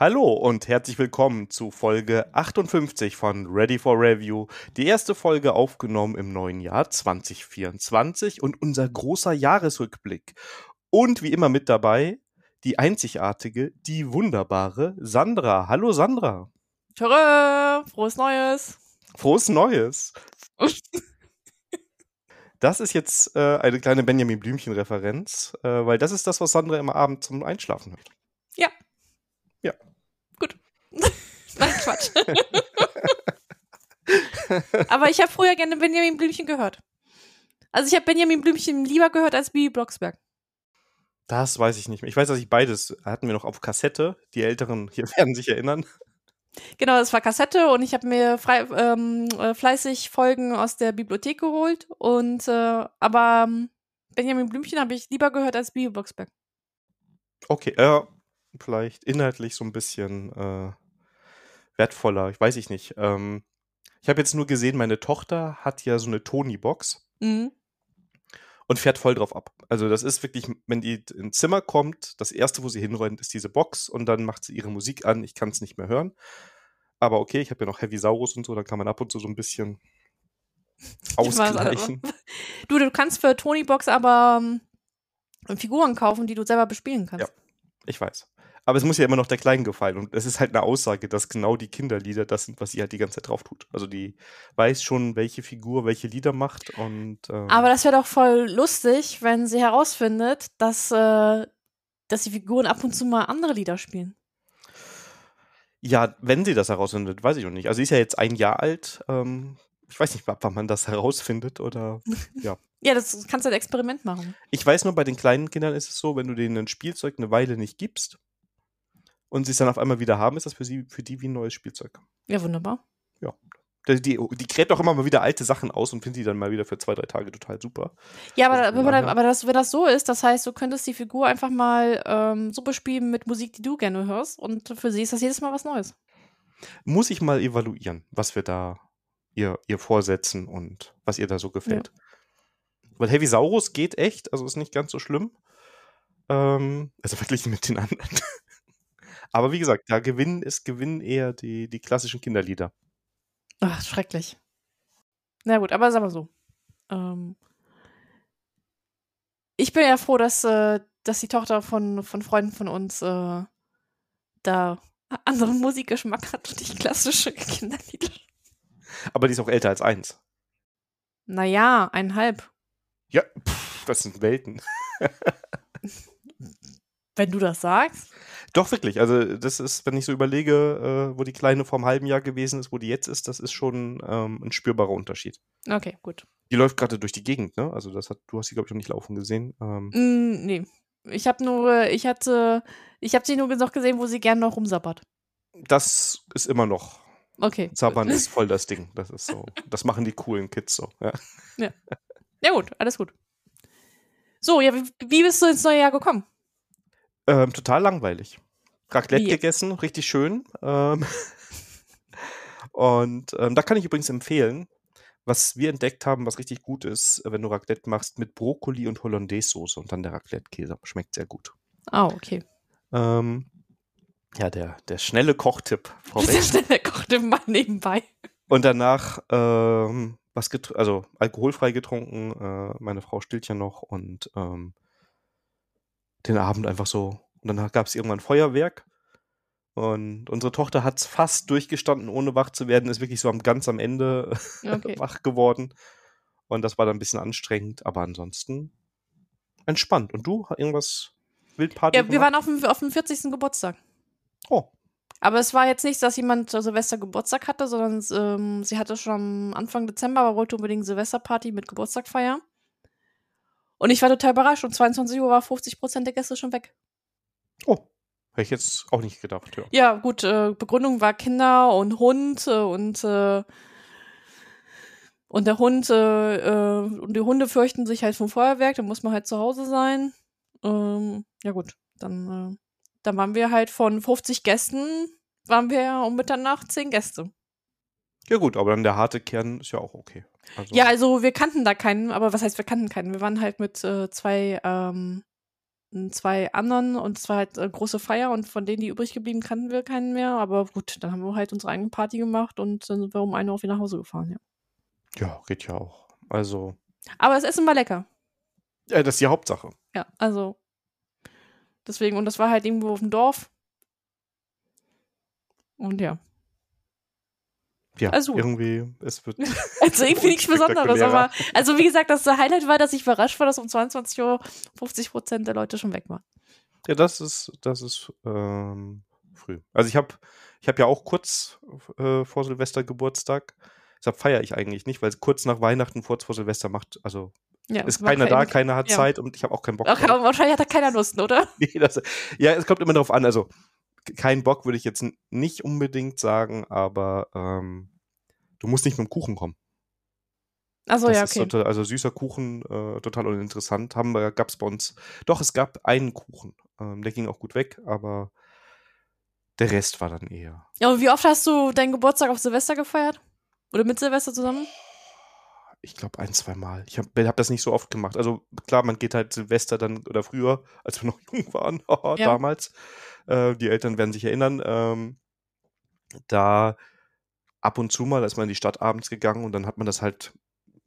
Hallo und herzlich willkommen zu Folge 58 von Ready for Review. Die erste Folge aufgenommen im neuen Jahr 2024 und unser großer Jahresrückblick. Und wie immer mit dabei die einzigartige, die wunderbare Sandra. Hallo Sandra. Tschö, frohes Neues. Frohes Neues. Das ist jetzt äh, eine kleine Benjamin Blümchen-Referenz, äh, weil das ist das, was Sandra immer Abend zum Einschlafen hört. Ja. Nein, Quatsch. Aber ich habe früher gerne Benjamin Blümchen gehört. Also ich habe Benjamin Blümchen lieber gehört als Bibi Blocksberg. Das weiß ich nicht mehr. Ich weiß, dass ich beides hatten wir noch auf Kassette. Die Älteren hier werden sich erinnern. Genau, das war Kassette und ich habe mir frei, ähm, äh, fleißig Folgen aus der Bibliothek geholt. Und äh, aber ähm, Benjamin Blümchen habe ich lieber gehört als Bibi Blocksberg. Okay, äh, vielleicht inhaltlich so ein bisschen äh, wertvoller. Ich weiß ich nicht. Ähm, ich habe jetzt nur gesehen, meine Tochter hat ja so eine Tony-Box Mhm. und fährt voll drauf ab. Also das ist wirklich, wenn die ins Zimmer kommt, das erste, wo sie hinrennt, ist diese Box und dann macht sie ihre Musik an. Ich kann es nicht mehr hören. Aber okay, ich habe ja noch Heavy Saurus und so, da kann man ab und zu so ein bisschen ausgleichen. Du, du kannst für Tony Box aber ähm, Figuren kaufen, die du selber bespielen kannst. Ja. Ich weiß. Aber es muss ja immer noch der Kleinen gefallen. Und es ist halt eine Aussage, dass genau die Kinderlieder das sind, was sie halt die ganze Zeit drauf tut. Also die weiß schon, welche Figur welche Lieder macht. Und, ähm, Aber das wäre doch voll lustig, wenn sie herausfindet, dass, äh, dass die Figuren ab und zu mal andere Lieder spielen. ja, wenn sie das herausfindet, weiß ich auch nicht. Also sie ist ja jetzt ein Jahr alt. Ähm, ich weiß nicht, ab wann man das herausfindet oder ja. Ja, das kannst du ein Experiment machen. Ich weiß nur, bei den kleinen Kindern ist es so, wenn du denen ein Spielzeug eine Weile nicht gibst und sie es dann auf einmal wieder haben, ist das für sie, für die wie ein neues Spielzeug. Ja, wunderbar. Die, die, die gräbt auch immer mal wieder alte Sachen aus und findet die dann mal wieder für zwei, drei Tage total super. Ja, aber, Also, aber, ja. aber das, wenn das so ist, das heißt, du könntest die Figur einfach mal ähm, so bespielen mit Musik, die du gerne hörst. Und für sie ist das jedes Mal was Neues. Muss ich mal evaluieren, was wir da ihr, ihr vorsetzen und was ihr da so gefällt. Weil Heavy Saurus geht echt, also ist nicht ganz so schlimm. Ähm, also verglichen mit den anderen. Aber wie gesagt, da gewinnen ist gewinnen eher die, die klassischen Kinderlieder. Ach, schrecklich. Na gut, aber sag mal so. Ähm, ich bin ja froh, dass, äh, dass die Tochter von, von Freunden von uns äh, da anderen Musikgeschmack hat und nicht klassische Kinderlieder. Aber die ist auch älter als eins. Naja, eineinhalb. Ja, pff, das sind Welten. Wenn du das sagst. Doch, wirklich. Also, das ist, wenn ich so überlege, äh, wo die Kleine vor einem halben Jahr gewesen ist, wo die jetzt ist, das ist schon ähm, ein spürbarer Unterschied. Okay, gut. Die läuft gerade durch die Gegend, ne? Also, das hat, du hast sie, glaube ich, noch nicht laufen gesehen. Ähm, Mm, nee. Ich habe nur, ich hatte, ich habe sie nur noch gesehen, wo sie gerne noch rumsabbert. das ist immer noch. Okay. Zappern ist voll das Ding. Das ist so. Das machen die coolen Kids so. Ja. Ja gut, alles gut. So, ja, wie, wie bist du ins neue Jahr gekommen? Ähm, total langweilig. Raclette Wie? gegessen, richtig schön. Ähm, und ähm, da kann ich übrigens empfehlen, was wir entdeckt haben, was richtig gut ist, wenn du Raclette machst mit Brokkoli und Hollandaise-Soße und dann der Raclette-Käse. Schmeckt sehr gut. Ah, okay. Ähm, ja, der, der schnelle Kochtipp Der vorweg. schnelle kochte mal nebenbei. Und danach ähm, was also alkoholfrei getrunken. Äh, meine Frau stillt ja noch und ähm, den Abend einfach so. Und danach gab es irgendwann Feuerwerk. Und unsere Tochter hat es fast durchgestanden, ohne wach zu werden, ist wirklich so am ganz am Ende Okay. wach geworden. Und das war dann ein bisschen anstrengend, aber ansonsten entspannt. Und du? Irgendwas Wildparty? Ja, wir gemacht? waren auf dem, auf dem 40. Geburtstag. Oh, Aber es war jetzt nicht, dass jemand Silvester Geburtstag hatte, sondern ähm, sie hatte schon am Anfang Dezember, aber wollte unbedingt Silvesterparty mit Geburtstag feiern. Und ich war total überrascht. Um 22 Uhr war 50 Prozent der Gäste schon weg. Oh. Hätte ich jetzt auch nicht gedacht, ja. Ja, gut, äh, Begründung war Kinder und Hund äh, und äh, und der Hund äh, äh, und die Hunde fürchten sich halt vom Feuerwerk, da muss man halt zu Hause sein. Ähm, ja gut, dann, äh, dann waren wir halt von 50 Gästen, waren wir ja um Mitternacht 10 Gäste. Ja gut, aber dann der harte Kern ist ja auch okay. Also, Ja, also wir kannten da keinen, aber was heißt wir kannten keinen? Wir waren halt mit äh, zwei ähm, zwei anderen und es war halt äh, große Feier und von denen, die übrig geblieben, kannten wir keinen mehr. Aber gut, dann haben wir halt unsere eigene Party gemacht und dann sind wir um eine Uhr wieder nach Hause gefahren, ja. Ja, geht ja auch. Also. Aber das Essen war lecker. Ja, das ist die Hauptsache. Ja, also. Deswegen, und das war halt irgendwo auf dem Dorf. Und ja. Ja, Also- irgendwie, es wird. Also irgendwie nichts Besonderes, aber also wie gesagt, das Highlight war, dass ich überrascht war, dass um 22 Uhr 50 Prozent der Leute schon weg waren. Ja, das ist, das ist ähm, früh. Also ich habe ich hab ja auch kurz äh, vor Silvester Geburtstag. Deshalb feiere ich eigentlich nicht, weil kurz nach Weihnachten, kurz vor Silvester macht, also Ja, ist keiner da, kein- keiner hat ja. Zeit und ich habe auch keinen Bock. Aber wahrscheinlich hat da keiner Lust, oder? Nee, das, ja, es kommt immer darauf an. Also kein Bock würde ich jetzt nicht unbedingt sagen, aber ähm, du musst nicht mit dem Kuchen kommen. Also ja, okay. total, also süßer Kuchen, äh, total uninteressant. Haben wir, gab es bei uns. Doch, es gab einen Kuchen. Ähm, der ging auch gut weg, aber der Rest war dann eher. Ja, und wie oft hast du deinen Geburtstag auf Silvester gefeiert? Oder mit Silvester zusammen? Ich glaube ein, zwei Mal. Ich habe hab das nicht so oft gemacht. Also klar, man geht halt Silvester dann oder früher, als wir noch jung waren, haha, Ja. damals. Äh, die Eltern werden sich erinnern. Ähm, da ab und zu mal, da ist man in die Stadt abends gegangen und dann hat man das halt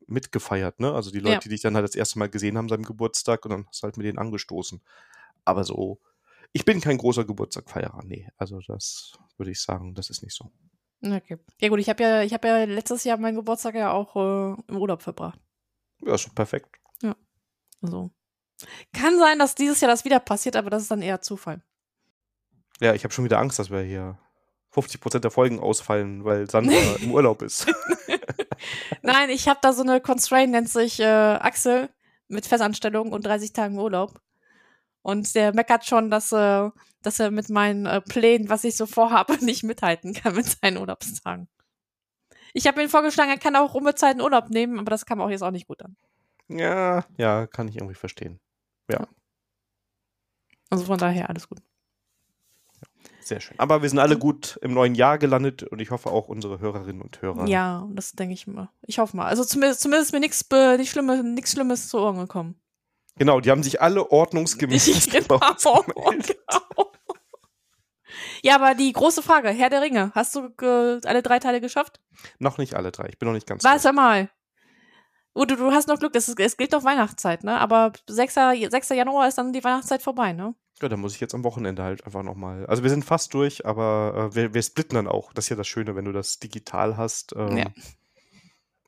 mitgefeiert, ne? Also die Leute, Ja. die dich dann halt das erste Mal gesehen haben seinem Geburtstag und dann hast du halt mit denen angestoßen. Aber so, ich bin kein großer Geburtstagfeierer, nee. Also das würde ich sagen, das ist nicht so. Okay. Ja gut, ich habe ja, ich habe ja letztes Jahr meinen Geburtstag ja auch äh, im Urlaub verbracht. Ja, ist perfekt. Also. Kann sein, dass dieses Jahr das wieder passiert, aber das ist dann eher Zufall. Ja, ich habe schon wieder Angst, dass wir hier 50% der Folgen ausfallen, weil Sandra im Urlaub ist. Nein, ich habe da so eine Constraint, nennt sich äh, Axel, mit Festanstellung und 30 Tagen Urlaub. Und der meckert schon, dass, äh, dass er mit meinen äh, Plänen, was ich so vorhabe, nicht mithalten kann mit seinen Urlaubstagen. Ich habe ihm vorgeschlagen, er kann auch unbezahlten Urlaub nehmen, aber das kam auch jetzt auch nicht gut an. Ja, ja, kann ich irgendwie verstehen. Also von daher alles gut. Sehr schön. Aber wir sind alle gut im neuen Jahr gelandet und ich hoffe auch unsere Hörerinnen und Hörer. Ja, das denke ich mal. Ich hoffe mal. Also zumindest, zumindest ist mir nichts nicht Schlimmes, nichts Schlimmes zu Ohren gekommen. Genau, die haben sich alle ordnungsgemäß genau. uns gemeldet. genau. Ja, aber die große Frage, Herr der Ringe, hast du äh, alle drei Teile geschafft? Noch nicht alle drei. Ich bin noch nicht ganz Was einmal. Du, du hast noch Glück, ist, es gilt doch Weihnachtszeit, ne? Aber 6. 6. Januar ist dann die Weihnachtszeit vorbei, ne? Ja, da muss ich jetzt am Wochenende halt einfach nochmal. Also wir sind fast durch, aber äh, wir, wir splitten dann auch. Das ist ja das Schöne, wenn du das digital hast. Ähm, Ja.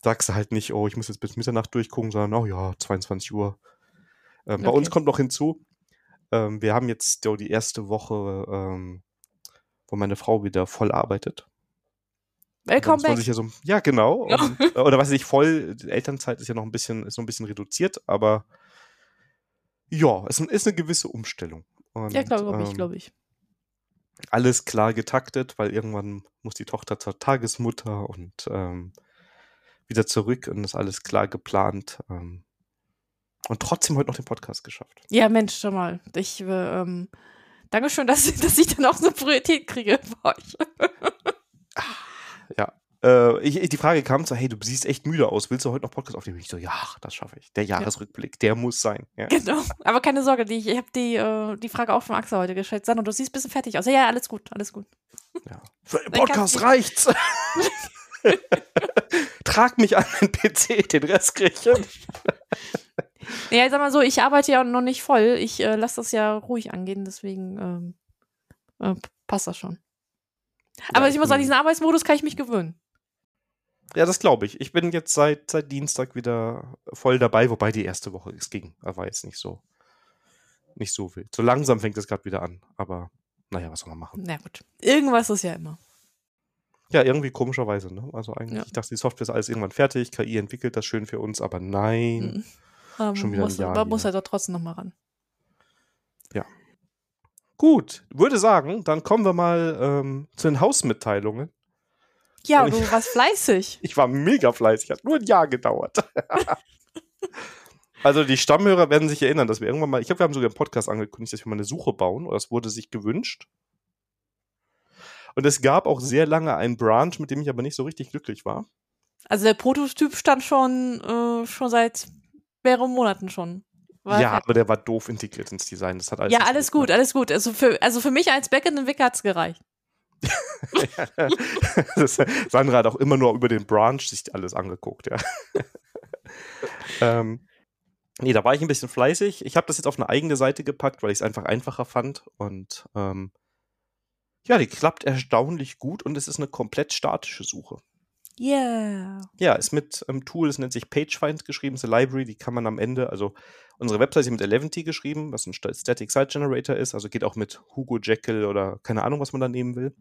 Sagst du halt nicht, oh, ich muss jetzt bis Mitternacht durchgucken, sondern, oh ja, 22 Uhr. Ähm, Bei Okay. uns kommt noch hinzu, ähm, wir haben jetzt so die erste Woche, ähm, wo meine Frau wieder voll arbeitet. Man back. ja, so, ja, genau. Und, äh, oder weiß ich voll, die Elternzeit ist ja noch ein bisschen, ist noch ein bisschen reduziert, aber ja, es ist, ist eine gewisse Umstellung. Und, Ja, glaube ich, ähm, glaube ich. Alles klar getaktet, weil irgendwann muss die Tochter zur Tagesmutter und ähm, wieder zurück und ist alles klar geplant. Ähm, und trotzdem heute noch den Podcast geschafft. Ja, Mensch, schon mal. Ich, äh, ähm, Dankeschön, dass, dass ich dann auch so eine Priorität kriege bei euch. Ja. Äh, ich, die Frage kam so, hey, du siehst echt müde aus, willst du heute noch Podcast aufnehmen? Ich so, ja, das schaffe ich. Der Jahresrückblick, der muss sein. Ja. Genau. Aber keine Sorge, die, ich habe die, äh, die Frage auch von Axel heute gestellt. Sandra, du siehst ein bisschen fertig aus. Ja, ja, alles gut, alles gut. Ja. Für den Podcast reicht's. Trag mich an den PC, den Rest krieg ich. Ja, ich sag mal so, ich arbeite ja noch nicht voll. Ich äh, lasse das ja ruhig angehen, deswegen ähm, äh, passt das schon. Aber Ja, ich muss sagen, bin- diesen Arbeitsmodus kann ich mich gewöhnen. Ja, das glaube ich. Ich bin jetzt seit, seit Dienstag wieder voll dabei, wobei die erste Woche es ging. Das war jetzt nicht so, nicht so wild. So langsam fängt es gerade wieder an. Aber naja, was soll man machen? Na gut. Irgendwas ist ja immer. Ja, irgendwie komischerweise, ne? Also eigentlich, Ja. ich dachte, die Software ist alles irgendwann fertig, KI entwickelt das schön für uns, aber nein. Mhm. Aber Schon man wieder ein muss, Jahr man muss halt doch trotzdem noch mal ran. Gut, würde sagen, dann kommen wir mal ähm, zu den Hausmitteilungen. Ja, Und du warst fleißig. Ich war mega fleißig, hat nur ein Jahr gedauert. also die Stammhörer werden sich erinnern, dass wir irgendwann mal, ich glaube, wir haben sogar im Podcast angekündigt, dass wir mal eine Suche bauen, oder es wurde sich gewünscht. Und es gab auch sehr lange einen Branch, mit dem ich aber nicht so richtig glücklich war. Also der Prototyp stand schon, äh, schon seit mehreren Monaten schon. War ja, fertig. aber der war doof integriert ins Design. Das hat alles ja, alles gut, alles gut. Also für, also für mich als Backend-Entwickler hat's gereicht. das, Sandra hat auch immer nur über den Branch sich alles angeguckt, ja. ähm, nee, da war ich ein bisschen fleißig. Ich habe das jetzt auf eine eigene Seite gepackt, weil ich es einfach einfacher fand. Und ähm, ja, die klappt erstaunlich gut und es ist eine komplett statische Suche. Yeah. Ja, ist mit einem Tool, das nennt sich PageFind geschrieben, ist eine Library, die kann man am Ende, also unsere Website ist mit Eleventy geschrieben, was ein Sta- Static Site Generator ist, also geht auch mit Hugo Jekyll oder keine Ahnung, was man da nehmen will.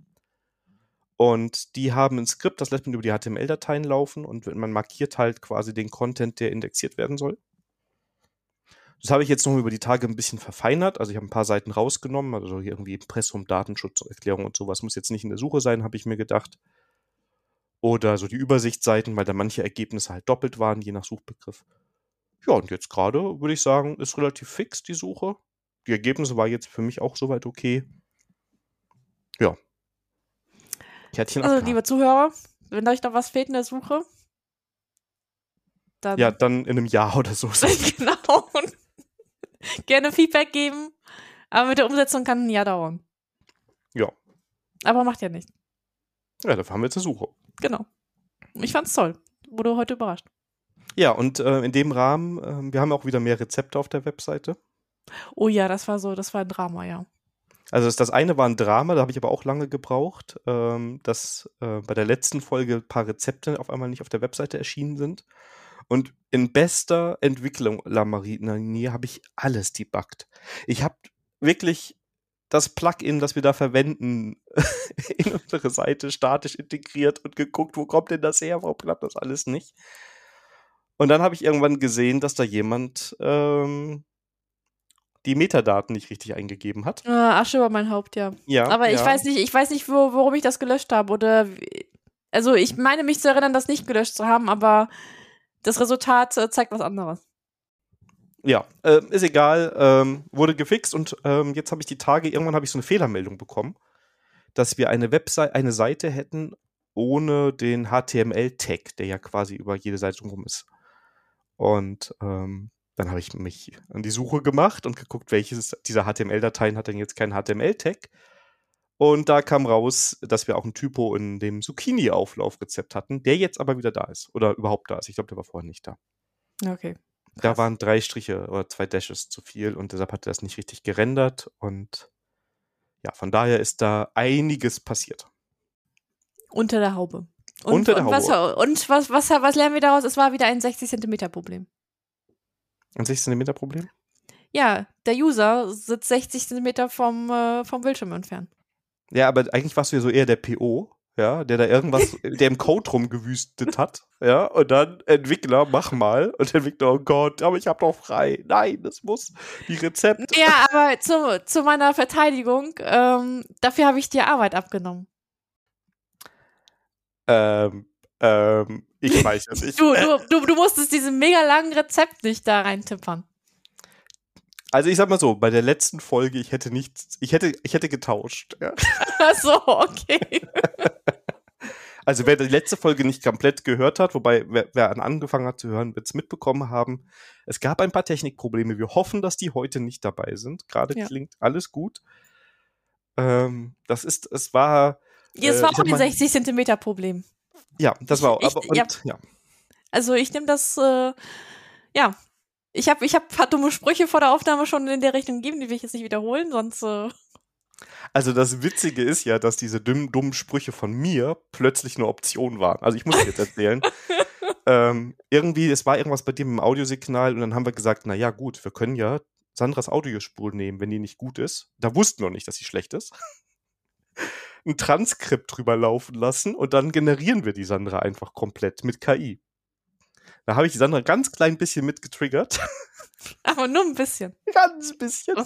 Und die haben ein Skript, das lässt man über die HTML-Dateien laufen und man markiert halt quasi den Content, der indexiert werden soll. Das habe ich jetzt noch über die Tage ein bisschen verfeinert. Also ich habe ein paar Seiten rausgenommen, also irgendwie Impressum, Datenschutzerklärung und sowas muss jetzt nicht in der Suche sein, habe ich mir gedacht. Oder so die Übersichtsseiten, weil da manche Ergebnisse halt doppelt waren, je nach Suchbegriff. Ja, und jetzt gerade würde ich sagen, ist relativ fix die Suche. Die Ergebnisse war jetzt für mich auch soweit okay. Ja. Kärtchen Also, abgehakt. liebe Zuhörer, wenn euch noch was fehlt in der Suche, dann Ja, dann in einem Jahr oder so. genau. Gerne Feedback geben. Aber mit der Umsetzung kann ein Jahr dauern. Ja. Aber macht ja nichts. Ja, dafür haben wir jetzt eine Suche. Genau. Ich fand's toll. Wurde heute überrascht. Ja, und äh, in dem Rahmen, äh, wir haben auch wieder mehr Rezepte auf der Webseite. Oh ja, das war so, das war ein Drama, ja. Also das, das eine war ein Drama, da habe ich aber auch lange gebraucht, ähm, dass äh, bei der letzten Folge ein paar Rezepte auf einmal nicht auf der Webseite erschienen sind. Und in bester Entwicklung La Marinier habe ich alles debuggt. Ich habe wirklich das Plugin, das wir da verwenden, in unsere Seite statisch integriert und geguckt, wo kommt denn das her, warum klappt das alles nicht. Und dann habe ich irgendwann gesehen, dass da jemand ähm, die Metadaten nicht richtig eingegeben hat. Äh, Asche über mein Haupt, ja. Ja, Aber ich ja. weiß nicht, ich weiß nicht, wo, warum ich das gelöscht habe. Oder also ich meine mich zu erinnern, das nicht gelöscht zu haben, aber das Resultat äh, zeigt was anderes. Ja, äh, ist egal, ähm, wurde gefixt und ähm, jetzt habe ich die Tage, irgendwann habe ich so eine Fehlermeldung bekommen, dass wir eine Webseite, eine Seite hätten ohne den HTML-Tag, der ja quasi über jede Seite rum ist. Und ähm, dann habe ich mich an die Suche gemacht und geguckt, welches dieser HTML-Dateien hat denn jetzt keinen HTML-Tag. Und da kam raus, dass wir auch ein Typo in dem Zucchini-Auflaufrezept hatten, der jetzt aber wieder da ist. Oder überhaupt da ist. Ich glaube, der war vorher nicht da. Okay. Da Krass. waren drei Striche oder zwei Dashes zu viel und deshalb hat er das nicht richtig gerendert und ja, von daher ist da einiges passiert. Unter der Haube. Und, Unter der und was, Haube. und was, was, was lernen wir daraus? Es war wieder ein 60 Zentimeter Problem. Ein 16 Meter Problem? Ja, der User sitzt 60 Zentimeter vom, äh, vom Bildschirm entfernt. Ja, aber eigentlich warst du ja so eher der PO, ja, der da irgendwas, der im Code rumgewüstet hat, ja, und dann Entwickler, mach mal, und Entwickler, oh Gott, aber ich hab doch frei. Nein, das muss die Rezept. Ja, aber zu, zu meiner Verteidigung, ähm, dafür habe ich dir Arbeit abgenommen. Ähm, ähm, ich weiß es nicht. Du, du, du, du musstest diesen mega langen Rezept nicht da reintippern. Also ich sag mal so, bei der letzten Folge, ich hätte nichts, ich hätte, ich hätte getauscht, ja. Ach so, okay. Also wer die letzte Folge nicht komplett gehört hat, wobei wer, wer an angefangen hat zu hören, wird es mitbekommen haben. Es gab ein paar Technikprobleme. Wir hoffen, dass die heute nicht dabei sind. Gerade Ja. klingt alles gut. Ähm, das ist, es war, Jetzt Äh, war ich auch ein mal- 60 Zentimeter Problem. ja, das war, Ich- aber, und, ja. ja. Also ich nehme das, äh, ja. Ich habe ich hab ein paar dumme Sprüche vor der Aufnahme schon in der Richtung gegeben, die will ich jetzt nicht wiederholen, sonst äh, Also das Witzige ist ja, dass diese dummen, dummen Sprüche von mir plötzlich eine Option waren. Also ich muss es jetzt erzählen. ähm, irgendwie, es war irgendwas bei dir mit dem Audiosignal und dann haben wir gesagt, na ja, gut, wir können ja Sandras Audiospur nehmen, wenn die nicht gut ist. Da wussten wir noch nicht, dass sie schlecht ist. Ein Transkript drüber laufen lassen und dann generieren wir die Sandra einfach komplett mit KI. Da habe ich die Sandra ganz klein bisschen mitgetriggert. aber nur ein bisschen. ganz bisschen.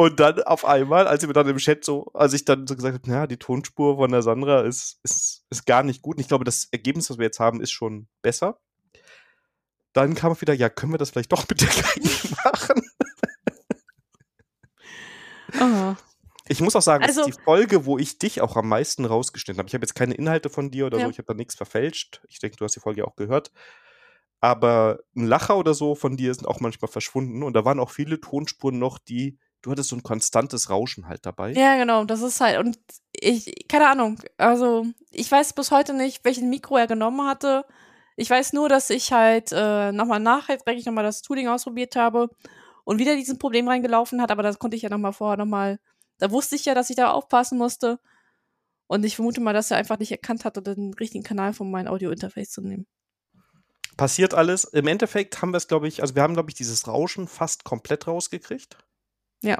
Und dann auf einmal, als wir dann im Chat so, als ich dann so gesagt habe, naja, die Tonspur von der Sandra ist, ist, ist gar nicht gut. Und ich glaube, das Ergebnis, was wir jetzt haben, ist schon besser. Dann kam wieder, ja, können wir das vielleicht doch mit der KI machen? Oh. Ich muss auch sagen, das Also- ist die Folge, wo ich dich auch am meisten rausgeschnitten habe. Ich habe jetzt keine Inhalte von dir oder Ja. so, ich habe da nichts verfälscht. Ich denke, du hast die Folge auch gehört. aber ein Lacher oder so von dir sind auch manchmal verschwunden und da waren auch viele Tonspuren noch, die du hattest so ein konstantes Rauschen halt dabei. Ja, genau, das ist halt und ich keine Ahnung, also ich weiß bis heute nicht, welchen Mikro er genommen hatte. Ich weiß nur, dass ich halt äh, nochmal nachträglich nochmal das Tooling ausprobiert habe und wieder diesen Problem reingelaufen hat, aber das konnte ich ja nochmal vorher nochmal, da wusste ich ja, dass ich da aufpassen musste. Und ich vermute mal, dass er einfach nicht erkannt hatte, den richtigen Kanal von meinem Audio-Interface zu nehmen. Passiert alles. Im Endeffekt haben wir es, glaube ich, also wir haben, glaube ich, dieses Rauschen fast komplett rausgekriegt. Ja.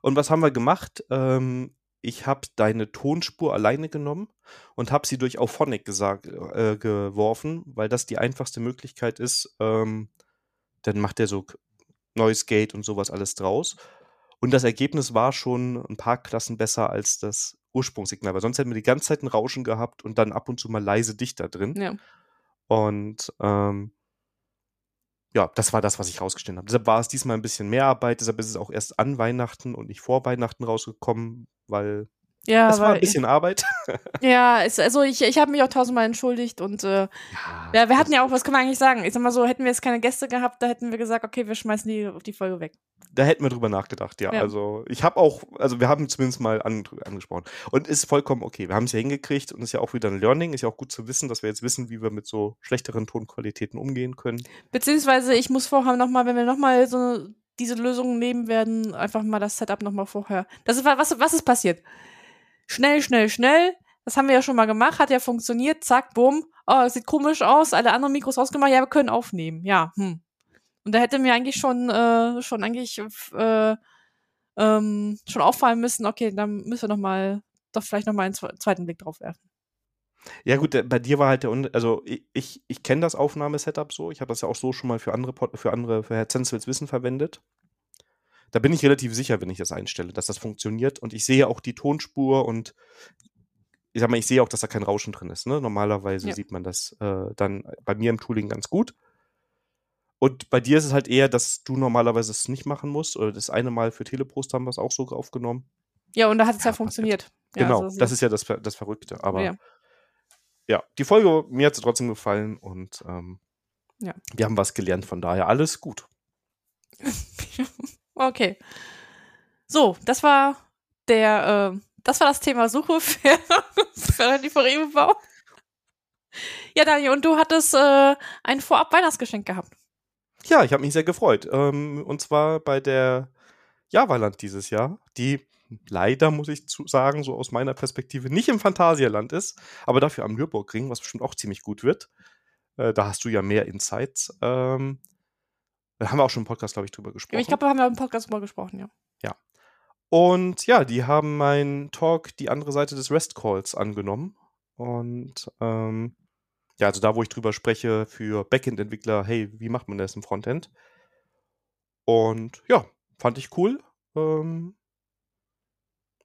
Und was haben wir gemacht? Ähm, ich habe deine Tonspur alleine genommen und habe sie durch Auphonic gesagt, äh, geworfen, weil das die einfachste Möglichkeit ist. Ähm, dann macht er so Noise Gate und sowas alles draus. Und das Ergebnis war schon ein paar Klassen besser als das Ursprungssignal, weil sonst hätten wir die ganze Zeit ein Rauschen gehabt und dann ab und zu mal leise dichter drin. Ja. Und ähm, ja, das war das, was ich rausgestellt habe. Deshalb war es diesmal ein bisschen mehr Arbeit, deshalb ist es auch erst an Weihnachten und nicht vor Weihnachten rausgekommen, weil ja, es war ein bisschen Arbeit. Ja, es, also ich, ich habe mich auch tausendmal entschuldigt und äh, ja, ja, wir hatten ja auch, was kann man eigentlich sagen? Ich sag mal so, hätten wir jetzt keine Gäste gehabt, da hätten wir gesagt, okay, wir schmeißen die, die Folge weg. Da hätten wir drüber nachgedacht, ja. ja. Also ich habe auch, also wir haben zumindest mal an, angesprochen. Und ist vollkommen okay. Wir haben es ja hingekriegt und ist ja auch wieder ein Learning. Ist ja auch gut zu wissen, dass wir jetzt wissen, wie wir mit so schlechteren Tonqualitäten umgehen können. Beziehungsweise ich muss vorher nochmal, wenn wir nochmal so diese Lösungen nehmen werden, einfach mal das Setup nochmal vorher. Das ist was, was ist passiert? Schnell, schnell, schnell. Das haben wir ja schon mal gemacht, hat ja funktioniert. Zack, bumm. Oh, sieht komisch aus. Alle anderen Mikros rausgemacht. Ja, wir können aufnehmen. Ja, hm. Und da hätte mir eigentlich schon, äh, schon eigentlich äh, ähm, schon auffallen müssen, okay, dann müssen wir noch mal, doch vielleicht noch mal einen zweiten Blick drauf werfen. Ja gut, bei dir war halt der, also ich, ich, ich kenne das Aufnahmesetup so, ich habe das ja auch so schon mal für andere, für andere, für Herr Zenzels Wissen verwendet. Da bin ich relativ sicher, wenn ich das einstelle, dass das funktioniert und ich sehe auch die Tonspur und ich sag mal, ich sehe auch, dass da kein Rauschen drin ist. Ne? Normalerweise ja. sieht man das äh, dann bei mir im Tooling ganz gut. Und bei dir ist es halt eher, dass du normalerweise es nicht machen musst. Oder das eine Mal für Teleprost haben wir es auch so aufgenommen. Ja, und da hat es ja, ja, funktioniert. Genau, also, das ist ja das, das Verrückte. Aber ja. die Folge, mir hat sie trotzdem gefallen und ähm, ja. wir haben was gelernt, von daher alles gut. okay. So, das war der, äh, das war das Thema Suche für, Vorrebebau. Ja, Daniel, und du hattest äh, ein Vorab-Weihnachtsgeschenk gehabt. Ja, ich habe mich sehr gefreut. Ähm, und zwar bei der Javaland dieses Jahr, die leider, muss ich zu sagen, so aus meiner Perspektive nicht im Phantasialand ist, aber dafür am Nürburgring, was bestimmt auch ziemlich gut wird. Äh, da hast du ja mehr Insights. Ähm, da haben wir auch schon im Podcast, glaube ich, drüber gesprochen. Ich glaube, da haben wir im Podcast drüber gesprochen, ja. Ja. Und ja, die haben meinen Talk die andere Seite des Rest Calls angenommen. Und ähm, ja, also da, wo ich drüber spreche für Backend-Entwickler, hey, wie macht man das im Frontend? Und ja, fand ich cool. Ähm,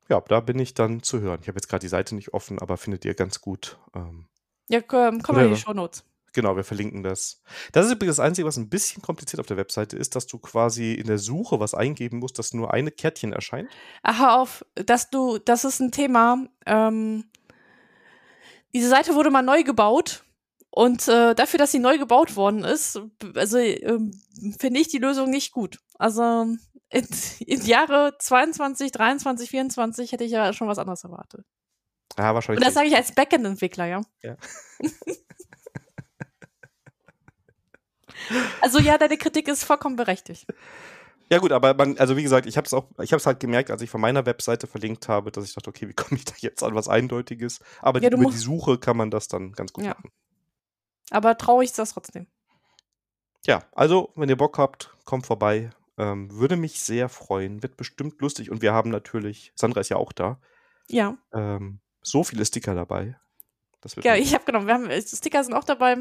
ja, da bin ich dann zu hören. Ich habe jetzt gerade die Seite nicht offen, aber findet ihr ganz gut. Ähm, ja, komm, komm mal in die Show Notes. Genau, wir verlinken das. Das ist übrigens das Einzige, was ein bisschen kompliziert auf der Webseite ist, dass du quasi in der Suche was eingeben musst, dass nur eine Kärtchen erscheint. Aha, auf, dass du, das ist ein Thema. Ähm, diese Seite wurde mal neu gebaut und äh, dafür, dass sie neu gebaut worden ist, also äh, finde ich die Lösung nicht gut. Also in, in Jahre 22, 23, 24 hätte ich ja schon was anderes erwartet. Ja, wahrscheinlich. Und das sage ich als Backend-Entwickler, ja. Ja. also ja, deine Kritik ist vollkommen berechtigt. Ja gut, aber man, also wie gesagt, ich habe es auch, ich habe es halt gemerkt, als ich von meiner Webseite verlinkt habe, dass ich dachte, okay, wie komme ich da jetzt an was Eindeutiges? Aber ja, die, über die Suche kann man das dann ganz gut ja. machen. Aber traurig ist das trotzdem. Ja, also, wenn ihr Bock habt, kommt vorbei. Ähm, würde mich sehr freuen. Wird bestimmt lustig. Und wir haben natürlich, Sandra ist ja auch da. Ja. Ähm, so viele Sticker dabei. ja, ich habe genommen. Wir haben, äh, Sticker sind auch dabei.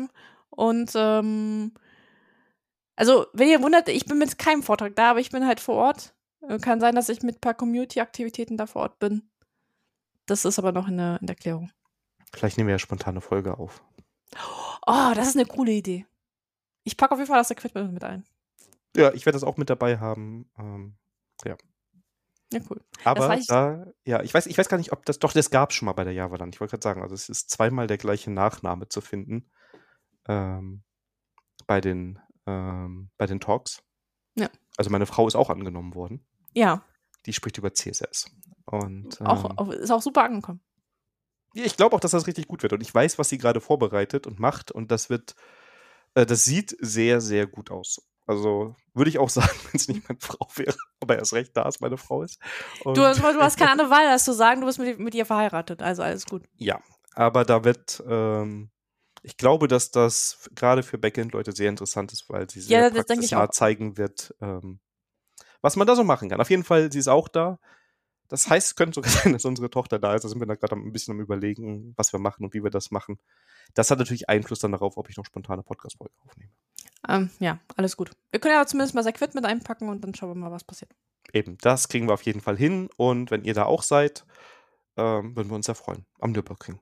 Und ähm, also, wenn ihr wundert, ich bin mit keinem Vortrag da, aber ich bin halt vor Ort. Äh, kann sein, dass ich mit ein paar Community-Aktivitäten da vor Ort bin. Das ist aber noch in der, in der Klärung. Vielleicht nehmen wir ja spontane Folge auf. Oh, das ist eine coole Idee. Ich packe auf jeden Fall das Equipment mit ein. Ja, ich werde das auch mit dabei haben. Ähm, ja. Ja, cool. Aber da, ja, ich weiß, ich weiß gar nicht, ob das, doch, das gab es schon mal bei der Javaland. Ich wollte gerade sagen, also es ist zweimal der gleiche Nachname zu finden. Ähm, bei den, ähm, bei den Talks. Ja. Also meine Frau ist auch angenommen worden. Ja, Die spricht über CSS. Und auch, ähm, auch, ist auch super angekommen. ja, ich glaube auch, dass das richtig gut wird. Und ich weiß, was sie gerade vorbereitet und macht. Und das wird, äh, das sieht sehr, sehr gut aus. Also würde ich auch sagen, wenn es nicht meine Frau wäre. Aber erst recht, da es meine Frau ist. Und, Du, du hast keine andere Wahl, als zu sagen, du bist mit, mit ihr verheiratet. Also alles gut. Ja, aber da wird, ähm, ich glaube, dass das gerade für Backend-Leute sehr interessant ist, weil sie sehr Ja, das praxisnah zeigen wird, ähm, was man da so machen kann. Auf jeden Fall, sie ist auch da. Das heißt, es könnte sogar sein, dass unsere Tochter da ist. Da sind wir da gerade ein bisschen am überlegen, was wir machen und wie wir das machen. Das hat natürlich Einfluss dann darauf, ob ich noch spontane Podcast-Folgen aufnehme. Ähm, ja, alles gut. Wir können ja zumindest mal Sequit mit einpacken und dann schauen wir mal, was passiert. Eben, das kriegen wir auf jeden Fall hin. Und wenn ihr da auch seid, ähm, würden wir uns sehr freuen. Am Nürburgring.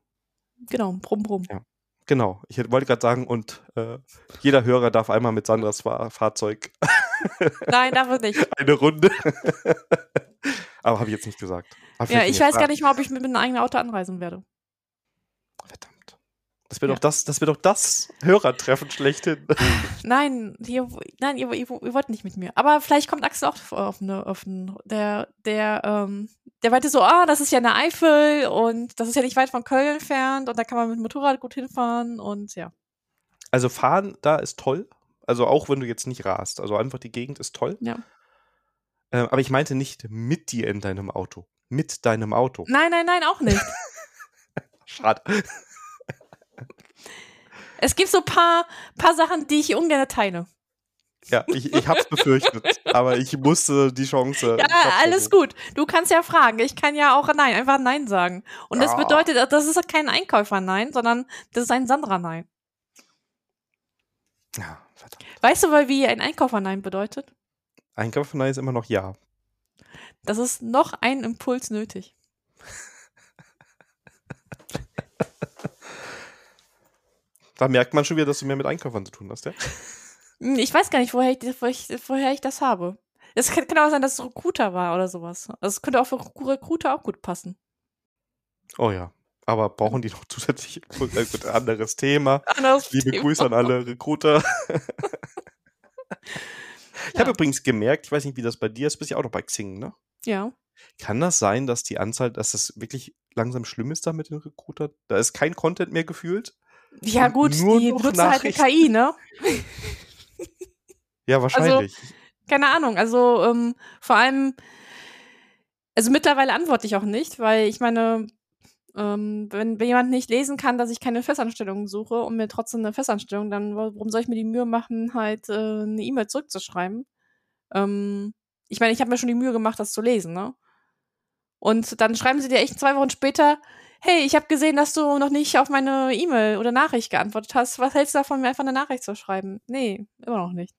Genau, brumm, brumm. Ja. Genau, ich wollte gerade sagen, und äh, jeder Hörer darf einmal mit Sandras Fahr Fahrzeug Nein, darf er nicht. eine Runde. Aber habe ich jetzt nicht gesagt. Hab Ja, ich weiß gar nicht mal, ob ich mit einem eigenen Auto anreisen werde. Verdammt. Das Ja. doch das, das wäre doch das Hörertreffen schlechthin. Nein, ihr, nein, ihr, ihr, ihr wollt nicht mit mir. Aber vielleicht kommt Axel auch auf eine, auf eine der, der, ähm, der meinte so, ah, das ist ja eine Eifel und das ist ja nicht weit von Köln entfernt und da kann man mit dem Motorrad gut hinfahren und ja. Also fahren da ist toll. Also auch wenn du jetzt nicht rast. Also einfach die Gegend ist toll. Ja. Äh, aber ich meinte nicht mit dir in deinem Auto. Mit deinem Auto. Nein, nein, nein, auch nicht. Schade. Es gibt so paar, paar Sachen, die ich ungern teile. Ja, ich, ich hab's befürchtet. aber ich musste die Chance. Ja, alles gut. Du kannst ja fragen. Ich kann ja auch Nein, einfach Nein sagen. Und das Ja. bedeutet, das ist kein Einkäufer-Nein, sondern das ist ein Sandra-Nein. Ja, verdammt. Weißt du, weil wie ein Einkäufer-Nein bedeutet? Einkauf von ist immer noch ja. Das ist noch ein Impuls nötig. Da merkt man schon wieder, dass du mehr mit Einkäufern zu tun hast, ja? Hm, Ich weiß gar nicht, woher ich, woher ich, woher ich das habe. Es kann, kann auch sein, dass es Recruiter war oder sowas. Also es könnte auch für Recruiter auch gut passen. Oh ja. Aber brauchen die noch zusätzlich äh, gut, anderes Thema? Anderes Liebe Thema. Grüße an alle Recruiter. Ich Ja. habe übrigens gemerkt, ich weiß nicht, wie das bei dir ist, bist ja auch noch bei Xing, ne? Ja. Kann das sein, dass die Anzahl, dass das wirklich langsam schlimm ist da mit den Recruiter? Da ist kein Content mehr gefühlt? Ja, gut, die noch benutzen halt eine. KI, ne? Ja, wahrscheinlich. Keine Ahnung. Also, ähm, vor allem, also mittlerweile antworte ich auch nicht, weil ich meine, ähm, wenn, wenn jemand nicht lesen kann, dass ich keine Festanstellung suche und mir trotzdem eine Festanstellung, dann wa- warum soll ich mir die Mühe machen, halt äh, eine E-Mail zurückzuschreiben? Ähm, ich meine, ich habe mir schon die Mühe gemacht, das zu lesen, ne? Und dann schreiben sie dir echt zwei Wochen später, hey, ich habe gesehen, dass du noch nicht auf meine E-Mail oder Nachricht geantwortet hast. Was hältst du davon, mir einfach eine Nachricht zu schreiben? Nee, immer noch nicht.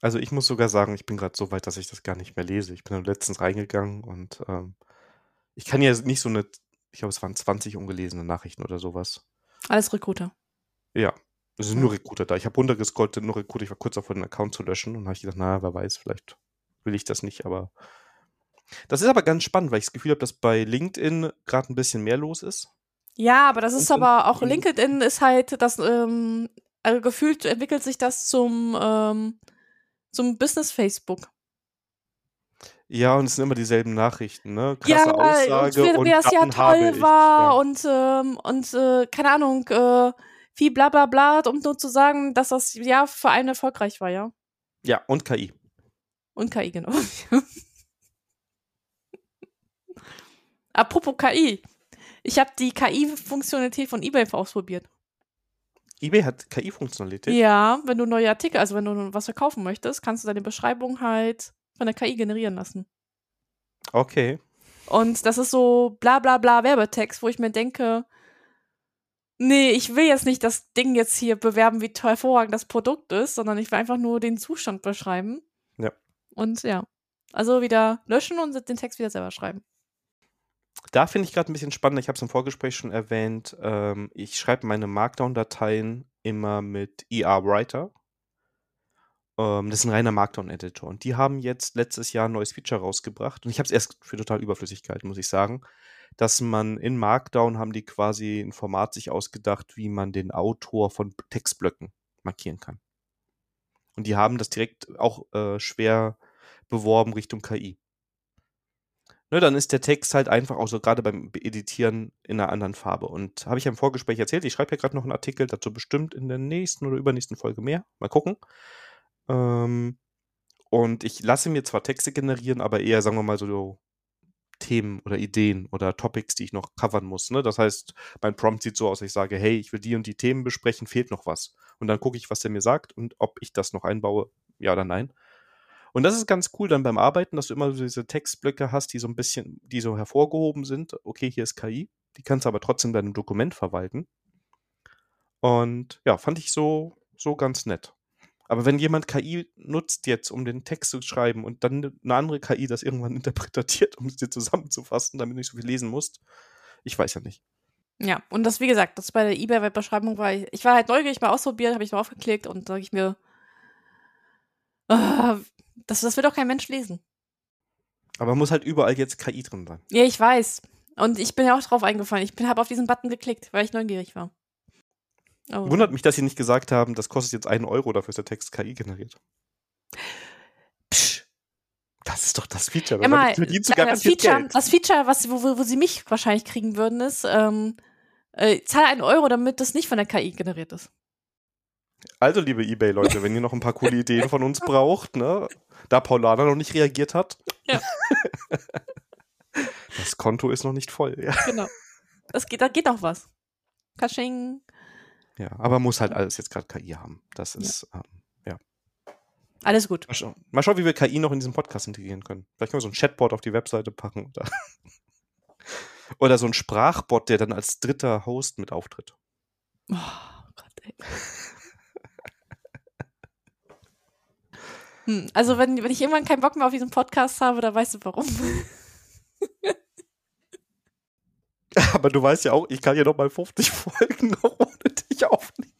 Also ich muss sogar sagen, ich bin gerade so weit, dass ich das gar nicht mehr lese. Ich bin dann letztens reingegangen und ähm, ich kann ja nicht so eine, ich glaube, es waren 20 ungelesene Nachrichten oder sowas. Alles Recruiter. Ja, es sind nur Recruiter da. Ich habe runtergescrollt, nur Recruiter. Ich war kurz davor, den Account zu löschen und habe ich gedacht, na, wer weiß, vielleicht will ich das nicht, aber das ist aber ganz spannend, weil ich das Gefühl habe, dass bei LinkedIn gerade ein bisschen mehr los ist. Ja, aber das ist Und aber auch in- LinkedIn ist halt das, ähm, also gefühlt entwickelt sich das zum, ähm, zum Business Facebook. Ja, und es sind immer dieselben Nachrichten, ne? Ja, Krasse Aussage wie, und wie das ja dann habe toll ich. war ja. und, ähm, und äh, keine Ahnung, äh, viel bla bla bla, um nur zu sagen, dass das Jahr für einen erfolgreich war, ja. ja, und KI. Und KI, genau. Apropos KI. Ich habe die KI-Funktionalität von eBay ausprobiert. eBay hat KI-Funktionalität. Ja, wenn du neue Artikel, also wenn du was verkaufen möchtest, kannst du deine Beschreibung halt von der KI generieren lassen. Okay. Und das ist so bla bla bla Werbetext, wo ich mir denke, nee, ich will jetzt nicht das Ding jetzt hier bewerben, wie toll hervorragend das Produkt ist, sondern ich will einfach nur den Zustand beschreiben. Ja. Und ja. Also wieder löschen und den Text wieder selber schreiben. Da finde ich gerade ein bisschen spannend, ich habe es im Vorgespräch schon erwähnt, ähm, ich schreibe meine Markdown-Dateien immer mit ER Writer. Ähm, das ist ein reiner Markdown-Editor. Und die haben jetzt letztes Jahr ein neues Feature rausgebracht. Und ich habe es erst für total überflüssig gehalten, muss ich sagen. Dass man in Markdown haben die quasi ein Format sich ausgedacht, wie man den Autor von Textblöcken markieren kann. Und die haben das direkt auch äh, schwer beworben Richtung KI. Ne, dann ist der Text halt einfach auch so gerade beim Editieren in einer anderen Farbe. Und habe ich ja im Vorgespräch erzählt, ich schreibe ja gerade noch einen Artikel, dazu bestimmt in der nächsten oder übernächsten Folge mehr. Mal gucken. Ähm, und ich lasse mir zwar Texte generieren, aber eher, sagen wir mal, so Themen oder Ideen oder Topics, die ich noch covern muss. Ne? Das heißt, mein Prompt sieht so aus, ich sage, hey, ich will die und die Themen besprechen, fehlt noch was. Und dann gucke ich, was der mir sagt und ob ich das noch einbaue, ja oder nein. Und das ist ganz cool dann beim Arbeiten, dass du immer so diese Textblöcke hast, die so ein bisschen, die so hervorgehoben sind. Okay, hier ist KI. Die kannst du aber trotzdem in deinem Dokument verwalten. Und ja, fand ich so, so ganz nett. Aber wenn jemand KI nutzt jetzt, um den Text zu schreiben und dann eine andere KI das irgendwann interpretiert, um es dir zusammenzufassen, damit du nicht so viel lesen musst, ich weiß ja nicht. Ja, und das, wie gesagt, das bei der eBay-Webbeschreibung war, ich, ich war halt neugierig, mal ausprobiert, habe ich mal aufgeklickt und sage ich mir, uh, das, das wird doch kein Mensch lesen. Aber muss halt überall jetzt KI drin sein. Ja, ich weiß. Und ich bin ja auch drauf eingefallen. Ich habe auf diesen Button geklickt, weil ich neugierig war. Oh. Wundert mich, dass sie nicht gesagt haben, das kostet jetzt einen Euro, dafür ist der Text KI generiert. Psch. Das ist doch das Feature. Ja, mal, das, Feature Geld. das Feature, was, wo, wo, sie mich wahrscheinlich kriegen würden, ist, ähm, äh, zahl einen Euro, damit das nicht von der KI generiert ist. Also, liebe Ebay-Leute, wenn ihr noch ein paar coole Ideen von uns braucht, ne, da Paulana noch nicht reagiert hat. Ja. das Konto ist noch nicht voll, ja. Genau. Das geht, da geht auch was. Kasching. Ja, aber muss halt alles jetzt gerade KI haben. Das ist, ja. Ähm, ja. Alles gut. Mal, scha mal, schauen, wie wir KI noch in diesen Podcast integrieren können. Vielleicht können wir so ein Chatbot auf die Webseite packen oder, oder so ein Sprachbot, der dann als dritter Host mit auftritt. Oh Gott, ey. Also wenn, wenn ich irgendwann keinen Bock mehr auf diesen Podcast habe, dann weißt du warum. Aber du weißt ja auch, ich kann ja noch mal 50 Folgen noch ohne dich aufnehmen.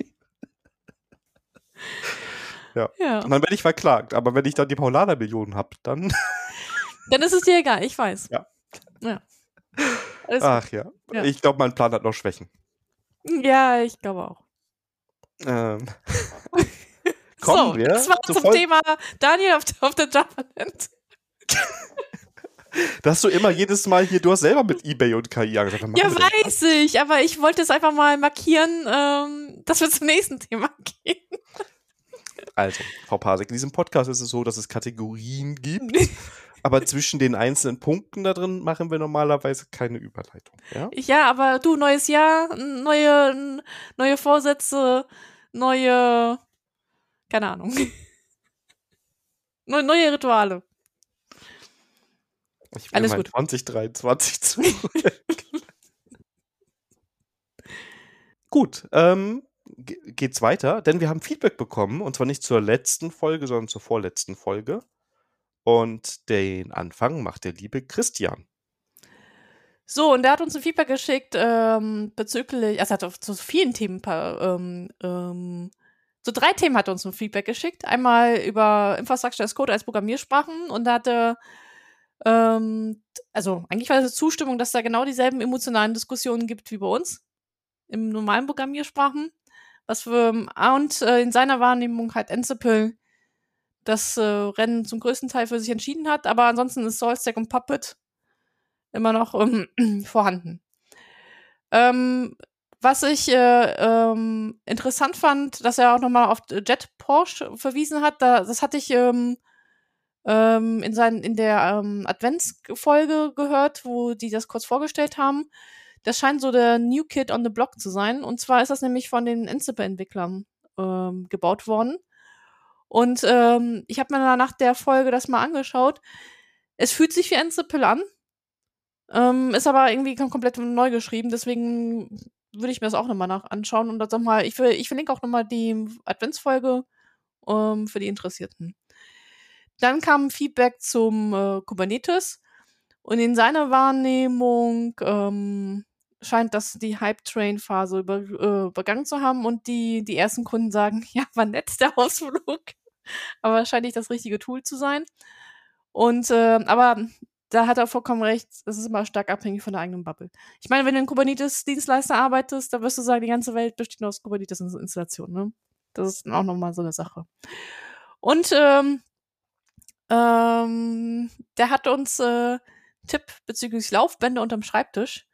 Ja. ja. Und dann werde ich verklagt. Aber wenn ich dann die Paulaner-Millionen habe, dann. Dann ist es dir egal, ich weiß. Ja. ja. Ach ja. ja. Ich glaube, mein Plan hat noch Schwächen. Ja, ich glaube auch. Ähm. Kommen so, wir das war zum Thema Daniel auf, auf der Javaland. dass du immer jedes Mal hier, du hast selber mit Ebay und KI angesagt. Ja, weiß ich, aber ich wollte es einfach mal markieren, ähm, dass wir zum nächsten Thema gehen. Also, Frau Pasek, in diesem Podcast ist es so, dass es Kategorien gibt, aber zwischen den einzelnen Punkten da drin machen wir normalerweise keine Überleitung. Ja, ja aber du, neues Jahr, neue, neue Vorsätze, neue, keine Ahnung. neue Rituale. Ich will Alles gut. 2023 zu. gut, ähm, geht's weiter, denn wir haben Feedback bekommen und zwar nicht zur letzten Folge, sondern zur vorletzten Folge. Und den Anfang macht der liebe Christian. So, und der hat uns ein Feedback geschickt ähm, bezüglich, also er hat zu vielen Themen, ähm, ähm, so drei Themen hat er uns ein Feedback geschickt. Einmal über Infrastructure as Code als Programmiersprachen und da hatte ähm, also eigentlich war das Zustimmung, dass da genau dieselben emotionalen Diskussionen gibt wie bei uns im normalen Programmiersprachen. Was für, und äh, in seiner Wahrnehmung halt Ansible das äh, Rennen zum größten Teil für sich entschieden hat, aber ansonsten ist SaltStack und Puppet immer noch ähm, vorhanden. Ähm, was ich äh, ähm, interessant fand, dass er auch nochmal auf Jet Porsche verwiesen hat, da, das hatte ich ähm, ähm, in, sein, in der ähm, Adventsfolge gehört, wo die das kurz vorgestellt haben. Das scheint so der New Kid on the Block zu sein. Und zwar ist das nämlich von den Ansible-Entwicklern ähm, gebaut worden. Und ähm, ich habe mir nach der Folge das mal angeschaut. Es fühlt sich wie Ansible an, ähm, ist aber irgendwie komplett neu geschrieben. Deswegen würde ich mir das auch nochmal nach anschauen. Und dann mal, ich, ich verlinke auch nochmal die Adventsfolge ähm, für die Interessierten. Dann kam Feedback zum äh, Kubernetes und in seiner Wahrnehmung ähm, scheint das die Hype-Train-Phase über, äh, übergangen zu haben und die, die ersten Kunden sagen, ja, war nett der Ausflug, aber scheint nicht das richtige Tool zu sein. Und äh, aber da hat er vollkommen recht, es ist immer stark abhängig von der eigenen Bubble. Ich meine, wenn du in Kubernetes-Dienstleister arbeitest, dann wirst du sagen, die ganze Welt besteht nur aus Kubernetes-Installationen. Ne? Das ist auch nochmal so eine Sache. Und ähm, ähm, der hat uns äh, Tipp bezüglich Laufbänder unterm Schreibtisch.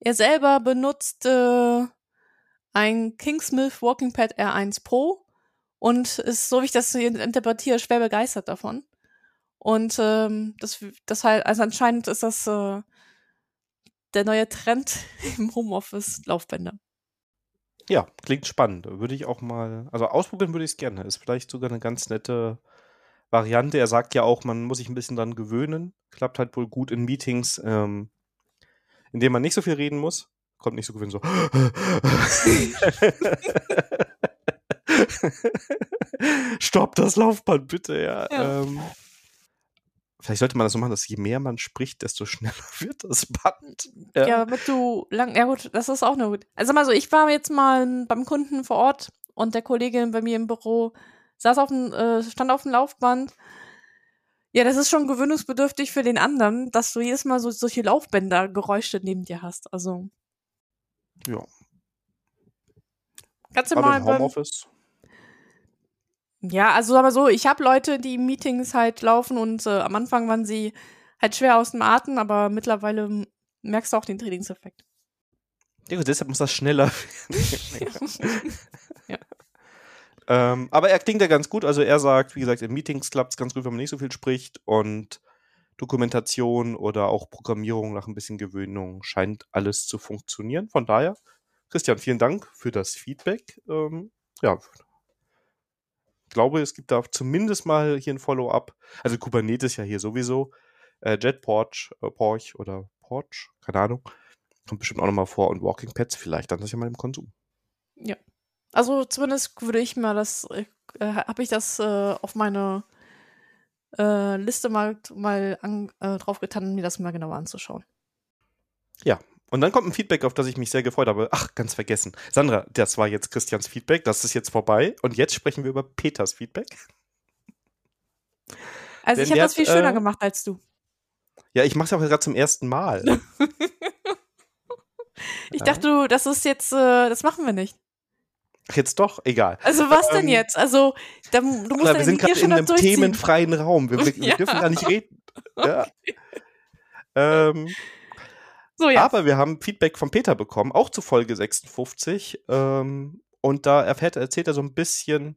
Er selber benutzt äh, ein Kingsmith Walking Pad R1 Pro und ist, so wie ich das interpretiere, schwer begeistert davon. Und ähm, das, das halt, also anscheinend ist das äh, der neue Trend im Homeoffice Laufbänder. Ja, klingt spannend. Würde ich auch mal, also ausprobieren würde ich es gerne. Ist vielleicht sogar eine ganz nette Variante. Er sagt ja auch, man muss sich ein bisschen dran gewöhnen. Klappt halt wohl gut in Meetings, ähm, in denen man nicht so viel reden muss. Kommt nicht so gewöhnt so. Stopp das Laufband, bitte, ja. ja. Ähm, vielleicht sollte man das so machen, dass je mehr man spricht, desto schneller wird das Band. Ja, ja damit du lang, ja gut, das ist auch eine gut. Also mal so, ich war jetzt mal beim Kunden vor Ort und der Kollegin bei mir im Büro saß auf dem, äh, stand auf dem Laufband. Ja, das ist schon gewöhnungsbedürftig für den anderen, dass du jedes Mal so solche Laufbänder-Geräusche neben dir hast. Also. Ja. Kannst du mal beim, Homeoffice? Ja, also mal so, ich habe Leute, die Meetings halt laufen und äh, am Anfang waren sie halt schwer aus dem Atem, aber mittlerweile merkst du auch den Trainingseffekt. Ja, deshalb muss das schneller werden. ja. Ähm, aber er klingt ja ganz gut. Also er sagt, wie gesagt, in Meetings klappt es ganz gut, wenn man nicht so viel spricht und Dokumentation oder auch Programmierung nach ein bisschen Gewöhnung scheint alles zu funktionieren. Von daher, Christian, vielen Dank für das Feedback. Ähm, ja, glaube, es gibt da zumindest mal hier ein Follow-up. Also Kubernetes ja hier sowieso. Äh, JetPorch äh, Porch oder Porch, keine Ahnung. Kommt bestimmt auch nochmal vor. Und Walking Pets vielleicht, dann das ja mal im Konsum. Ja. Also zumindest würde ich mal das, äh, habe ich das äh, auf meine äh, Liste mal, mal an, äh, draufgetan, mir das mal genauer anzuschauen. Ja, und dann kommt ein Feedback, auf das ich mich sehr gefreut habe. Ach, ganz vergessen. Sandra, das war jetzt Christians Feedback, das ist jetzt vorbei. Und jetzt sprechen wir über Peters Feedback. Also Denn ich habe das viel schöner äh, gemacht als du. Ja, ich mache es ja auch gerade zum ersten Mal. ich dachte, du, das ist jetzt, äh, das machen wir nicht. Ach, jetzt doch, egal. Also was ähm, denn jetzt? Also da, du musst klar, wir sind gerade in einem themenfreien Raum. Wir, wir, ja. wir, dürfen gar nicht reden. Ja. Ähm, so, ja. Aber wir haben Feedback von Peter bekommen, auch zu Folge 56. Ähm, und da erfährt, erzählt er so ein bisschen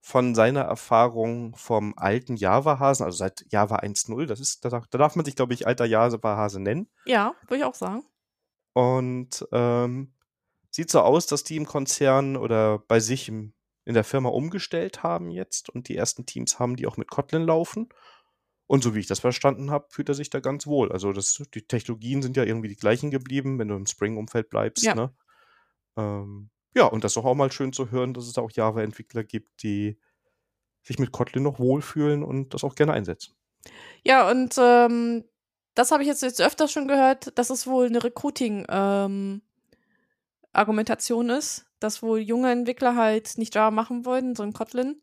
von seiner Erfahrung vom alten Java-Hasen, also seit Java 1.0. Das ist, da, da, darf man sich, glaube ich, alter Java-Hase nennen. Ja, würde ich auch sagen. Und ähm, sieht so aus, dass die im Konzern oder bei sich im, in der Firma umgestellt haben jetzt und die ersten Teams haben, die auch mit Kotlin laufen. Und so wie ich das verstanden habe, fühlt er sich da ganz wohl. Also das, die Technologien sind ja irgendwie die gleichen geblieben, wenn du im Spring-Umfeld bleibst. Ja. Ne? Ähm, ja, und das ist doch auch mal schön zu hören, dass es da auch Java-Entwickler gibt, die sich mit Kotlin noch wohlfühlen und das auch gerne einsetzen. Ja, und ähm, das habe ich jetzt, jetzt öfter schon gehört, dass es wohl eine Recruiting-Argumentation ähm, ist, dass wohl junge Entwickler halt nicht Java machen wollen, sondern Kotlin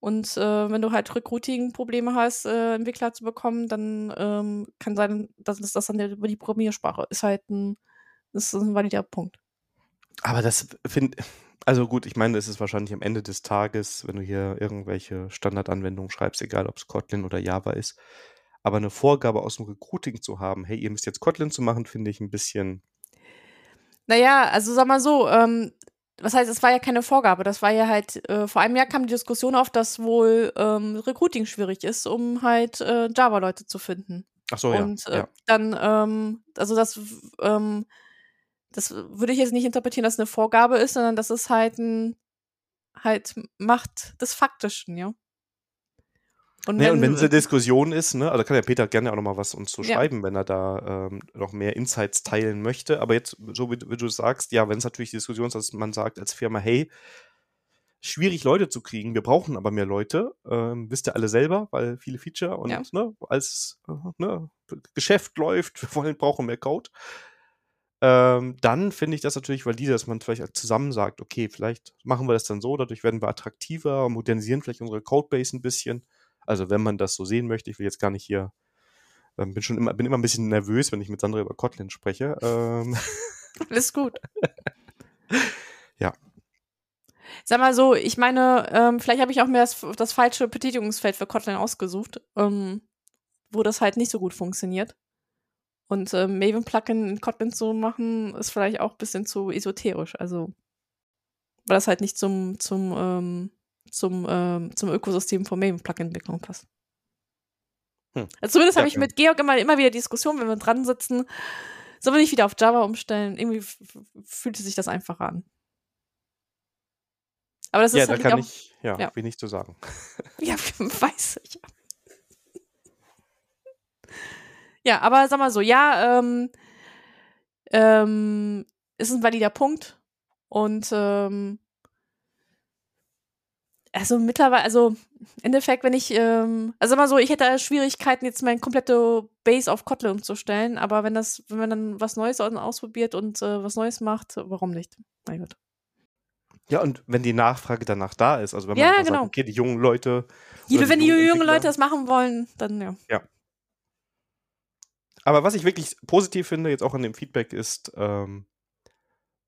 und äh, wenn du halt Recruiting-Probleme hast, äh, Entwickler zu bekommen, dann ähm, kann sein, dass das dann über die Programmiersprache ist halt ein, ist ein valider Punkt. Aber das finde also gut, ich meine, es ist wahrscheinlich am Ende des Tages, wenn du hier irgendwelche Standardanwendungen schreibst, egal ob es Kotlin oder Java ist, aber eine Vorgabe aus dem Recruiting zu haben, hey, ihr müsst jetzt Kotlin zu machen, finde ich ein bisschen. Naja, also sag mal so, ähm, was heißt, es war ja keine Vorgabe, das war ja halt, äh, vor einem Jahr kam die Diskussion auf, dass wohl ähm, Recruiting schwierig ist, um halt äh, Java-Leute zu finden. Ach so, Und ja. Äh, ja. dann, ähm, also das, ähm, das würde ich jetzt nicht interpretieren, dass es eine Vorgabe ist, sondern das ist halt ein, halt Macht des Faktischen, ja. Und wenn, ja, und wenn diese Diskussion ist, ne, also kann der Peter gerne auch noch mal was uns zu schreiben, ja. wenn er da ähm, noch mehr Insights teilen möchte. Aber jetzt, so wie, wie du sagst, ja, wenn es natürlich die Diskussion ist, dass man sagt als Firma, hey, schwierig Leute zu kriegen, wir brauchen aber mehr Leute, ähm, wisst ihr alle selber, weil viele Feature und ja. ne, als äh, ne, Geschäft läuft, wir wollen, brauchen mehr Code. Ähm, dann finde ich das natürlich valide, dass man vielleicht zusammen sagt, okay, vielleicht machen wir das dann so, dadurch werden wir attraktiver, modernisieren vielleicht unsere Codebase ein bisschen also wenn man das so sehen möchte, ich will jetzt gar nicht hier, ähm, bin schon immer, bin immer ein bisschen nervös, wenn ich mit Sandra über Kotlin spreche. Ähm. Alles gut. ja. Sag mal so, ich meine, ähm, vielleicht habe ich auch mir das, das falsche Betätigungsfeld für Kotlin ausgesucht, ähm, wo das halt nicht so gut funktioniert. Und äh, Maven-Plugin in Kotlin zu machen, ist vielleicht auch ein bisschen zu esoterisch. Also, weil das halt nicht zum, zum, ähm, zum, ähm, zum Ökosystem von Maven-Plugin-Entwicklung passt. Hm. Also zumindest ja, habe ich mit Georg immer, immer wieder Diskussionen, wenn wir dran sitzen, sollen wir nicht wieder auf Java umstellen? Irgendwie fühlte sich das einfacher an. Aber das ja, ist halt da kann ich ja, ja, wenig zu sagen. Ja, weiß ich. Ja, aber sag mal so, ja, ähm, ähm, ist ein valider Punkt. Und ähm, also mittlerweile, also im Endeffekt, wenn ich, ähm, also mal so, ich hätte Schwierigkeiten, jetzt meine komplette Base auf Kotlin umzustellen, aber wenn das, wenn man dann was Neues ausprobiert und äh, was Neues macht, warum nicht? Mein Gott. Ja, und wenn die Nachfrage danach da ist, also wenn man ja, genau. sagt, okay, die jungen Leute. Jede, wenn die jungen Leute das machen wollen, dann ja. Ja. Aber was ich wirklich positiv finde, jetzt auch in dem Feedback, ist, ähm,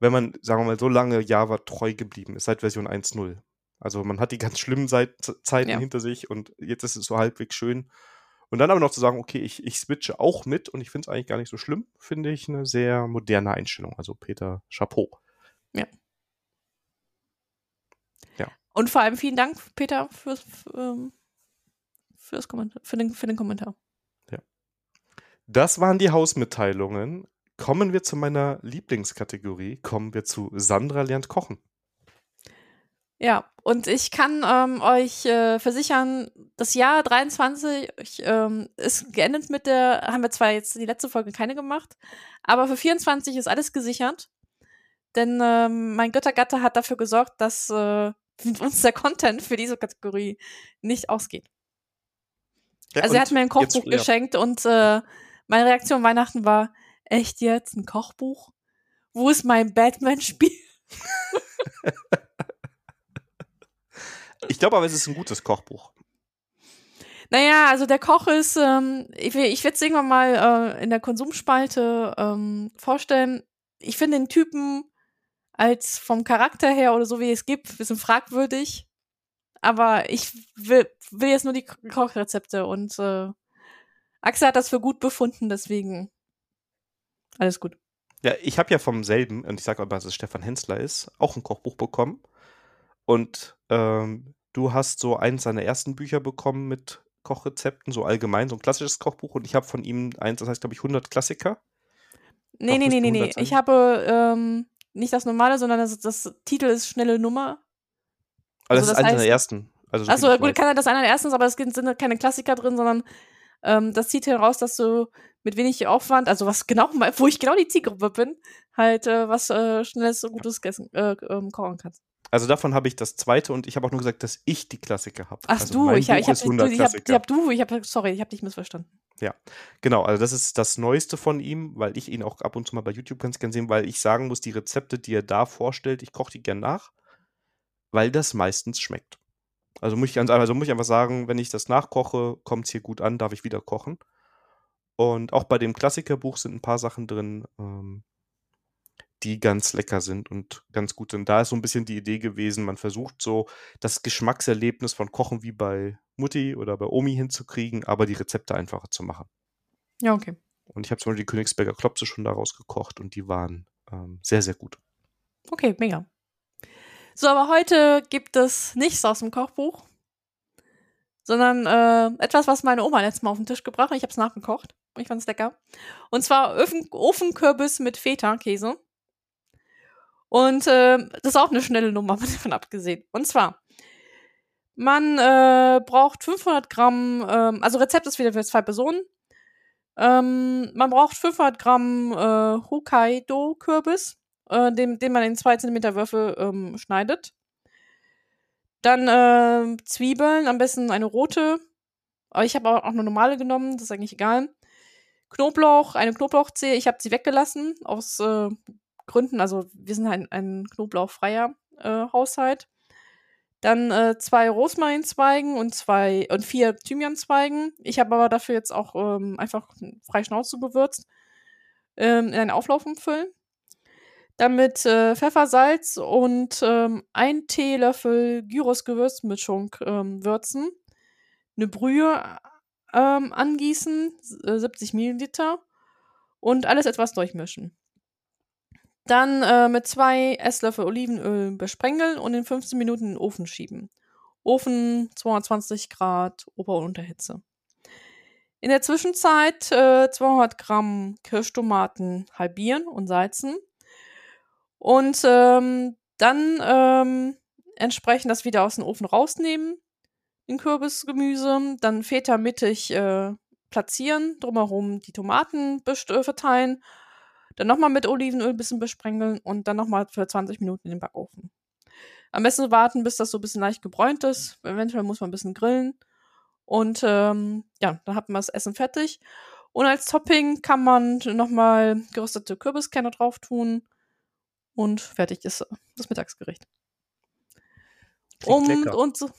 wenn man, sagen wir mal, so lange Java treu geblieben ist, seit Version 1.0. Also man hat die ganz schlimmen Seit Zeiten ja. hinter sich und jetzt ist es so halbwegs schön. Und dann aber noch zu sagen, okay, ich, ich switche auch mit und ich finde es eigentlich gar nicht so schlimm, finde ich eine sehr moderne Einstellung. Also Peter, Chapeau. Ja. Ja. Und vor allem vielen Dank, Peter, fürs, ähm, fürs Kommentar, für, den, für den Kommentar. Ja. Das waren die Hausmitteilungen. Kommen wir zu meiner Lieblingskategorie. Kommen wir zu Sandra lernt kochen. Ja, und ich kann ähm, euch äh, versichern, das Jahr 23 ähm, ist geendet mit der, haben wir zwar jetzt die letzte Folge keine gemacht, aber für 24 ist alles gesichert. Denn ähm, mein Göttergatte hat dafür gesorgt, dass äh, uns der Content für diese Kategorie nicht ausgeht. Ja, also er hat mir ein Kochbuch jetzt, geschenkt ja. und äh, meine Reaktion Weihnachten war, echt jetzt ein Kochbuch? Wo ist mein Batman-Spiel? ich glaube aber, es ist ein gutes Kochbuch. Naja, also der Koch ist, ähm, ich, ich werde es irgendwann mal äh, in der Konsumspalte ähm, vorstellen. Ich finde den Typen als vom Charakter her oder so wie es gibt, ein bisschen fragwürdig. Aber ich will, will jetzt nur die Kochrezepte und äh, Axel hat das für gut befunden, deswegen alles gut. Ja, ich habe ja vom selben, und ich sage aber, dass es Stefan Hensler ist, auch ein Kochbuch bekommen. Und ähm, du hast so eins seiner ersten Bücher bekommen mit Kochrezepten, so allgemein, so ein klassisches Kochbuch. Und ich habe von ihm eins, das heißt, glaube ich, 100 Klassiker. Nee, nee, nee, nee, nee. Ich habe ähm, nicht das normale, sondern das, das Titel ist schnelle Nummer. Also, das, das ist eines der ersten. Also Achso, gut, kann das einer der ersten, aber es sind keine Klassiker drin, sondern ähm, das zieht heraus, dass du mit wenig Aufwand, also was genau, wo ich genau die Zielgruppe bin, halt äh, was äh, schnelles, gutes Gessen, äh, ähm, kochen kannst. Also davon habe ich das zweite und ich habe auch nur gesagt, dass ich die Klassiker habe. Ach also du, ich, ich habe ich hab, ich hab, du, ich habe sorry, ich habe dich missverstanden. Ja, genau. Also das ist das Neueste von ihm, weil ich ihn auch ab und zu mal bei YouTube ganz gern sehen, weil ich sagen muss, die Rezepte, die er da vorstellt, ich koche die gern nach, weil das meistens schmeckt. Also muss ich ganz also muss ich einfach sagen, wenn ich das nachkoche, kommt es hier gut an, darf ich wieder kochen. Und auch bei dem Klassikerbuch sind ein paar Sachen drin, ähm, die ganz lecker sind und ganz gut sind. Da ist so ein bisschen die Idee gewesen, man versucht so das Geschmackserlebnis von Kochen wie bei Mutti oder bei Omi hinzukriegen, aber die Rezepte einfacher zu machen. Ja, okay. Und ich habe zum Beispiel die Königsberger Klopse schon daraus gekocht und die waren ähm, sehr, sehr gut. Okay, mega. So, aber heute gibt es nichts aus dem Kochbuch, sondern äh, etwas, was meine Oma letztes Mal auf den Tisch gebracht hat. Ich habe es nachgekocht. Ich fand es lecker. Und zwar Ofenkürbis mit Feta-Käse. Und äh, das ist auch eine schnelle Nummer, davon abgesehen. Und zwar, man äh, braucht 500 Gramm, ähm, also Rezept ist wieder für zwei Personen. Ähm, man braucht 500 Gramm äh, Hokkaido-Kürbis, äh, den, den man in 2 cm Würfel ähm, schneidet. Dann äh, Zwiebeln, am besten eine rote. Aber ich habe auch eine normale genommen, das ist eigentlich egal. Knoblauch, eine Knoblauchzehe. Ich habe sie weggelassen aus äh, Gründen. Also wir sind ein, ein knoblauchfreier äh, Haushalt. Dann äh, zwei Rosmarinzweigen und zwei und vier Thymianzweigen. Ich habe aber dafür jetzt auch ähm, einfach frei Schnauze gewürzt. Ähm, in einen Auflauf umfüllen. Dann mit äh, Pfeffer, und ähm, ein Teelöffel Gyros-Gewürzmischung ähm, würzen. Eine Brühe ähm, angießen, äh, 70 Milliliter. Und alles etwas durchmischen. Dann äh, mit zwei Esslöffel Olivenöl besprengeln und in 15 Minuten in den Ofen schieben. Ofen 220 Grad Ober- und Unterhitze. In der Zwischenzeit äh, 200 Gramm Kirschtomaten halbieren und salzen. Und ähm, dann ähm, entsprechend das wieder aus dem Ofen rausnehmen, den Kürbisgemüse. Dann Feta mittig äh, platzieren, drumherum die Tomaten äh, verteilen dann nochmal mit Olivenöl ein bisschen besprengeln und dann nochmal für 20 Minuten in den Backofen. Am besten warten, bis das so ein bisschen leicht gebräunt ist. Eventuell muss man ein bisschen grillen. Und ähm, ja, dann hat man das Essen fertig. Und als Topping kann man nochmal geröstete Kürbiskerne drauf tun. Und fertig ist das Mittagsgericht. Klingt lecker. und so.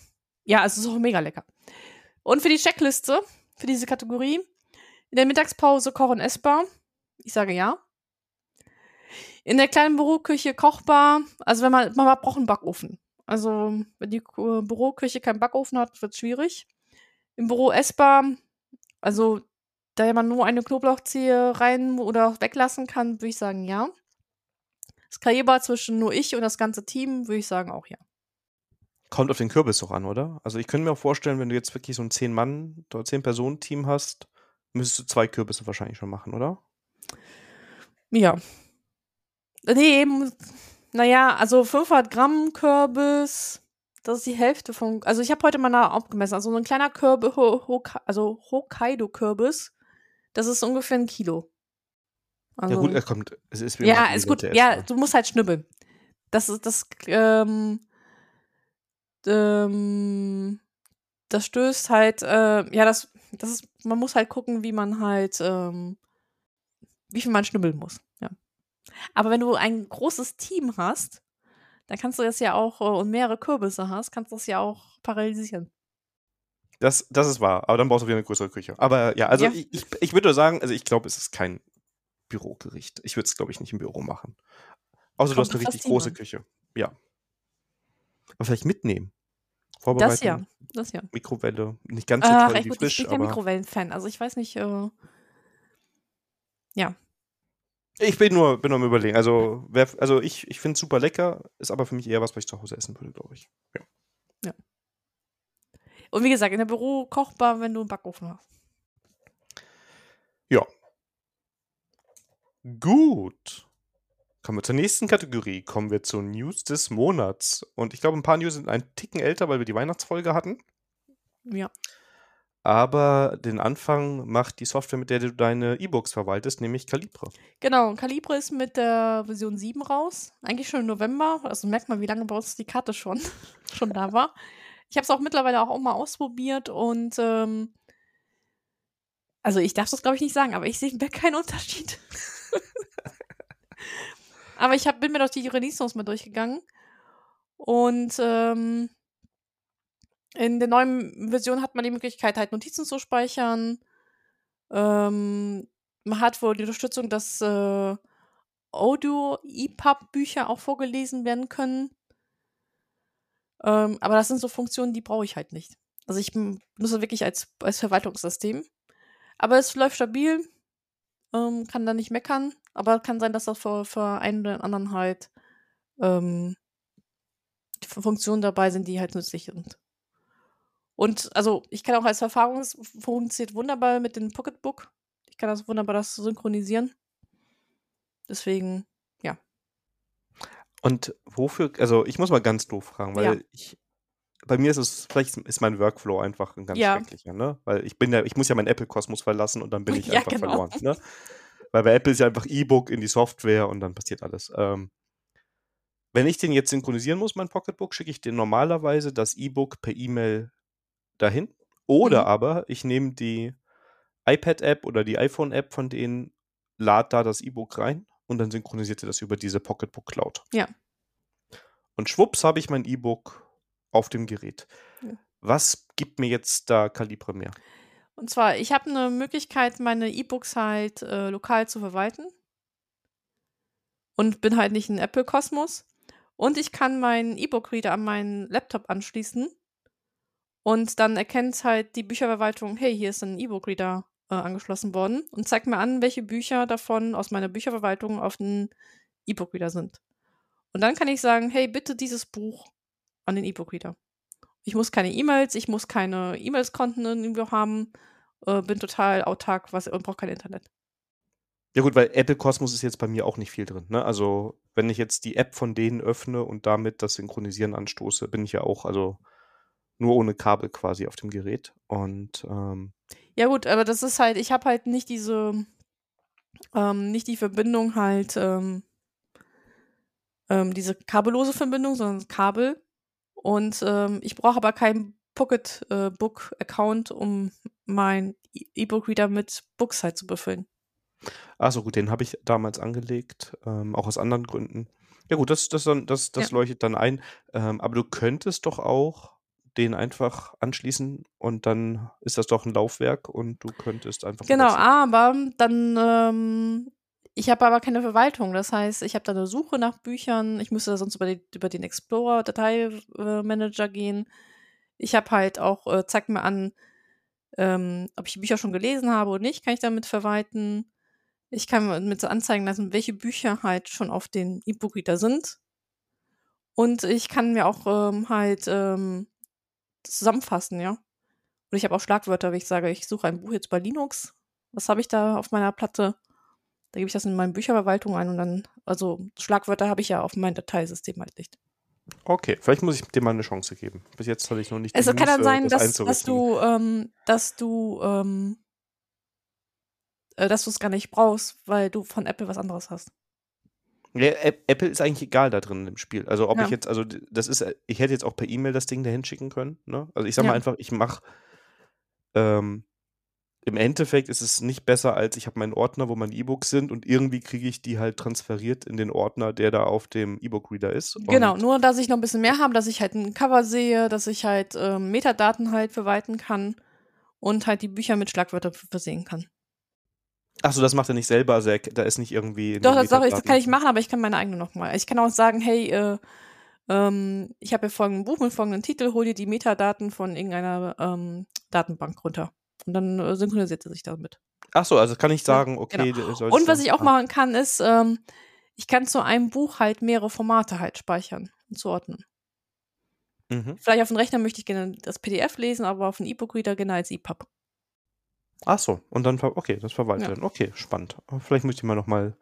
Ja, es ist auch mega lecker. Und für die Checkliste, für diese Kategorie, in der Mittagspause kochen essbar. Ich sage ja. In der kleinen Büroküche kochbar. Also wenn man, man braucht einen Backofen. Also wenn die Büroküche keinen Backofen hat, wird es schwierig. Im Büro essbar. Also da man nur eine Knoblauchzehe rein oder weglassen kann, würde ich sagen ja. Skalierbar zwischen nur ich und das ganze Team, würde ich sagen auch ja. Kommt auf den Kürbis doch an, oder? Also ich könnte mir auch vorstellen, wenn du jetzt wirklich so ein 10-Mann- oder 10-Personen-Team hast, müsstest du zwei Kürbisse wahrscheinlich schon machen, oder? Ja, Nee, eben, naja, also 500 Gramm Kürbis, das ist die Hälfte von, also ich habe heute mal abgemessen, also so ein kleiner Kürbis, also Hokkaido-Kürbis, das ist ungefähr ein Kilo. Also, ja gut, er kommt, es ist wie Ja, ist gut, ja, du musst halt schnibbeln. Das ist, das, ähm, ähm, das stößt halt, äh, ja, das, das ist, man muss halt gucken, wie man halt, ähm, wie viel man schnibbeln muss. Aber wenn du ein großes Team hast, dann kannst du das ja auch, äh, und mehrere Kürbisse hast, kannst du das ja auch paralysieren. Das, das ist wahr, aber dann brauchst du wieder eine größere Küche. Aber ja, also ja. ich, ich, ich würde sagen, also ich glaube, es ist kein Bürogericht. Ich würde es, glaube ich, nicht im Büro machen. Außer Kommt du hast eine richtig große Küche. Ja. Aber vielleicht mitnehmen. Vorbereiten. Das ja, das ja. Mikrowelle, nicht ganz so toll wie frisch, ich bin aber... Mikrowellen-Fan, also ich weiß nicht, äh, ja, ich bin nur, bin nur am überlegen. Also, wer, also ich, ich finde es super lecker, ist aber für mich eher was, was ich zu Hause essen würde, glaube ich. Ja. ja. Und wie gesagt, in der Büro kochbar, wenn du einen Backofen hast. Ja. Gut. Kommen wir zur nächsten Kategorie. Kommen wir zu News des Monats. Und ich glaube, ein paar News sind ein Ticken älter, weil wir die Weihnachtsfolge hatten. Ja aber den Anfang macht die Software, mit der du deine E-Books verwaltest, nämlich Calibre. Genau, Calibre ist mit der Version 7 raus. Eigentlich schon im November. Also merkt man, wie lange bei uns die Karte schon, schon da war. Ich habe es auch mittlerweile auch, auch mal ausprobiert und ähm, also ich darf das glaube ich nicht sagen, aber ich sehe keinen Unterschied. aber ich hab, bin mir doch die Release mal durchgegangen und ähm, in der neuen Version hat man die Möglichkeit, halt Notizen zu speichern. Ähm, man hat wohl die Unterstützung, dass äh, Audio-EPUB-Bücher auch vorgelesen werden können. Ähm, aber das sind so Funktionen, die brauche ich halt nicht. Also ich benutze wirklich als, als Verwaltungssystem. Aber es läuft stabil, ähm, kann da nicht meckern, aber kann sein, dass das für, für einen oder anderen halt ähm, Funktionen dabei sind, die halt nützlich sind. Und also ich kann auch als Erfahrung, es funktioniert wunderbar mit dem Pocketbook. Ich kann das wunderbar das synchronisieren. Deswegen, ja. Und wofür, also ich muss mal ganz doof fragen, weil ja. ich, bei mir ist es, vielleicht ist mein Workflow einfach ein ganz ja. schrecklicher, ne? Weil ich bin ja, ich muss ja meinen Apple-Kosmos verlassen und dann bin ich ja, einfach genau. verloren, ne? Weil bei Apple ist ja einfach E-Book in die Software und dann passiert alles. Ähm, wenn ich den jetzt synchronisieren muss, mein Pocketbook, schicke ich dir normalerweise das E-Book per E-Mail dahin. Oder mhm. aber ich nehme die iPad-App oder die iPhone-App von denen, lade da das E-Book rein und dann synchronisiert ihr das über diese Pocketbook Cloud. Ja. Und schwupps habe ich mein E-Book auf dem Gerät. Ja. Was gibt mir jetzt da Kalibre mehr? Und zwar, ich habe eine Möglichkeit, meine E-Books halt äh, lokal zu verwalten. und bin halt nicht ein Apple-Kosmos. Und ich kann meinen E-Book-Reader an meinen Laptop anschließen. Und dann erkennt halt die Bücherverwaltung, hey, hier ist ein E-Book-Reader äh, angeschlossen worden und zeigt mir an, welche Bücher davon aus meiner Bücherverwaltung auf den E-Book-Reader sind. Und dann kann ich sagen, hey, bitte dieses Buch an den E-Book-Reader. Ich muss keine E-Mails, ich muss keine E-Mails-Konten irgendwo haben, äh, bin total autark was, und brauche kein Internet. Ja gut, weil Apple Cosmos ist jetzt bei mir auch nicht viel drin. Ne? Also wenn ich jetzt die App von denen öffne und damit das Synchronisieren anstoße, bin ich ja auch also nur ohne Kabel quasi auf dem Gerät. Und ähm, ja gut, aber das ist halt, ich habe halt nicht diese, ähm, nicht die Verbindung halt, ähm, ähm, diese kabellose Verbindung, sondern Kabel. Und ähm, ich brauche aber keinen Pocketbook-Account, äh, um mein E-Book-Reader mit Books halt zu befüllen. Achso, gut, den habe ich damals angelegt, ähm, auch aus anderen Gründen. Ja gut, das, das, das, das ja. leuchtet dann ein. Ähm, aber du könntest doch auch den einfach anschließen und dann ist das doch ein Laufwerk und du könntest einfach. Genau, aber dann, ähm, ich habe aber keine Verwaltung. Das heißt, ich habe da eine Suche nach Büchern. Ich müsste sonst über, die, über den Explorer, Dateimanager gehen. Ich habe halt auch, äh, zeigt mir an, ähm, ob ich die Bücher schon gelesen habe oder nicht, kann ich damit verwalten. Ich kann mit so anzeigen lassen, welche Bücher halt schon auf den E-Book-Reader sind. Und ich kann mir auch ähm, halt ähm, zusammenfassen, ja. Und ich habe auch Schlagwörter, wie ich sage, ich suche ein Buch jetzt bei Linux. Was habe ich da auf meiner Platte? Da gebe ich das in meine Bücherverwaltung ein und dann, also Schlagwörter habe ich ja auf mein Dateisystem halt nicht. Okay, vielleicht muss ich dir mal eine Chance geben. Bis jetzt hatte ich noch nicht. Es kann dann sein, das dass, dass du, ähm, dass du, ähm, äh, dass du es gar nicht brauchst, weil du von Apple was anderes hast. Ja, Apple ist eigentlich egal da drin im Spiel. Also ob ja. ich jetzt, also das ist, ich hätte jetzt auch per E-Mail das Ding dahin schicken können. Ne? Also ich sag ja. mal einfach, ich mache ähm, im Endeffekt ist es nicht besser, als ich habe meinen Ordner, wo meine E-Books sind und irgendwie kriege ich die halt transferiert in den Ordner, der da auf dem E-Book-Reader ist. genau, nur dass ich noch ein bisschen mehr habe, dass ich halt ein Cover sehe, dass ich halt ähm, Metadaten halt verwalten kann und halt die Bücher mit Schlagwörtern versehen kann. Achso, das macht er nicht selber, also er, da ist nicht irgendwie. Doch, das, das kann ich machen, aber ich kann meine eigene nochmal. Ich kann auch sagen, hey, äh, ähm, ich habe hier folgenden Buch mit folgendem Titel, hol dir die Metadaten von irgendeiner ähm, Datenbank runter. Und dann äh, synchronisiert er sich damit. Achso, also kann ich sagen, okay. Genau. Und was ich auch machen kann, ist, ähm, ich kann zu einem Buch halt mehrere Formate halt speichern und zuordnen. Mhm. Vielleicht auf dem Rechner möchte ich gerne das PDF lesen, aber auf dem E-Book-Reader gerne als EPUB. Ach so, und dann, okay, das verwaltet ja. Okay, spannend. Vielleicht muss ich mal nochmal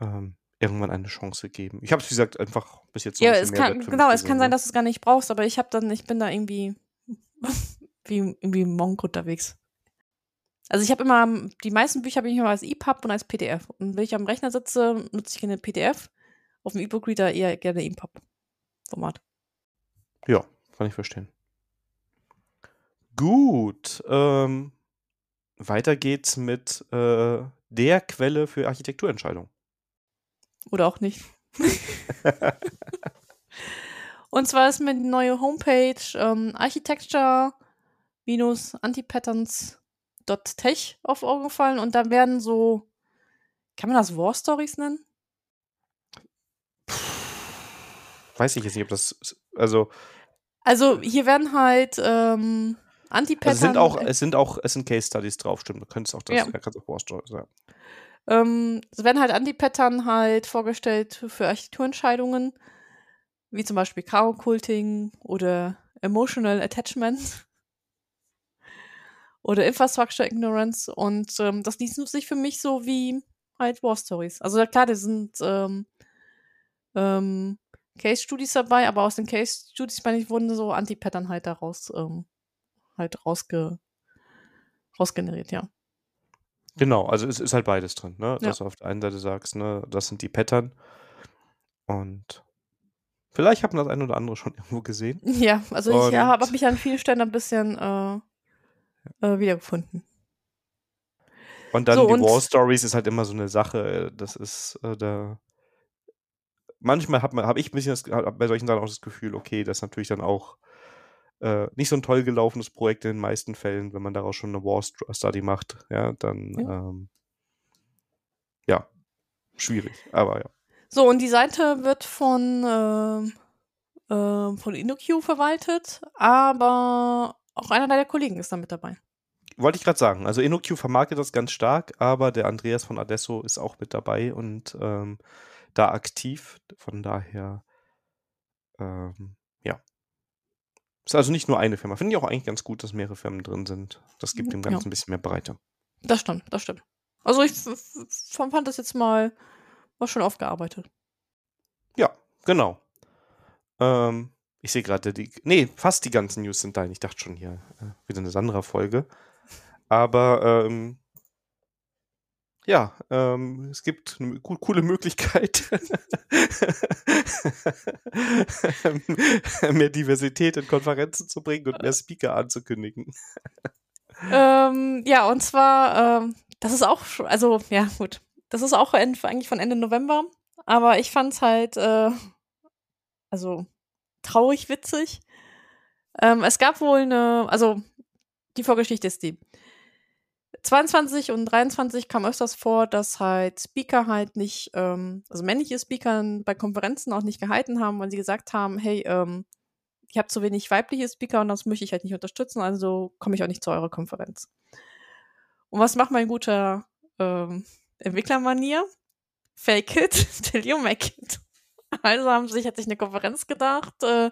ähm, irgendwann eine Chance geben. Ich habe es, wie gesagt, einfach bis jetzt so Ja, es kann, genau, es kann sein, dass du es gar nicht brauchst, aber ich habe dann, ich bin da irgendwie wie irgendwie Monk unterwegs. Also ich habe immer, die meisten Bücher habe ich immer als EPUB und als PDF. Und wenn ich am Rechner sitze, nutze ich gerne PDF. Auf dem E-Book-Reader eher gerne EPUB-Format. Ja, kann ich verstehen. Gut. Ähm, weiter geht's mit äh, der Quelle für Architekturentscheidungen. Oder auch nicht. Und zwar ist mir die neue Homepage ähm, architecture-antipatterns.tech auf Augen gefallen und da werden so, kann man das War Stories nennen? Weiß ich jetzt nicht, ob das, also. Also hier werden halt ähm, Anti-Pattern. Also sind auch, es sind auch, es sind Case Studies drauf, stimmt. Du könntest auch das, ja. kannst auch War Stories, ja. Ähm, es werden halt Anti-Pattern halt vorgestellt für Architekturentscheidungen, wie zum Beispiel Crowd-Culting oder Emotional Attachment oder Infrastructure Ignorance und ähm, das liest sich für mich so wie halt War Stories. Also klar, da sind ähm, ähm, Case-Studies dabei, aber aus den Case-Studies, meine ich, wurden so Anti-Pattern halt daraus ähm, halt rausge rausgeneriert, ja. Genau, also es ist halt beides drin, ne? Ja. Dass du auf der einen Seite sagst, ne, das sind die Pattern und vielleicht hat man das ein oder andere schon irgendwo gesehen. Ja, also und ich ja, habe mich an vielen Stellen ein bisschen äh, äh, wiedergefunden. Und dann so, die und War Stories ist halt immer so eine Sache, das ist äh, da manchmal hat man habe ich ein bisschen das, bei solchen Sachen auch das Gefühl, okay, das ist natürlich dann auch äh, nicht so ein toll gelaufenes Projekt in den meisten Fällen, wenn man daraus schon eine War Study macht, ja, dann ja, ähm, ja schwierig, aber ja. So, und die Seite wird von, äh, äh, von InnoQ verwaltet, aber auch einer deiner Kollegen ist da mit dabei. Wollte ich gerade sagen. Also InnoQ vermarktet das ganz stark, aber der Andreas von Adesso ist auch mit dabei und ähm, da aktiv. Von daher, ähm. Ist also nicht nur eine Firma. Finde ich auch eigentlich ganz gut, dass mehrere Firmen drin sind. Das gibt dem Ganzen ja. ein bisschen mehr Breite. Das stimmt, das stimmt. Also ich fand das jetzt mal, mal schon aufgearbeitet. Ja, genau. Ähm, ich sehe gerade, die, nee, fast die ganzen News sind da. Ich dachte schon hier, äh, wieder eine Sandra-Folge. Aber ähm, ja, ähm, es gibt eine co coole Möglichkeit, mehr Diversität in Konferenzen zu bringen und mehr Speaker anzukündigen. ähm, ja, und zwar, ähm, das ist auch, also ja, gut, das ist auch eigentlich von Ende November, aber ich fand's halt, äh, also traurig witzig. Ähm, es gab wohl eine, also die Vorgeschichte ist die. 22 und 23 kam öfters vor, dass halt Speaker halt nicht, ähm, also männliche Speaker bei Konferenzen auch nicht gehalten haben, weil sie gesagt haben, hey, ähm, ich habe zu wenig weibliche Speaker und das möchte ich halt nicht unterstützen, also komme ich auch nicht zu eurer Konferenz. Und was macht mein guter ähm, Entwicklermanier? Fake it till you make it. Also haben sich, hat sich eine Konferenz gedacht, äh,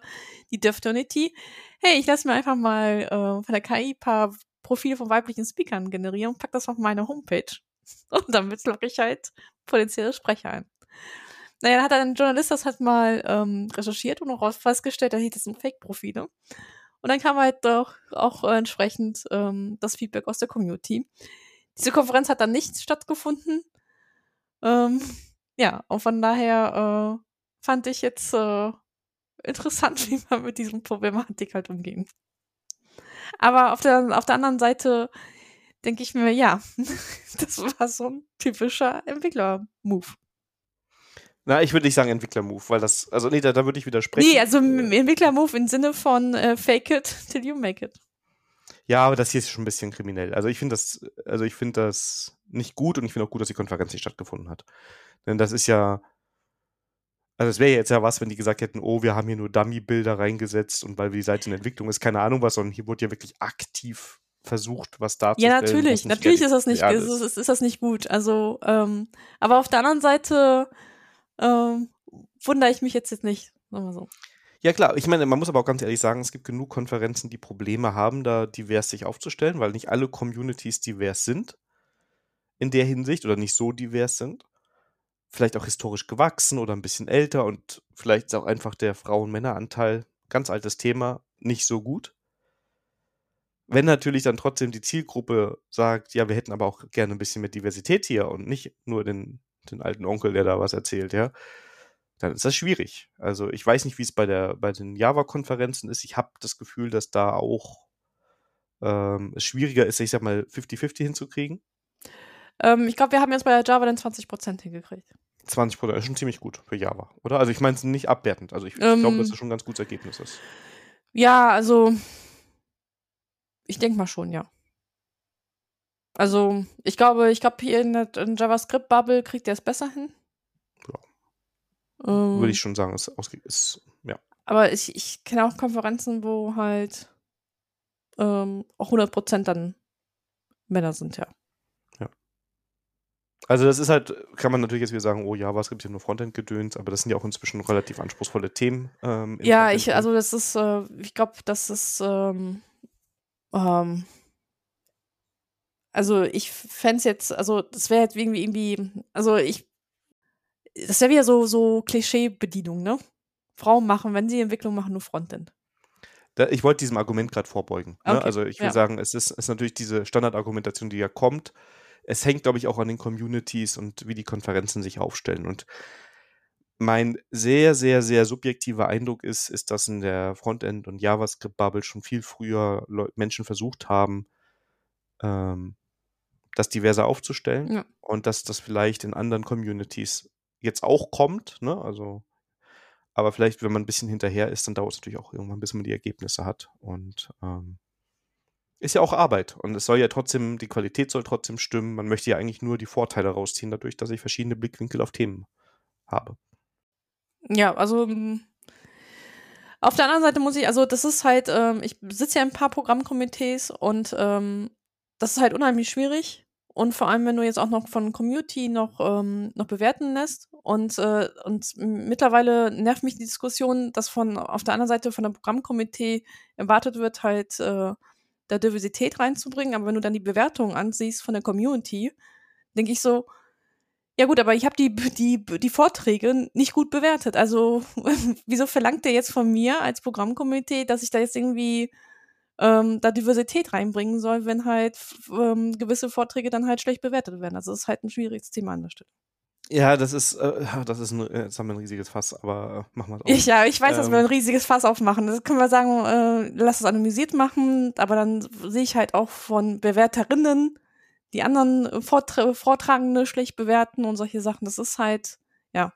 die Deftonity. Hey, ich lasse mir einfach mal äh, von der KI paar Profile von weiblichen Speakern generieren und pack das auf meine Homepage. Und damit locke ich halt potenzielle Sprecher ein. Naja, dann hat ein Journalist das halt mal ähm, recherchiert und auch festgestellt, dass das sind Fake-Profile. Und dann kam halt doch auch entsprechend ähm, das Feedback aus der Community. Diese Konferenz hat dann nicht stattgefunden. Ähm, ja, und von daher äh, fand ich jetzt äh, interessant, wie man mit diesem Problematik halt umgehen. Aber auf der, auf der anderen Seite denke ich mir, ja, das war so ein typischer Entwickler-Move. Na, ich würde nicht sagen Entwickler-Move, weil das, also nee, da, da würde ich widersprechen. Nee, also Entwickler-Move im Sinne von äh, fake it till you make it. Ja, aber das hier ist schon ein bisschen kriminell. Also ich finde das, also ich finde das nicht gut und ich finde auch gut, dass die Konferenz nicht stattgefunden hat. Denn das ist ja, also es wäre jetzt ja was, wenn die gesagt hätten, oh, wir haben hier nur Dummy-Bilder reingesetzt und weil die Seite in Entwicklung ist, keine Ahnung was, sondern hier wurde ja wirklich aktiv versucht, was darzustellen. Ja, natürlich, natürlich ist das nicht, ist, ist, ist, das nicht gut. Also, ähm, aber auf der anderen Seite ähm, wundere ich mich jetzt, jetzt nicht, sagen wir so. Ja klar, ich meine, man muss aber auch ganz ehrlich sagen, es gibt genug Konferenzen, die Probleme haben, da divers sich aufzustellen, weil nicht alle Communities divers sind in der Hinsicht oder nicht so divers sind vielleicht auch historisch gewachsen oder ein bisschen älter und vielleicht ist auch einfach der Frauen-Männer-Anteil, ganz altes Thema, nicht so gut. Wenn natürlich dann trotzdem die Zielgruppe sagt, ja, wir hätten aber auch gerne ein bisschen mehr Diversität hier und nicht nur den, den alten Onkel, der da was erzählt, ja, dann ist das schwierig. Also ich weiß nicht, wie es bei, der, bei den Java-Konferenzen ist. Ich habe das Gefühl, dass da auch ähm, es schwieriger ist, ich sag mal, 50-50 hinzukriegen. Ähm, ich glaube, wir haben jetzt bei der Java dann 20% hingekriegt. 20% ist schon ziemlich gut für Java, oder? Also ich meine es nicht abwertend. Also ich, ähm, glaube, dass es schon ein ganz gutes Ergebnis ist. Ja, also ich denke mal schon, ja. Also ich glaube, ich glaube hier in der JavaScript-Bubble kriegt er es besser hin. Ja. Ähm, Würde ich schon sagen, ist, ist ja. Aber ich, ich kenne auch Konferenzen, wo halt ähm, auch 100% dann Männer sind, ja. Also das ist halt, kann man natürlich jetzt wieder sagen, oh ja, was gibt hier nur Frontend-Gedöns, aber das sind ja auch inzwischen relativ anspruchsvolle Themen. Ähm, ja, ich, also das ist, äh, ich glaube, das ist, ähm, ähm, also ich fände es jetzt, also das wäre jetzt irgendwie, irgendwie, also ich, das wäre wieder so, so Klischee-Bedienung, ne? Frauen machen, wenn sie Entwicklung machen, nur Frontend. Ich wollte diesem Argument gerade vorbeugen. Ne? Okay, also ich will ja. sagen, es ist, ist natürlich diese Standardargumentation, die ja kommt, es hängt, glaube ich, auch an den Communities und wie die Konferenzen sich aufstellen. Und mein sehr, sehr, sehr subjektiver Eindruck ist, ist, dass in der Frontend- und JavaScript-Bubble schon viel früher Menschen versucht haben, ähm, das diverser aufzustellen ja. und dass das vielleicht in anderen Communities jetzt auch kommt, ne? Also, aber vielleicht, wenn man ein bisschen hinterher ist, dann dauert es natürlich auch irgendwann, bis man die Ergebnisse hat. Und ähm, ist ja auch Arbeit und es soll ja trotzdem, die Qualität soll trotzdem stimmen. Man möchte ja eigentlich nur die Vorteile rausziehen, dadurch, dass ich verschiedene Blickwinkel auf Themen habe. Ja, also mm, auf der anderen Seite muss ich, also das ist halt, ähm, ich sitze ja in ein paar Programmkomitees und ähm, das ist halt unheimlich schwierig. Und vor allem, wenn du jetzt auch noch von Community noch, ähm, noch bewerten lässt. Und, äh, und mittlerweile nervt mich die Diskussion, dass von auf der anderen Seite von der Programmkomitee erwartet wird, halt äh, da Diversität reinzubringen. Aber wenn du dann die Bewertung ansiehst von der Community, denke ich so, ja gut, aber ich habe die, die, die Vorträge nicht gut bewertet. Also wieso verlangt der jetzt von mir als Programmkomitee, dass ich da jetzt irgendwie ähm, da Diversität reinbringen soll, wenn halt ähm, gewisse Vorträge dann halt schlecht bewertet werden. Also das ist halt ein schwieriges Thema an der Stelle. Ja, das ist, äh, das ist ein, äh, jetzt haben wir ein riesiges Fass, aber äh, machen wir es auch. Ich, ja, ich weiß, ähm, dass wir ein ähm. riesiges Fass aufmachen. Das können wir sagen, äh, lass es anonymisiert machen, aber dann sehe ich halt auch von Bewerterinnen, die anderen Vortra Vortragende schlecht bewerten und solche Sachen. Das ist halt, ja.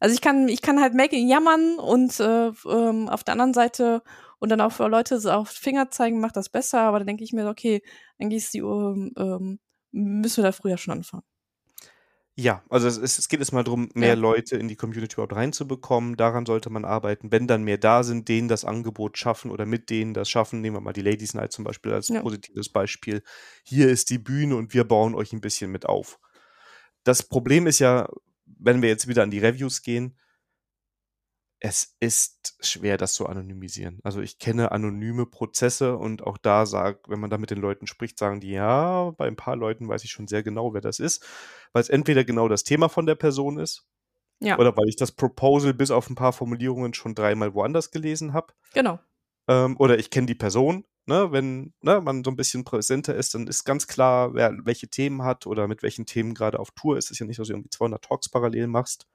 Also ich kann, ich kann halt Making jammern und äh, ähm, auf der anderen Seite und dann auch für Leute auf Finger zeigen, macht das besser, aber dann denke ich mir, okay, eigentlich ist die ähm, ähm, müssen wir da früher schon anfangen. Ja, also es, es geht jetzt mal darum, mehr ja. Leute in die Community überhaupt reinzubekommen. Daran sollte man arbeiten. Wenn dann mehr da sind, denen das Angebot schaffen oder mit denen das schaffen, nehmen wir mal die Ladies Night zum Beispiel als ja. positives Beispiel. Hier ist die Bühne und wir bauen euch ein bisschen mit auf. Das Problem ist ja, wenn wir jetzt wieder an die Reviews gehen, es ist schwer, das zu anonymisieren. Also ich kenne anonyme Prozesse und auch da sagt, wenn man da mit den Leuten spricht, sagen die, ja, bei ein paar Leuten weiß ich schon sehr genau, wer das ist, weil es entweder genau das Thema von der Person ist, ja. oder weil ich das Proposal bis auf ein paar Formulierungen schon dreimal woanders gelesen habe. Genau. Ähm, oder ich kenne die Person. Ne, wenn ne, man so ein bisschen präsenter ist, dann ist ganz klar, wer welche Themen hat oder mit welchen Themen gerade auf Tour ist. Es ist ja nicht, dass du irgendwie 200 Talks parallel machst.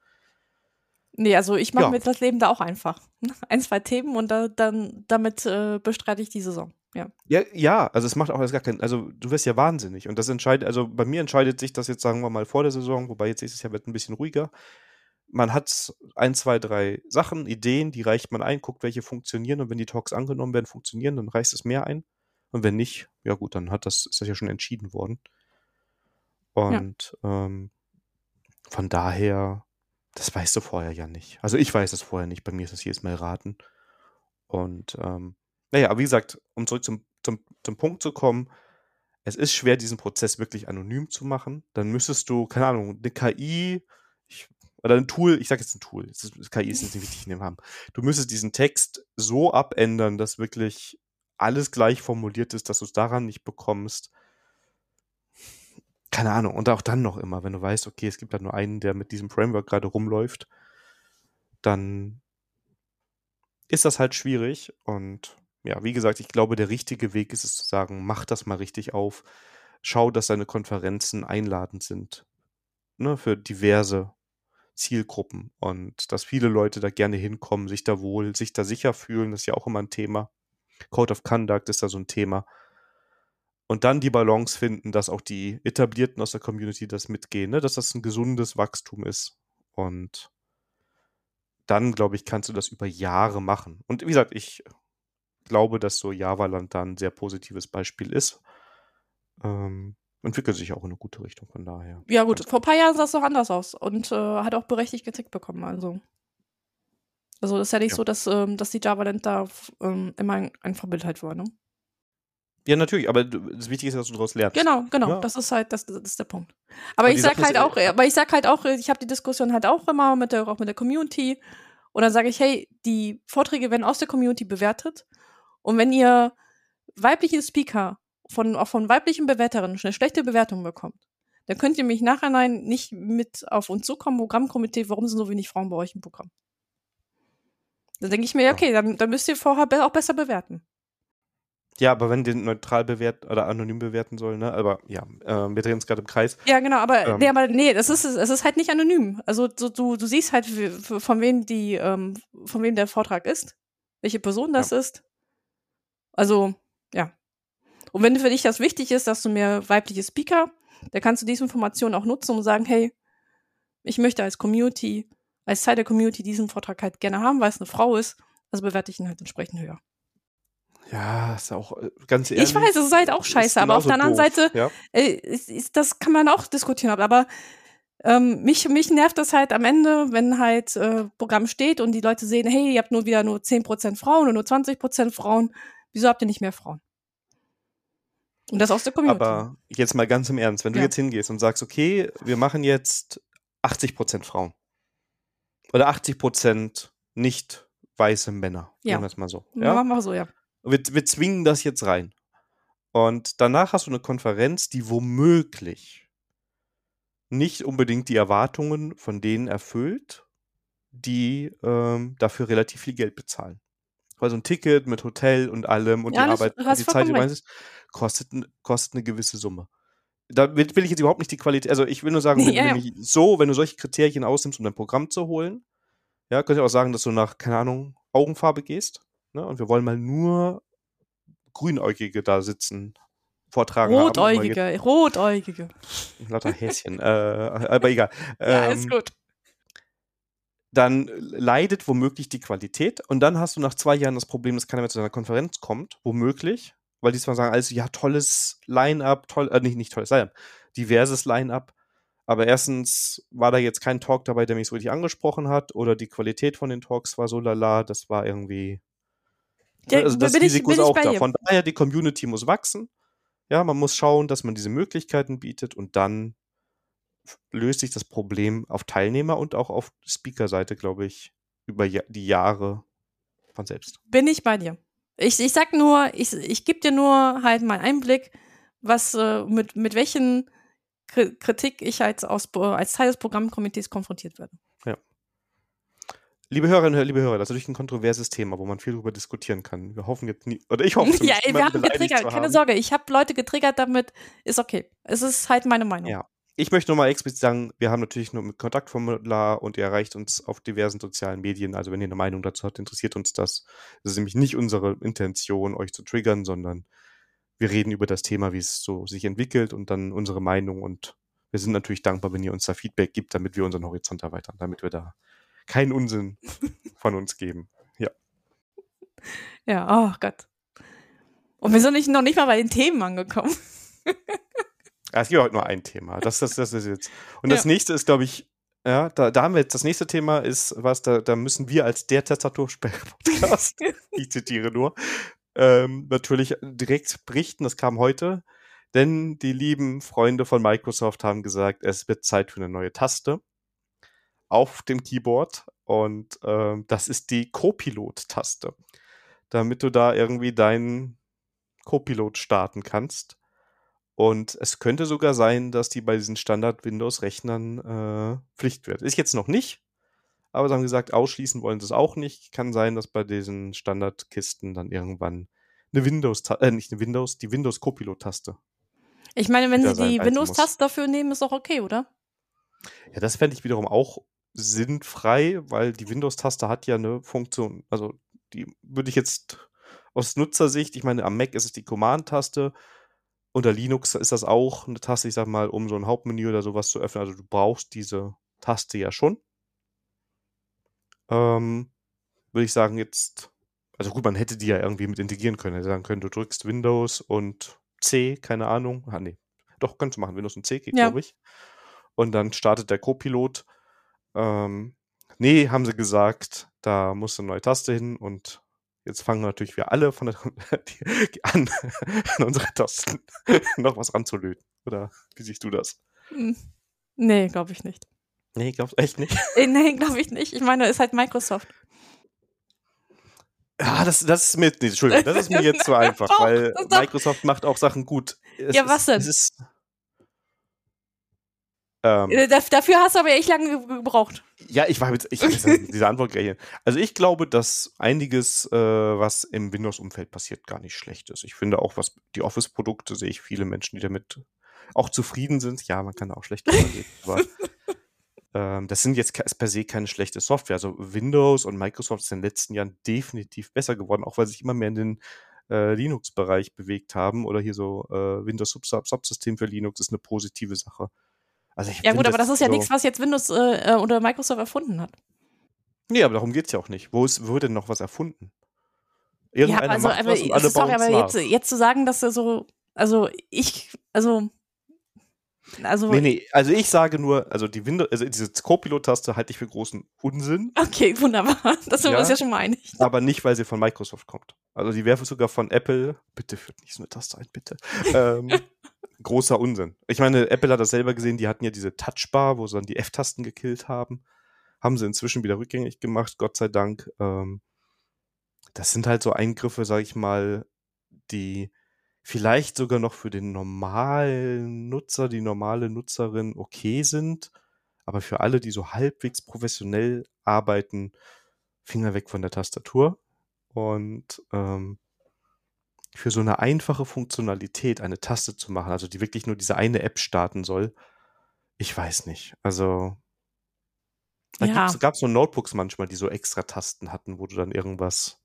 Nee, also ich mache ja. mir das Leben da auch einfach. Ein, zwei Themen und da, dann damit äh, bestreite ich die Saison. Ja. ja, ja, also es macht auch alles gar keinen, also du wirst ja wahnsinnig und das entscheidet, also bei mir entscheidet sich das jetzt, sagen wir mal, vor der Saison, wobei jetzt nächstes Jahr wird ein bisschen ruhiger. Man hat ein, zwei, drei Sachen, Ideen, die reicht man ein, guckt, welche funktionieren und wenn die Talks angenommen werden, funktionieren, dann reicht es mehr ein und wenn nicht, ja gut, dann hat das, ist das ja schon entschieden worden. Und ja. ähm, von daher das weißt du vorher ja nicht. Also ich weiß es vorher nicht. Bei mir ist es jedes Mal raten. Und ähm, naja, wie gesagt, um zurück zum, zum, zum Punkt zu kommen, es ist schwer, diesen Prozess wirklich anonym zu machen. Dann müsstest du, keine Ahnung, eine KI ich, oder ein Tool, ich sage jetzt ein Tool, ist, KI ist nicht wichtig dem Haben. Du müsstest diesen Text so abändern, dass wirklich alles gleich formuliert ist, dass du es daran nicht bekommst keine Ahnung, und auch dann noch immer, wenn du weißt, okay, es gibt da nur einen, der mit diesem Framework gerade rumläuft, dann ist das halt schwierig. Und ja, wie gesagt, ich glaube, der richtige Weg ist es zu sagen, mach das mal richtig auf. Schau, dass deine Konferenzen einladend sind ne, für diverse Zielgruppen und dass viele Leute da gerne hinkommen, sich da wohl, sich da sicher fühlen, das ist ja auch immer ein Thema. Code of Conduct ist da so ein Thema und dann die Balance finden, dass auch die Etablierten aus der Community das mitgehen, ne? dass das ein gesundes Wachstum ist. Und dann, glaube ich, kannst du das über Jahre machen. Und wie gesagt, ich glaube, dass so Javaland da ein sehr positives Beispiel ist. Ähm, entwickelt sich auch in eine gute Richtung, von daher. Ja, gut, vor ein paar Jahren sah es doch anders aus und äh, hat auch berechtigt Kritik bekommen, also. Also, das ist ja nicht ja. so, dass, ähm, dass die Javaland da ähm, immer ein, ein Vorbild halt war, ne? Ja, natürlich, aber das Wichtige ist, dass du daraus lernst. Genau, genau. Ja. Das ist halt, das, das ist der Punkt. Aber, aber ich sag halt auch, aber ich sag halt auch, ich habe die Diskussion halt auch immer mit der, auch mit der Community. Und dann sage ich, hey, die Vorträge werden aus der Community bewertet. Und wenn ihr weibliche Speaker von, auch von weiblichen Bewerterinnen eine schlechte Bewertung bekommt, dann könnt ihr mich nachher nicht mit auf uns zukommen, Programmkomitee, warum sind so wenig Frauen bei euch im Programm? Dann denke ich mir, okay, dann, dann müsst ihr vorher auch besser bewerten. Ja, aber wenn den neutral bewerten oder anonym bewerten soll, ne? Aber ja, äh, wir drehen uns gerade im Kreis. Ja, genau, aber ähm, nee, aber nee, das ist es ist halt nicht anonym. Also so, du du siehst halt von wem die ähm, von wem der Vortrag ist, welche Person das ja. ist. Also ja. Und wenn für dich das wichtig ist, dass du mehr weibliche Speaker, dann kannst du diese Information auch nutzen und sagen, hey, ich möchte als Community, als Teil der Community diesen Vortrag halt gerne haben, weil es eine Frau ist, also bewerte ich ihn halt entsprechend höher. Ja, ist auch äh, ganz ehrlich. Ich weiß, es ist halt auch scheiße, aber auf der anderen doof, Seite, ja? äh, ist, ist, das kann man auch diskutieren, aber Ähm, mich, mich nervt das halt am Ende, wenn halt äh, Programm steht und die Leute sehen, hey, ihr habt nur wieder nur 10% Frauen oder nur 20% Frauen. Wieso habt ihr nicht mehr Frauen? Und das aus der Community. Aber jetzt mal ganz im Ernst, wenn du Ja. jetzt hingehst und sagst, okay, wir machen jetzt 80% Frauen. Oder 80% nicht weiße Männer. Ja. Sagen wir es mal so. Ja. Ja? Machen wir so, ja. Wir, wir zwingen das jetzt rein. Und danach hast du eine Konferenz, die womöglich nicht unbedingt die Erwartungen von denen erfüllt, die ähm, dafür relativ viel Geld bezahlen. Weil so ein Ticket mit Hotel und allem und Ja, die das- Arbeit, die Zeit, die meinst, kostet, kostet eine gewisse Summe. Damit will ich jetzt überhaupt nicht die Qualität, also ich will nur sagen, wenn Ja, nämlich so, wenn du solche Kriterien ausnimmst, um dein Programm zu holen, ja, könnte ich auch sagen, dass du nach, keine Ahnung, Augenfarbe gehst, ne, und wir wollen mal nur Grünäugige da sitzen, vortragen haben. mal jetzt- Rotäugige, rotäugige. Lauter Häschen, äh, aber egal. Ja, Ähm, ist gut. dann leidet womöglich die Qualität und dann hast du nach zwei Jahren das Problem, dass keiner mehr zu deiner Konferenz kommt, womöglich, weil die zwar sagen, also ja, tolles Line-Up, toll, äh, nicht, nicht tolles Line-Up, diverses Line-Up, aber erstens war da jetzt kein Talk dabei, der mich so richtig angesprochen hat oder die Qualität von den Talks war so lala, das war irgendwie, Ja, also das bin ich- Risiko bin ist ich auch da. Von daher, die Community muss wachsen. Ja, man muss schauen, dass man diese Möglichkeiten bietet und dann löst sich das Problem auf Teilnehmer und auch auf Speaker-Seite, glaube ich, über die Jahre von selbst. Bin ich bei dir. Ich, ich sag nur, ich, ich gebe dir nur halt mal Einblick, was äh, mit, mit welchen Kri- Kritik ich als, aus, als Teil des Programmkomitees konfrontiert werde. Liebe Hörerinnen und liebe Hörer, das ist natürlich ein kontroverses Thema, wo man viel darüber diskutieren kann. Wir hoffen jetzt nie, oder ich hoffe Ja, wir haben getriggert, keine haben. Sorge. Ich habe Leute getriggert damit, ist okay. Es ist halt meine Meinung. Ja. Ich möchte nochmal explizit sagen, wir haben natürlich nur mit Kontaktformular und ihr erreicht uns auf diversen sozialen Medien. Also wenn ihr eine Meinung dazu habt, interessiert uns das. Das ist nämlich nicht unsere Intention, euch zu triggern, sondern wir reden über das Thema, wie es so sich entwickelt und dann unsere Meinung. Und wir sind natürlich dankbar, wenn ihr uns da Feedback gibt, damit wir unseren Horizont erweitern, damit wir da keinen Unsinn von uns geben. Ja. Ja, oh Gott. Und wir sind nicht, noch nicht mal bei den Themen angekommen. Ja, Es gibt heute nur ein Thema. Das, das, das ist jetzt. Und das Ja. nächste ist, glaube ich, ja, da, da haben wir jetzt, das nächste Thema ist, was, da, da müssen wir als der Tastaturspell-Podcast, ich zitiere nur, ähm, natürlich direkt berichten, das kam heute, denn die lieben Freunde von Microsoft haben gesagt, es wird Zeit für eine neue Taste auf dem Keyboard und ähm, das ist die Copilot-Taste, damit du da irgendwie deinen Copilot starten kannst. Und es könnte sogar sein, dass die bei diesen Standard-Windows-Rechnern äh, Pflicht wird. Ist jetzt noch nicht, aber sie haben gesagt, ausschließen wollen sie es auch nicht. Kann sein, dass bei diesen Standardkisten dann irgendwann eine Windows, äh, nicht eine Windows, die Windows-Copilot-Taste. Ich meine, wenn sie die sein Windows-Taste dafür nehmen, ist auch okay, oder? Ja, das fände ich wiederum auch sinnfrei, weil die Windows-Taste hat ja eine Funktion. Also die würde ich jetzt aus Nutzersicht, ich meine, am Mac ist es die Command-Taste. Unter Linux ist das auch eine Taste, ich sag mal, um so ein Hauptmenü oder sowas zu öffnen. Also du brauchst diese Taste ja schon. Ähm, würde ich sagen, jetzt, also gut, man hätte die ja irgendwie mit integrieren können. Hätte sagen können, du drückst Windows und C, keine Ahnung. Ah, nee. Doch, kannst du machen. Windows und C geht, Ja. glaube ich. Und dann startet der Copilot. Ähm, nee, haben sie gesagt, da muss eine neue Taste hin und jetzt fangen natürlich wir alle von der, die, an, an unsere Tasten noch was ranzulöten. Oder wie siehst du das? Hm. Nee, glaube ich nicht. Nee, glaubst echt nicht? Äh, Nee, glaube ich nicht. Ich meine, ist halt Microsoft. Ja, das, das ist mir, nee, Entschuldigung, das ist mir jetzt zu einfach, weil Microsoft macht auch Sachen gut. Es Ja, was ist, denn? Es ist, ähm, Äh, daf- Dafür hast du aber echt lange ge- gebraucht. Ja, ich war jetzt, ich diese Antwort gerechnet. Also ich glaube, dass einiges, äh, was im Windows-Umfeld passiert, gar nicht schlecht ist. Ich finde auch, was die Office-Produkte sehe ich viele Menschen, die damit auch zufrieden sind. Ja, man kann da auch schlecht drüber reden, aber ähm, das sind jetzt per se keine schlechte Software. Also Windows und Microsoft ist in den letzten Jahren definitiv besser geworden, auch weil sie sich immer mehr in den äh, Linux-Bereich bewegt haben oder hier so äh, Windows Sub- Sub- Subsystem für Linux ist eine positive Sache. Also ich Ja gut, aber das ist ja so- nichts, was jetzt Windows äh, äh, oder Microsoft erfunden hat. Nee, aber darum geht's ja auch nicht. Wo ist, wo wird denn noch was erfunden? Ja, Irgendeiner aber also, macht aber, was und alle sorry, aber jetzt, jetzt zu sagen, dass er so, also ich, also Also, Nee, nee, also ich sage nur, also die Windows, also diese Copilot-Taste halte ich für großen Unsinn, okay, wunderbar. Das sind wir Ja. uns ja schon mal einig. aber nicht, weil sie von Microsoft kommt. Also die wäre sogar von Apple, bitte führt nicht so eine Taste ein, bitte. Ähm, großer Unsinn. Ich meine, Apple hat das selber gesehen, die hatten ja diese Touchbar, wo sie dann die F-Tasten gekillt haben. Haben sie inzwischen wieder rückgängig gemacht, Gott sei Dank. Ähm, das sind halt so Eingriffe, sag ich mal, die vielleicht sogar noch für den normalen Nutzer, die normale Nutzerin okay sind. Aber für alle, die so halbwegs professionell arbeiten, Finger weg von der Tastatur. Und ähm, für so eine einfache Funktionalität eine Taste zu machen, also die wirklich nur diese eine App starten soll, ich weiß nicht. Also da Ja. gab es so Notebooks manchmal, die so extra Tasten hatten, wo du dann irgendwas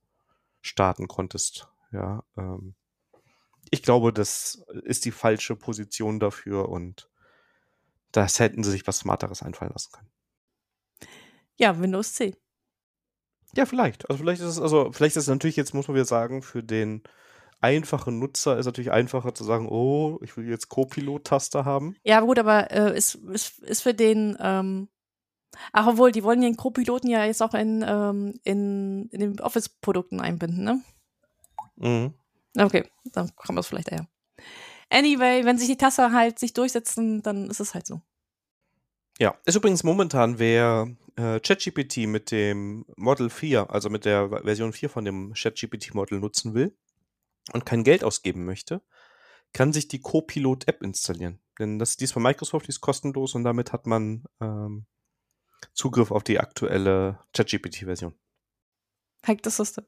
starten konntest. Ja, ähm, ich glaube, das ist die falsche Position dafür und das hätten sie sich was Smarteres einfallen lassen können. Ja, Windows 10. Ja, vielleicht. Also vielleicht ist es, also vielleicht ist es natürlich, jetzt muss man wieder sagen, für den einfachen Nutzer ist natürlich einfacher zu sagen, oh, ich will jetzt Co-Pilot-Taste haben. Ja, gut, aber äh, ist, ist, ist für den, ähm, ach, obwohl, die wollen den Co-Piloten ja jetzt auch in, ähm, in, in den Office-Produkten einbinden, ne? Mhm. Okay, dann kommt das vielleicht eher. Anyway, wenn sich die Tasse halt sich durchsetzen, dann ist es halt so. Ja, ist übrigens momentan, wer äh, ChatGPT mit dem Model 4, also mit der Version 4 von dem ChatGPT-Model nutzen will und kein Geld ausgeben möchte, kann sich die Copilot-App installieren. Denn das, die ist von Microsoft, die ist kostenlos und damit hat man ähm, Zugriff auf die aktuelle ChatGPT-Version. Hack the System.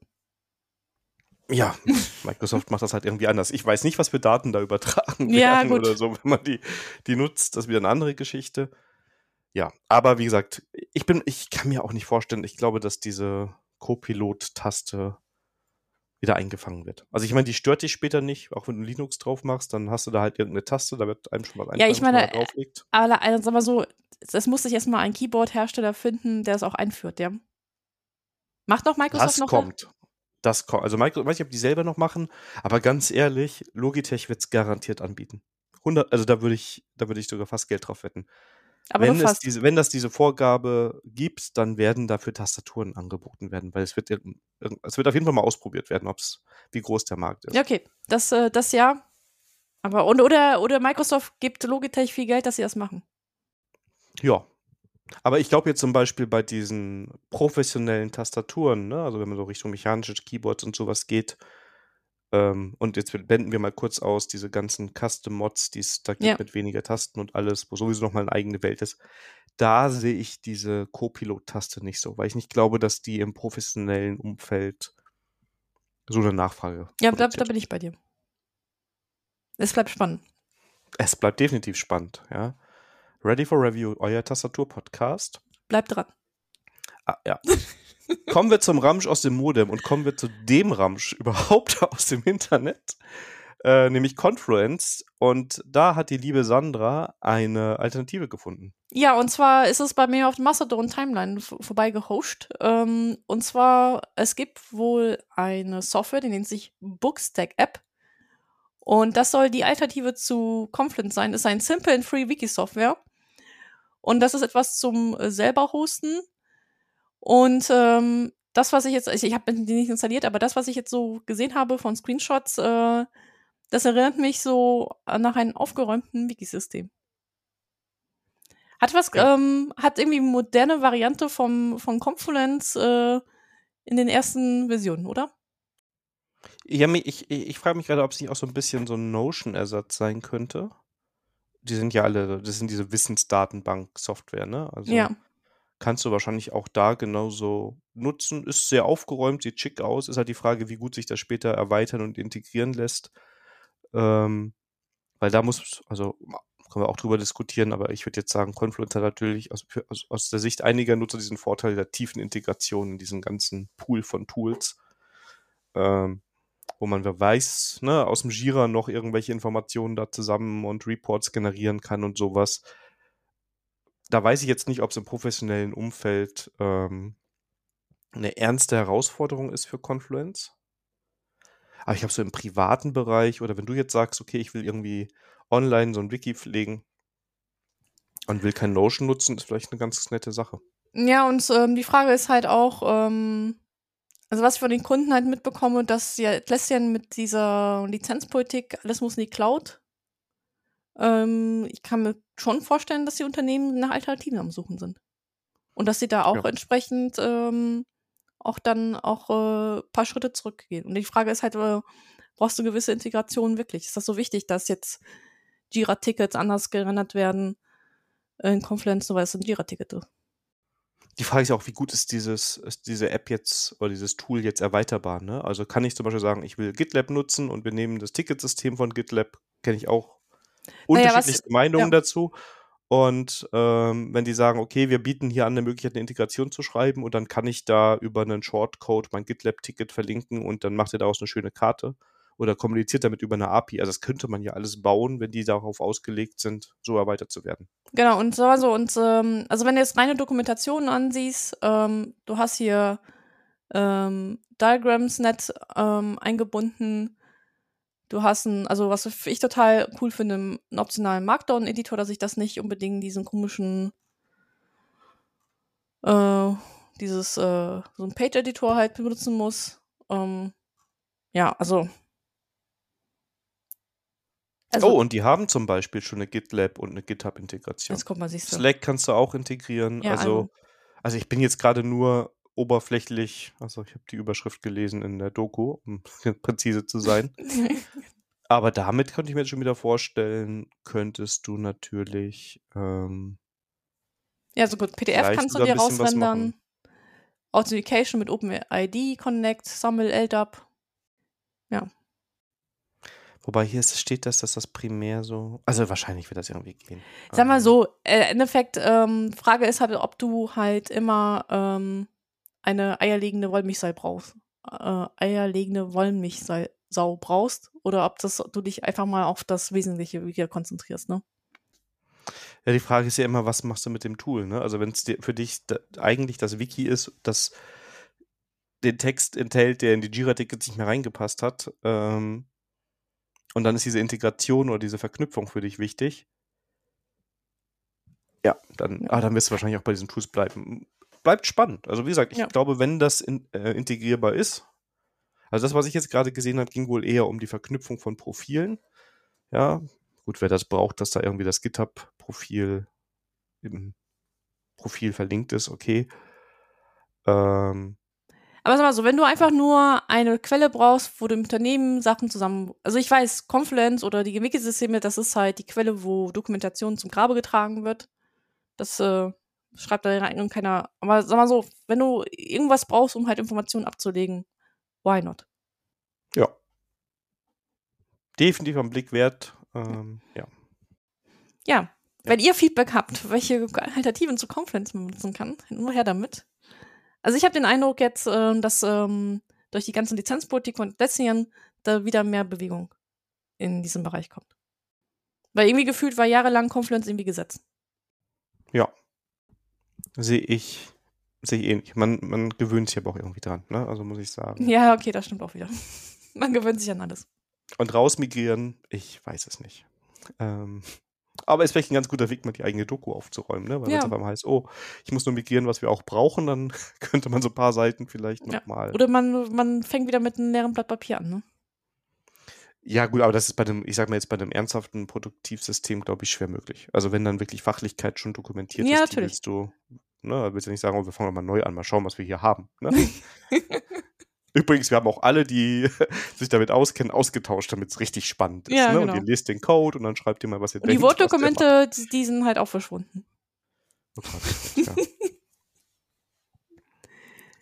Ja, Microsoft macht das halt irgendwie anders. Ich weiß nicht, was für Daten da übertragen Ja, werden gut. oder so, wenn man die, die nutzt. Das ist wieder eine andere Geschichte. Ja, aber wie gesagt, ich bin, ich kann mir auch nicht vorstellen, ich glaube, dass diese Co-Pilot-Taste wieder eingefangen wird. Also ich meine, die stört dich später nicht, auch wenn du Linux drauf machst, dann hast du da halt irgendeine Taste, da wird einem schon was Ja, einfallen, ich meine, drauflegt. Aber also, sag mal so, es muss sich erstmal ein Keyboard-Hersteller finden, der es auch einführt, ja. Macht noch Microsoft Das noch? kommt. Das kommt. Also Microsoft, weiß nicht, ob die selber noch machen, aber ganz ehrlich, Logitech wird es garantiert anbieten. 100, also da würde ich, da würde ich sogar fast Geld drauf wetten. Aber wenn, es diese, wenn das diese Vorgabe gibt, dann werden dafür Tastaturen angeboten werden, weil es wird, es wird auf jeden Fall mal ausprobiert werden, ob's, wie groß der Markt ist. Ja, okay. Das, äh, das ja. Aber und oder, oder Microsoft gibt Logitech viel Geld, dass sie das machen. Ja. Aber ich glaube jetzt zum Beispiel bei diesen professionellen Tastaturen, ne, also wenn man so Richtung mechanische Keyboards und sowas geht, ähm, und jetzt blenden wir mal kurz aus diese ganzen Custom-Mods, die es da gibt Ja. mit weniger Tasten und alles, wo sowieso nochmal eine eigene Welt ist. Da sehe ich diese Co-Pilot-Taste nicht so, weil ich nicht glaube, dass die im professionellen Umfeld so eine Nachfrage Ja, da, da bin ich bei dir. Es bleibt spannend. Es bleibt definitiv spannend, ja. Ready for Review, euer Tastatur-Podcast. Bleibt dran. Ah, ja. kommen wir zum Ramsch aus dem Modem und kommen wir zu dem Ramsch überhaupt aus dem Internet, äh, nämlich Confluence. Und da hat die liebe Sandra eine Alternative gefunden. Ja, und zwar ist es bei mir auf der Mastodon Timeline v- vorbeigehost. Ähm, und zwar, es gibt wohl eine Software, die nennt sich Bookstack App. Und das soll die Alternative zu Confluence sein. Ist ein Simple and Free Wiki Software. Und das ist etwas zum äh, selber hosten. Und ähm, das, was ich jetzt, ich, ich habe die nicht installiert, aber das, was ich jetzt so gesehen habe von Screenshots, äh, das erinnert mich so nach einem aufgeräumten Wikisystem. Hat was, Ja. ähm, hat irgendwie moderne Variante vom, von Confluence äh, in den ersten Versionen, oder? Ja, ich, ich, ich frage mich gerade, ob es nicht auch so ein bisschen so ein Notion-Ersatz sein könnte. Die sind ja alle, das sind diese Wissensdatenbank-Software, ne? Also Ja. Kannst du wahrscheinlich auch da genauso nutzen. Ist sehr aufgeräumt, sieht schick aus. Ist halt die Frage, wie gut sich das später erweitern und integrieren lässt. Ähm, weil da muss, also können wir auch drüber diskutieren, aber ich würde jetzt sagen, Confluence hat natürlich aus, aus, aus der Sicht einiger Nutzer diesen Vorteil der tiefen Integration in diesen ganzen Pool von Tools. Ähm, wo man wer weiß, ne, aus dem Jira noch irgendwelche Informationen da zusammen und Reports generieren kann und sowas. Da weiß ich jetzt nicht, ob es im professionellen Umfeld ähm, eine ernste Herausforderung ist für Confluence. Aber ich glaube, so im privaten Bereich oder wenn du jetzt sagst, okay, ich will irgendwie online so ein Wiki pflegen, Und will kein Notion nutzen, ist vielleicht eine ganz nette Sache. Ja, und ähm, die Frage ist halt auch, ähm, also was ich von den Kunden halt mitbekomme, dass ja Atlassian mit dieser Lizenzpolitik, alles muss in die Cloud. Ähm, ich kann mir schon vorstellen, dass die Unternehmen nach Alternativen am Suchen sind. Und dass sie da auch ja. entsprechend ähm, auch dann auch äh, paar Schritte zurückgehen. Und die Frage ist halt, äh, brauchst du gewisse Integration wirklich? Ist das so wichtig, dass jetzt Jira-Tickets anders gerendert werden in Confluence, nur weil es ein Jira-Ticket ist? die Frage ist ja auch, wie gut ist dieses, ist diese App jetzt oder dieses Tool jetzt erweiterbar? Ne? Also kann ich zum Beispiel sagen, ich will GitLab nutzen und wir nehmen das Ticketsystem von GitLab, kenne ich auch unterschiedlichste naja, Meinungen ja. dazu. Und ähm, wenn die sagen, okay, wir bieten hier an, eine Möglichkeit, eine Integration zu schreiben und dann kann ich da über einen Shortcode mein GitLab-Ticket verlinken und dann macht ihr daraus eine schöne Karte oder kommuniziert damit über eine API. Also das könnte man ja alles bauen, wenn die darauf ausgelegt sind, so erweitert zu werden. Genau, und so also, und ähm, also wenn du jetzt reine Dokumentationen ansiehst, ähm, du hast hier ähm, Diagrams net ähm, eingebunden. Du hast ein, also was ich total cool finde, einen optionalen Markdown-Editor, dass ich das nicht unbedingt diesen komischen äh, dieses äh, so ein Page-Editor halt benutzen muss. Ähm, ja, also also, oh, und die haben zum Beispiel schon eine GitLab und eine GitHub-Integration. Jetzt kommt man sich so. Slack kannst du auch integrieren. Ja, also, also ich bin jetzt gerade nur oberflächlich, also ich habe die Überschrift gelesen in der Doku, um präzise zu sein. Aber damit könnte ich mir jetzt schon wieder vorstellen, könntest du natürlich. Ähm, ja, so gut. PDF kannst du dir rausrendern. Authentication mit OpenID Connect, Sammel, LDAP. Ja. Wobei hier steht, dass das das primär so. Also wahrscheinlich wird das irgendwie gehen. Sag mal ähm. so, äh, im Endeffekt, ähm, Frage ist halt, ob du halt immer ähm, eine eierlegende Wollmilchsau brauchst. Äh, eierlegende Wollmilchsau brauchst oder ob das, du dich einfach mal auf das Wesentliche wieder konzentrierst, ne? Ja, die Frage ist ja immer, was machst du mit dem Tool, ne? Also wenn es für dich da, eigentlich das Wiki ist, das den Text enthält, der in die Jira-Tickets nicht mehr reingepasst hat, ähm, und dann ist diese Integration oder diese Verknüpfung für dich wichtig. Ja, dann, ja. Ah, dann wirst du wahrscheinlich auch bei diesen Tools bleiben. Bleibt spannend. Also wie gesagt, ich ja. glaube, wenn das in, äh, integrierbar ist, also das, was ich jetzt gerade gesehen habe, ging wohl eher um die Verknüpfung von Profilen. Ja, gut, wer das braucht, dass da irgendwie das GitHub-Profil im Profil verlinkt ist, okay. Ähm, aber sag mal so, wenn du einfach nur eine Quelle brauchst, wo du im Unternehmen Sachen zusammen, also ich weiß, Confluence oder die Wiki-Systeme, das ist halt die Quelle, wo Dokumentation zum Grabe getragen wird. Das äh, schreibt da rein keiner. Aber sag mal so, wenn du irgendwas brauchst, um halt Informationen abzulegen, why not? Ja. Definitiv am Blick wert. Ähm, ja. ja. Wenn ihr Feedback habt, welche Alternativen zu Confluence man nutzen kann, nur her damit. Also ich habe den Eindruck jetzt, äh, dass ähm, durch die ganze Lizenzpolitik von Jahren da wieder mehr Bewegung in diesem Bereich kommt. Weil irgendwie gefühlt war jahrelang Confluence irgendwie gesetzt. Ja. Sehe ich, sehe ich ähnlich. Man, man gewöhnt sich aber auch irgendwie dran, ne? Also muss ich sagen. Ja, okay, das stimmt auch wieder. man gewöhnt sich an alles. Und rausmigrieren, ich weiß es nicht. Ähm, aber ist vielleicht ein ganz guter Weg, mal die eigene Doku aufzuräumen, ne? Weil ja. wenn es auf einmal heißt, oh, ich muss nur migrieren, was wir auch brauchen, dann könnte man so ein paar Seiten vielleicht nochmal. Ja. Oder man, man fängt wieder mit einem leeren Blatt Papier an, ne? Ja, gut, aber das ist bei dem, ich sag mal jetzt bei einem ernsthaften Produktivsystem, glaube ich, schwer möglich. Also wenn dann wirklich Fachlichkeit schon dokumentiert ja, ist, natürlich. willst du, ne, willst du nicht sagen, oh, wir fangen mal neu an, mal schauen, was wir hier haben. Ne? Übrigens, wir haben auch alle, die sich damit auskennen, ausgetauscht, damit es richtig spannend ist. Ja, ne? genau. Und ihr lest den Code und dann schreibt ihr mal, was ihr und denkt. Die Word-Dokumente, die sind halt auch verschwunden. Oh Gott, ja.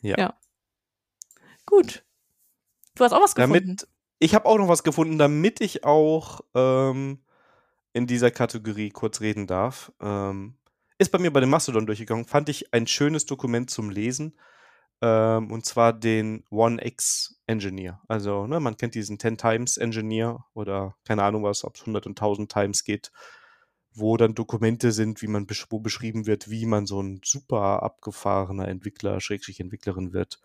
ja. ja. Gut. Du hast auch was gefunden. Damit, ich habe auch noch was gefunden, damit ich auch ähm, in dieser Kategorie kurz reden darf. Ähm, ist bei mir bei dem Mastodon durchgegangen. Fand ich ein schönes Dokument zum Lesen ähm, und zwar den One X Engineer. Also, ne, man kennt diesen 10 Times Engineer oder keine Ahnung was, ob es 100 und 1000 Times geht, wo dann Dokumente sind, wie man besch wo beschrieben wird, wie man so ein super abgefahrener Entwickler, Schrägstrich Entwicklerin wird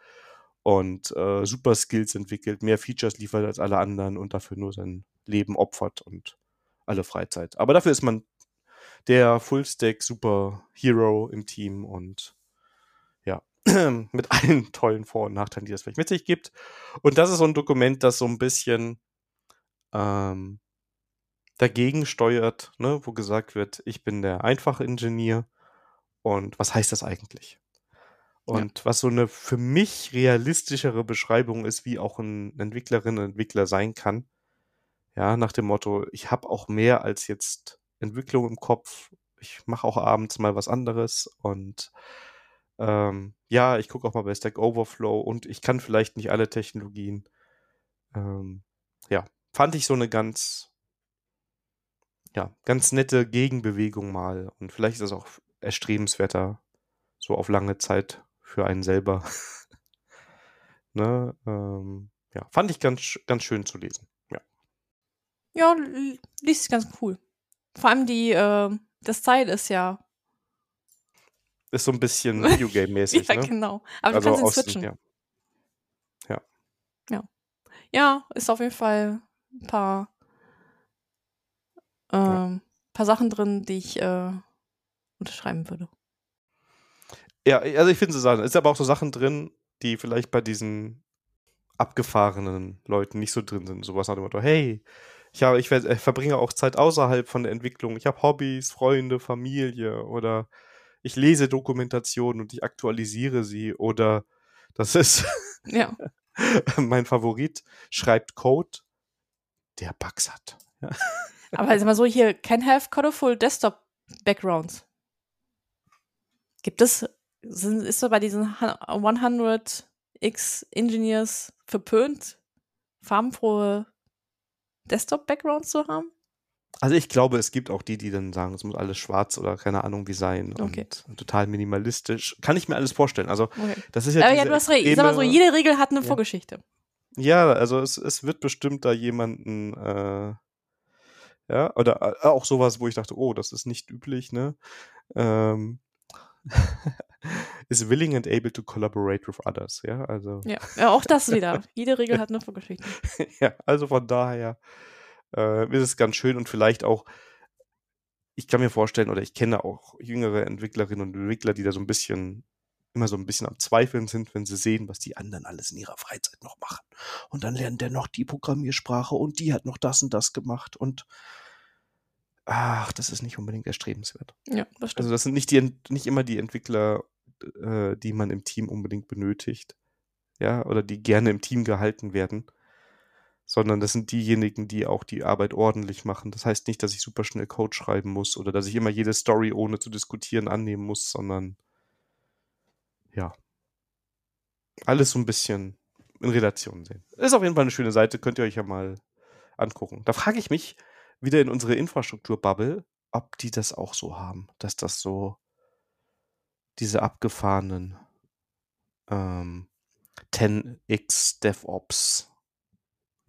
und äh, super Skills entwickelt, mehr Features liefert als alle anderen und dafür nur sein Leben opfert und alle Freizeit. Aber dafür ist man der Fullstack Superhero im Team und ja, mit allen tollen Vor- und Nachteilen, die das vielleicht mit sich gibt. Und das ist so ein Dokument, das so ein bisschen ähm, dagegen steuert, ne, wo gesagt wird, ich bin der einfache Ingenieur und was heißt das eigentlich? Und ja. was so eine für mich realistischere Beschreibung ist, wie auch ein Entwicklerin Entwickler sein kann. Ja, nach dem Motto, ich habe auch mehr als jetzt Entwicklung im Kopf. Ich mache auch abends mal was anderes und ähm, ja, ich gucke auch mal bei Stack Overflow und ich kann vielleicht nicht alle Technologien. Ähm, ja, fand ich so eine ganz, ja, ganz nette Gegenbewegung mal und vielleicht ist das auch erstrebenswerter, so auf lange Zeit für einen selber. ne, ähm, ja, fand ich ganz, ganz schön zu lesen. Ja, ja liest ganz cool. Vor allem die, äh, das Style ist ja. Ist so ein bisschen Videogame-mäßig. ja, ne? genau. Aber also du kannst ihn switchen. Ja. ja. Ja. Ja, ist auf jeden Fall ein paar, ähm, ja. paar Sachen drin, die ich äh, unterschreiben würde. Ja, also ich finde so Sachen. Es ist aber auch so Sachen drin, die vielleicht bei diesen abgefahrenen Leuten nicht so drin sind. Sowas nach dem Motto, hey, ich, hab, ich, ich verbringe auch Zeit außerhalb von der Entwicklung. Ich habe Hobbys, Freunde, Familie oder ich lese Dokumentationen und ich aktualisiere sie oder das ist ja. mein Favorit, schreibt Code, der Bugs hat. Ja. Aber sag mal so, hier, can have colorful desktop backgrounds. Gibt es sind, ist so bei diesen 100x Engineers verpönt, farbenfrohe Desktop-Backgrounds zu haben? Also ich glaube, es gibt auch die, die dann sagen, es muss alles schwarz oder keine Ahnung wie sein okay. und total minimalistisch. Kann ich mir alles vorstellen. Also okay. das ist ja. Aber ja, du hast recht. Ich sag mal so, jede Regel hat eine ja. Vorgeschichte. Ja, also es, es wird bestimmt da jemanden, äh, ja, oder äh, auch sowas, wo ich dachte, oh, das ist nicht üblich, ne? Ähm, is willing and able to collaborate with others. Ja, also. Ja, ja auch das wieder. Jede Regel hat eine Vorgeschichte. ja, also von daher äh, ist es ganz schön und vielleicht auch, ich kann mir vorstellen, oder ich kenne auch jüngere Entwicklerinnen und Entwickler, die da so ein bisschen immer so ein bisschen am Zweifeln sind, wenn sie sehen, was die anderen alles in ihrer Freizeit noch machen. Und dann lernt der noch die Programmiersprache und die hat noch das und das gemacht und ach, das ist nicht unbedingt erstrebenswert. Ja, das stimmt. Also das sind nicht, die, nicht immer die Entwickler, äh, die man im Team unbedingt benötigt. Ja, oder die gerne im Team gehalten werden. Sondern das sind diejenigen, die auch die Arbeit ordentlich machen. Das heißt nicht, dass ich super schnell Code schreiben muss oder dass ich immer jede Story ohne zu diskutieren annehmen muss, sondern ja. Alles so ein bisschen in Relation sehen. Ist auf jeden Fall eine schöne Seite, könnt ihr euch ja mal angucken. Da frage ich mich, wieder in unsere Infrastrukturbubble, ob die das auch so haben, dass das so diese abgefahrenen ähm, 10x DevOps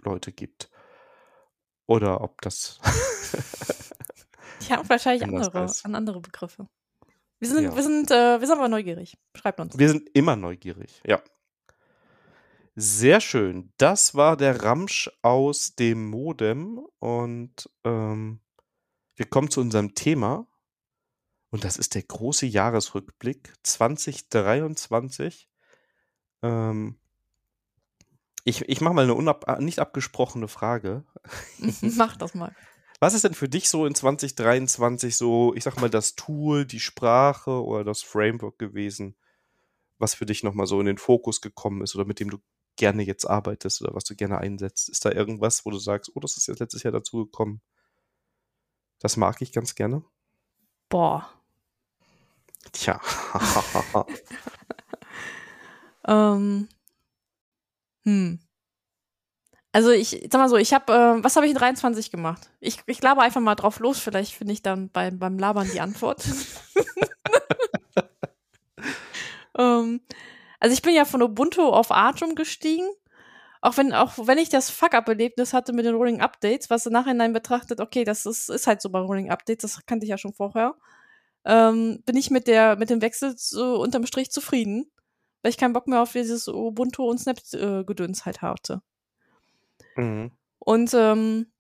Leute gibt. Oder ob das. Die haben wahrscheinlich andere, an andere Begriffe. Wir sind, ja. wir, sind, äh, wir sind aber neugierig. Schreibt uns. Wir sind immer neugierig, ja. Sehr schön. Das war der Ramsch aus dem Modem und ähm, wir kommen zu unserem Thema. Und das ist der große Jahresrückblick 2023. Ähm, ich ich mache mal eine unab äh, nicht abgesprochene Frage. Mach das mal. Was ist denn für dich so in 2023 so, ich sag mal, das Tool, die Sprache oder das Framework gewesen, was für dich nochmal so in den Fokus gekommen ist oder mit dem du gerne jetzt arbeitest oder was du gerne einsetzt? Ist da irgendwas, wo du sagst, oh, das ist jetzt letztes Jahr dazugekommen? Das mag ich ganz gerne. Boah. Tja. ähm. Hm. Also ich sag mal so, ich habe, äh, was habe ich in 23 gemacht? Ich, ich glaube einfach mal drauf los, vielleicht finde ich dann beim, beim Labern die Antwort. ähm, also ich bin ja von Ubuntu auf Arch umgestiegen. Auch wenn, auch wenn ich das Fuck-Up-Erlebnis hatte mit den Rolling Updates, was im Nachhinein betrachtet, okay, das ist, ist halt so bei Rolling Updates, das kannte ich ja schon vorher, ähm, bin ich mit der, mit dem Wechsel so unterm Strich zufrieden, weil ich keinen Bock mehr auf dieses Ubuntu und Snap-Gedöns äh, halt hatte. Mhm. Und ähm,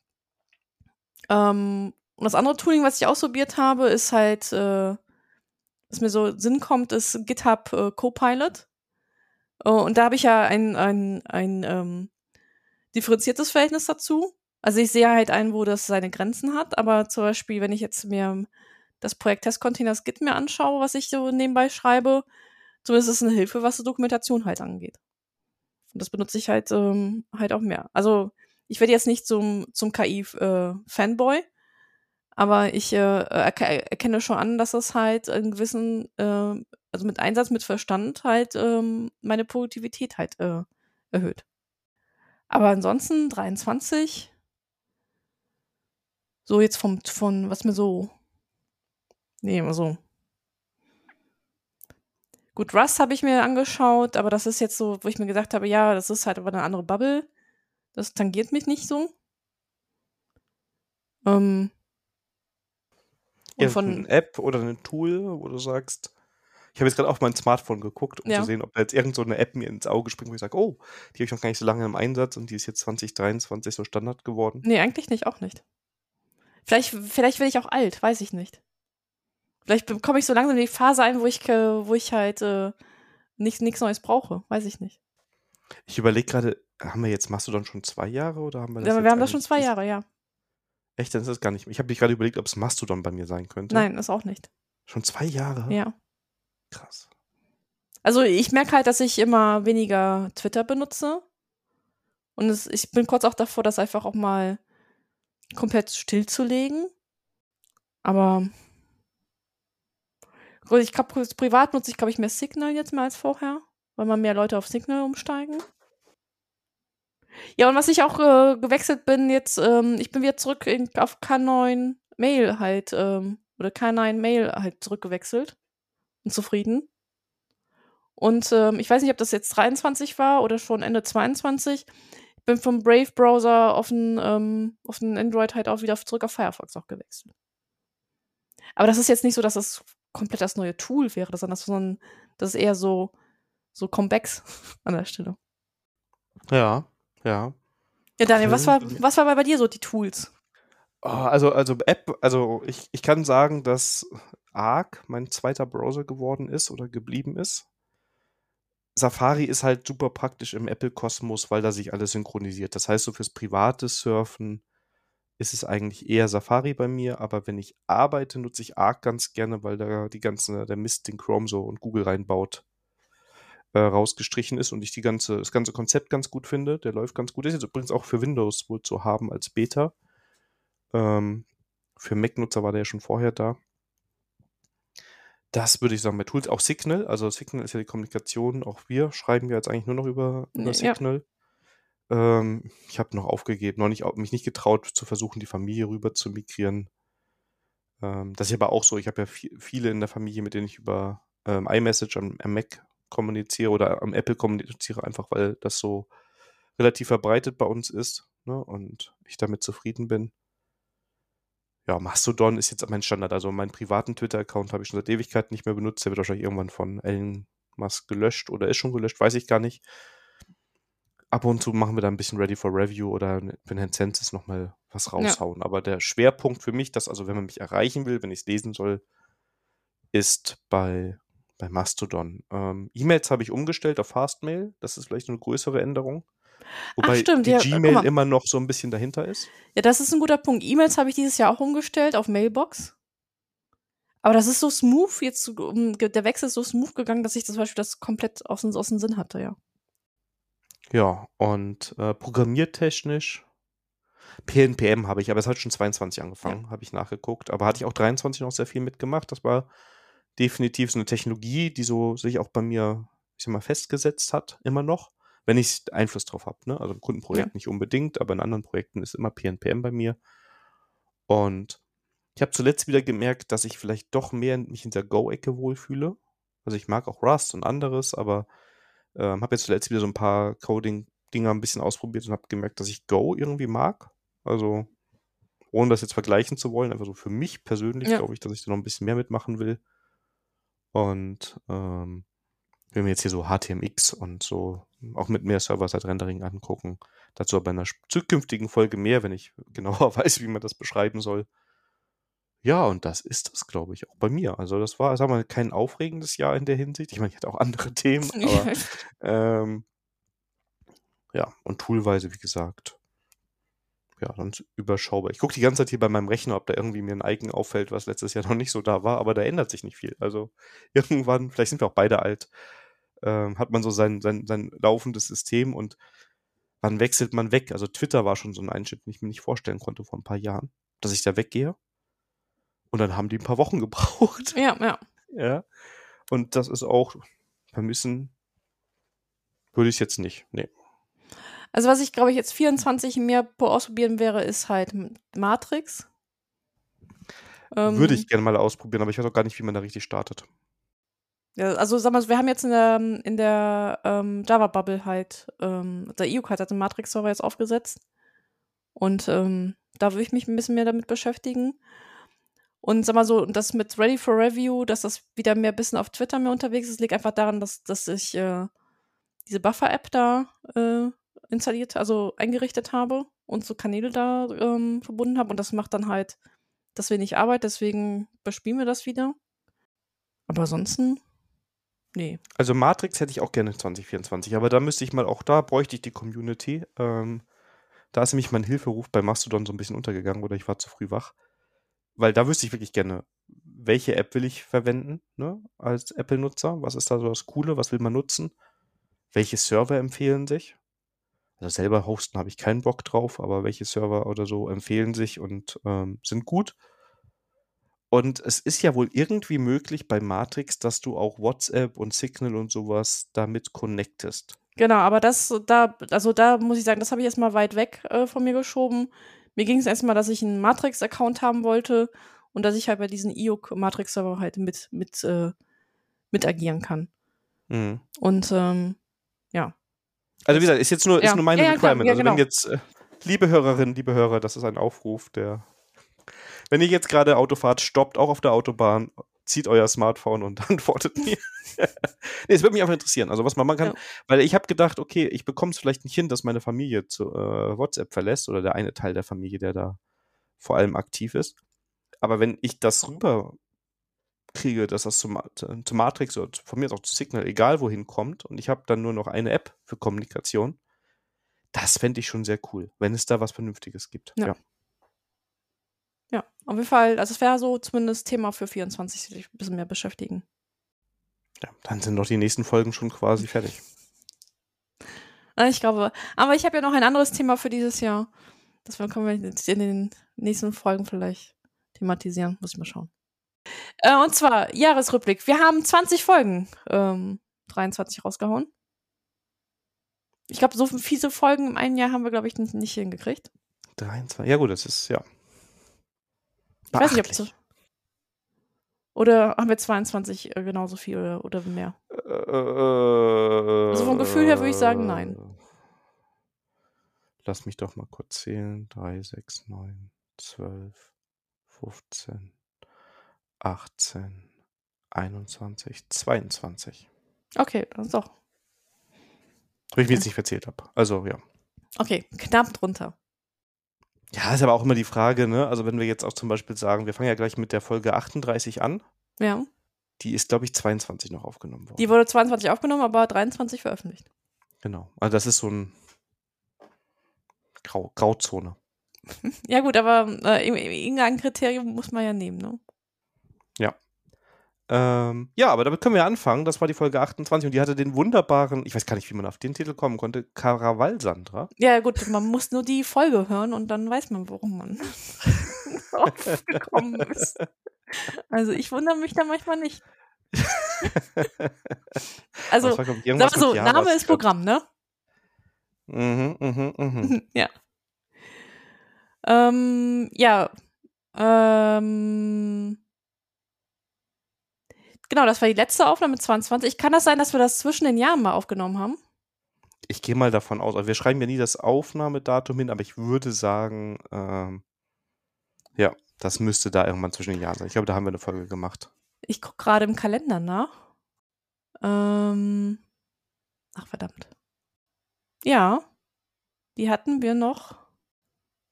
ähm, das andere Tooling, was ich ausprobiert habe, ist halt, äh, was mir so Sinn kommt, ist GitHub äh, Copilot. Oh, und da habe ich ja ein, ein, ein ähm, differenziertes Verhältnis dazu. Also ich sehe halt ein, wo das seine Grenzen hat, aber zum Beispiel, wenn ich jetzt mir das Projekt Testcontainers Git mir anschaue, was ich so nebenbei schreibe, zumindest ist es eine Hilfe, was die Dokumentation halt angeht. Und das benutze ich halt, ähm, halt auch mehr. Also ich werde jetzt nicht zum, zum KI-Fanboy, äh, aber ich äh, erkenne schon an, dass es halt in gewissen, äh, also mit Einsatz, mit Verstand halt ähm, meine Produktivität halt äh, erhöht. Aber ansonsten 23, so jetzt vom, von, was mir so, nee, immer so. Gut, Rust habe ich mir angeschaut, aber das ist jetzt so, wo ich mir gesagt habe, ja, das ist halt aber eine andere Bubble. Das tangiert mich nicht so. Ähm, und von eine App oder ein Tool, wo du sagst, ich habe jetzt gerade auf mein Smartphone geguckt, um ja. zu sehen, ob da jetzt irgend so eine App mir ins Auge springt, wo ich sage, oh, die habe ich noch gar nicht so lange im Einsatz und die ist jetzt 2023 so Standard geworden. Nee, eigentlich nicht, auch nicht. Vielleicht, vielleicht werde ich auch alt, weiß ich nicht. Vielleicht komme ich so langsam in die Phase ein, wo ich, wo ich halt äh, nichts Neues brauche, weiß ich nicht. Ich überlege gerade, haben wir jetzt Mastodon schon zwei Jahre oder haben wir das? Ja, wir haben das schon zwei Jahre, ja. Echt, dann ist das gar nicht. Ich habe mich gerade überlegt, ob es Mastodon bei mir sein könnte. Nein, ist auch nicht. Schon zwei Jahre? Ja. Krass. Also ich merke halt, dass ich immer weniger Twitter benutze. Und es, ich bin kurz auch davor, das einfach auch mal komplett stillzulegen. Aber ich glaube, privat nutze ich, glaube ich, mehr Signal jetzt mal als vorher, weil man mehr Leute auf Signal umsteigen. Ja, und was ich auch äh, gewechselt bin jetzt, ähm, ich bin wieder zurück in, auf K9 Mail halt, ähm, oder K9 Mail halt zurückgewechselt und zufrieden. Und ähm, ich weiß nicht, ob das jetzt 23 war oder schon Ende 22. Ich bin vom Brave Browser auf den, ähm, auf den Android halt auch wieder zurück auf Firefox auch gewechselt. Aber das ist jetzt nicht so, dass das komplett das neue Tool wäre, sondern das, ist, das ist eher so, so Comebacks an der Stelle. Ja, ja. Ja, Daniel, was war, was war bei dir so die Tools? Oh, also, also App, also ich, ich kann sagen, dass Arc mein zweiter Browser geworden ist oder geblieben ist. Safari ist halt super praktisch im Apple-Kosmos, weil da sich alles synchronisiert. Das heißt, so fürs private Surfen ist es eigentlich eher Safari bei mir, aber wenn ich arbeite, nutze ich Arc ganz gerne, weil da die ganze, der Mist, den Chrome so und Google reinbaut, äh, rausgestrichen ist und ich die ganze, das ganze Konzept ganz gut finde. Der läuft ganz gut. Ist jetzt übrigens auch für Windows wohl zu haben als Beta. Ähm, für Mac-Nutzer war der ja schon vorher da. Das würde ich sagen bei Tools. Auch Signal, also Signal ist ja die Kommunikation. Auch wir schreiben ja jetzt eigentlich nur noch über, über Signal. Ja. Ähm, ich habe noch aufgegeben, noch nicht, mich nicht getraut zu versuchen, die Familie rüber zu migrieren. Ähm, das ist aber auch so. Ich habe ja viele in der Familie, mit denen ich über ähm, iMessage am, am Mac kommuniziere oder am Apple kommuniziere, einfach weil das so relativ verbreitet bei uns ist ne, und ich damit zufrieden bin ja, Mastodon ist jetzt mein Standard. Also meinen privaten Twitter-Account habe ich schon seit Ewigkeiten nicht mehr benutzt. Der wird wahrscheinlich irgendwann von Elon Musk gelöscht oder ist schon gelöscht, weiß ich gar nicht. Ab und zu machen wir da ein bisschen Ready for Review oder wenn Herrn Census nochmal was raushauen. Ja. Aber der Schwerpunkt für mich, dass also wenn man mich erreichen will, wenn ich es lesen soll, ist bei, bei Mastodon. Ähm, E-Mails habe ich umgestellt auf Fastmail. Das ist vielleicht eine größere Änderung. Wobei Ach, stimmt, die ja, Gmail immer noch so ein bisschen dahinter ist. Ja, das ist ein guter Punkt. E-Mails habe ich dieses Jahr auch umgestellt auf Mailbox. Aber das ist so smooth, jetzt der Wechsel ist so smooth gegangen, dass ich zum Beispiel das komplett aus, aus dem Sinn hatte, ja. Ja, und äh, programmiertechnisch PNPM habe ich, aber es hat schon 22 angefangen, ja. habe ich nachgeguckt. Aber hatte ich auch 23 noch sehr viel mitgemacht. Das war definitiv so eine Technologie, die so sich auch bei mir, ich sag mal, festgesetzt hat, immer noch wenn ich Einfluss drauf habe. Ne? Also im Kundenprojekt ja. nicht unbedingt, aber in anderen Projekten ist immer PNPM bei mir. Und ich habe zuletzt wieder gemerkt, dass ich vielleicht doch mehr mich in der Go-Ecke wohlfühle. Also ich mag auch Rust und anderes, aber ähm, habe jetzt zuletzt wieder so ein paar Coding-Dinger ein bisschen ausprobiert und habe gemerkt, dass ich Go irgendwie mag. Also ohne das jetzt vergleichen zu wollen, einfach so für mich persönlich ja. glaube ich, dass ich da noch ein bisschen mehr mitmachen will. Und ähm, wenn wir jetzt hier so HTMX und so auch mit mehr Server-Side-Rendering angucken. Dazu aber in einer zukünftigen Folge mehr, wenn ich genauer weiß, wie man das beschreiben soll. Ja, und das ist es, glaube ich, auch bei mir. Also das war, sagen wir mal, kein aufregendes Jahr in der Hinsicht. Ich meine, ich hatte auch andere Themen, aber ähm, ja, und toolweise, wie gesagt, ja, dann überschaubar. Ich gucke die ganze Zeit hier bei meinem Rechner, ob da irgendwie mir ein Icon auffällt, was letztes Jahr noch nicht so da war, aber da ändert sich nicht viel. Also irgendwann, vielleicht sind wir auch beide alt, ähm, hat man so sein, sein, sein laufendes System und wann wechselt man weg? Also Twitter war schon so ein Einschnitt, den ich mir nicht vorstellen konnte vor ein paar Jahren, dass ich da weggehe. Und dann haben die ein paar Wochen gebraucht. Ja, ja. Ja. Und das ist auch vermissen würde ich jetzt nicht. Nee. Also was ich, glaube ich, jetzt 24 mehr ausprobieren wäre, ist halt Matrix. Ähm, Würde ich gerne mal ausprobieren, aber ich weiß auch gar nicht, wie man da richtig startet. Ja, also sag mal, wir haben jetzt in der, in der ähm, Java-Bubble halt, ähm, der EUC hat den Matrix-Server jetzt aufgesetzt. Und ähm, da würde ich mich ein bisschen mehr damit beschäftigen. Und sag mal so, das mit Ready for Review, dass das wieder mehr bisschen auf Twitter mehr unterwegs ist, liegt einfach daran, dass, dass ich äh, diese Buffer-App da äh, installiert, also eingerichtet habe und so Kanäle da ähm, verbunden habe. Und das macht dann halt das wenig Arbeit, deswegen bespielen wir das wieder. Aber ansonsten, nee. Also Matrix hätte ich auch gerne 2024, aber da müsste ich mal, auch da bräuchte ich die Community. Ähm, da ist nämlich mein Hilferuf bei Mastodon so ein bisschen untergegangen oder ich war zu früh wach. Weil da wüsste ich wirklich gerne, welche App will ich verwenden, ne, als Apple-Nutzer? Was ist da so das Coole? Was will man nutzen? Welche Server empfehlen sich? Also selber hosten habe ich keinen Bock drauf, aber welche Server oder so empfehlen sich und ähm, sind gut. Und es ist ja wohl irgendwie möglich bei Matrix, dass du auch WhatsApp und Signal und sowas damit connectest. Genau, aber das, da, also da muss ich sagen, das habe ich erstmal weit weg äh, von mir geschoben. Mir ging es erstmal, dass ich einen Matrix-Account haben wollte und dass ich halt bei diesen IOC-Matrix-Server halt mit, mit, äh, mit agieren kann. Mhm. Und ähm, ja, also wie gesagt, ist jetzt nur, ja. ist nur meine ja, Requirement. Ja, genau. Also wenn jetzt, äh, liebe Hörerinnen, liebe Hörer, das ist ein Aufruf, der, wenn ihr jetzt gerade Autofahrt stoppt, auch auf der Autobahn, zieht euer Smartphone und antwortet mir. nee, es würde mich einfach interessieren, also was man machen kann, ja. weil ich habe gedacht, okay, ich bekomme es vielleicht nicht hin, dass meine Familie zu äh, WhatsApp verlässt oder der eine Teil der Familie, der da vor allem aktiv ist. Aber wenn ich das rüber kriege, dass das zum, zum Matrix oder von mir auch zu Signal, egal wohin kommt, und ich habe dann nur noch eine App für Kommunikation, das fände ich schon sehr cool, wenn es da was Vernünftiges gibt. Ja. ja. Auf jeden Fall, also es wäre so zumindest Thema für 24, sich ein bisschen mehr beschäftigen. Ja, dann sind doch die nächsten Folgen schon quasi fertig. Ich glaube, aber ich habe ja noch ein anderes Thema für dieses Jahr. Das können wir in den nächsten Folgen vielleicht thematisieren. Muss ich mal schauen. Äh, und zwar Jahresrückblick. Wir haben 20 Folgen, ähm, 23 rausgehauen. Ich glaube, so viele Folgen im einen Jahr haben wir, glaube ich, nicht, nicht hingekriegt. 23. Ja, gut, das ist, ja. Ich weiß nicht, ob so. Oder haben wir 22 äh, genauso viel oder, oder mehr? Äh, also vom Gefühl her würde ich sagen, nein. Lass mich doch mal kurz zählen. 3, 6, 9, 12, 15. 18, 21, 22. Okay, dann ist doch. Wenn ich mich jetzt nicht verzählt habe. Also, ja. Okay, knapp drunter. Ja, ist aber auch immer die Frage, ne? Also, wenn wir jetzt auch zum Beispiel sagen, wir fangen ja gleich mit der Folge 38 an. Ja. Die ist, glaube ich, 22 noch aufgenommen worden. Die wurde 22 aufgenommen, aber 23 veröffentlicht. Genau. Also, das ist so ein Grau Grauzone. ja, gut, aber äh, irgendein Kriterium muss man ja nehmen, ne? Ja. Ähm, ja, aber damit können wir anfangen. Das war die Folge 28 und die hatte den wunderbaren, ich weiß gar nicht, wie man auf den Titel kommen konnte, Karawall-Sandra. Ja, gut, man muss nur die Folge hören und dann weiß man, warum man aufgekommen ist. Also ich wundere mich da manchmal nicht. also, sag mal so, Name ist Programm, ne? Mhm, mhm, mhm. ja. Ähm, ja. Ähm, Genau, das war die letzte Aufnahme 22. Kann das sein, dass wir das zwischen den Jahren mal aufgenommen haben? Ich gehe mal davon aus. Also wir schreiben ja nie das Aufnahmedatum hin, aber ich würde sagen, ähm, ja, das müsste da irgendwann zwischen den Jahren sein. Ich glaube, da haben wir eine Folge gemacht. Ich gucke gerade im Kalender nach. Ähm, ach, verdammt. Ja, die hatten wir noch.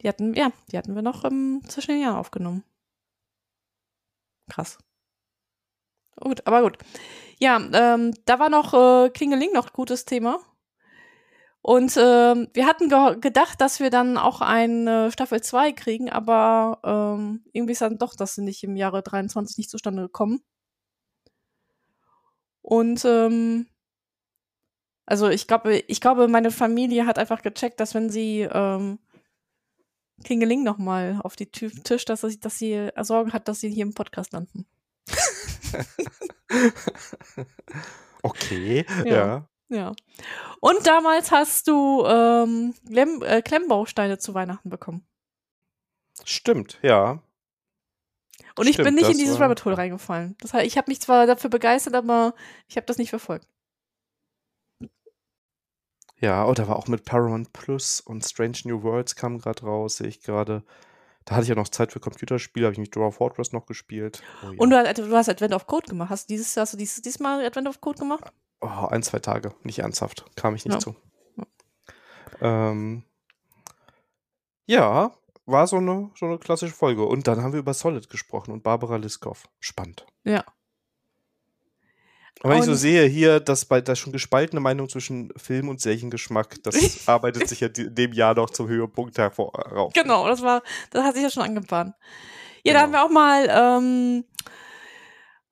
Die hatten, ja, die hatten wir noch ähm, zwischen den Jahren aufgenommen. Krass. Gut, aber gut. Ja, ähm, da war noch äh, Klingeling noch gutes Thema. Und ähm, wir hatten ge gedacht, dass wir dann auch eine Staffel 2 kriegen, aber ähm, irgendwie ist dann doch das nicht im Jahre 23 nicht zustande gekommen. Und ähm, also ich glaube, ich glaube, meine Familie hat einfach gecheckt, dass wenn sie ähm, Klingeling nochmal auf die Tisch, dass sie, dass sie Sorgen hat, dass sie hier im Podcast landen. okay, ja. ja. Ja. Und damals hast du ähm, Klemm, äh, Klemmbausteine zu Weihnachten bekommen. Stimmt, ja. Und ich bin nicht in dieses war... Rabbit Hole reingefallen. Das heißt, ich habe mich zwar dafür begeistert, aber ich habe das nicht verfolgt. Ja, oder oh, war auch mit Paramount Plus und Strange New Worlds kam gerade raus, sehe ich gerade. Da hatte ich ja noch Zeit für Computerspiele, habe ich mich Dwarf Fortress noch gespielt. Oh, ja. Und du hast, du hast, Advent of Code gemacht. Hast du dieses, hast du dieses, diesmal Advent of Code gemacht? Oh, ein, zwei Tage, nicht ernsthaft. Kam ich nicht ja. zu. Ähm, ja, war so eine, so eine klassische Folge. Und dann haben wir über Solid gesprochen und Barbara Liskov. Spannend. Ja. Aber wenn ich so sehe hier, dass bei da schon gespaltene Meinung zwischen Film und Seriengeschmack, das arbeitet sich ja in dem Jahr noch zum Höhepunkt herauf. Genau, das war, das hat sich ja schon angebahnt. Ja, genau. da haben wir auch mal ähm,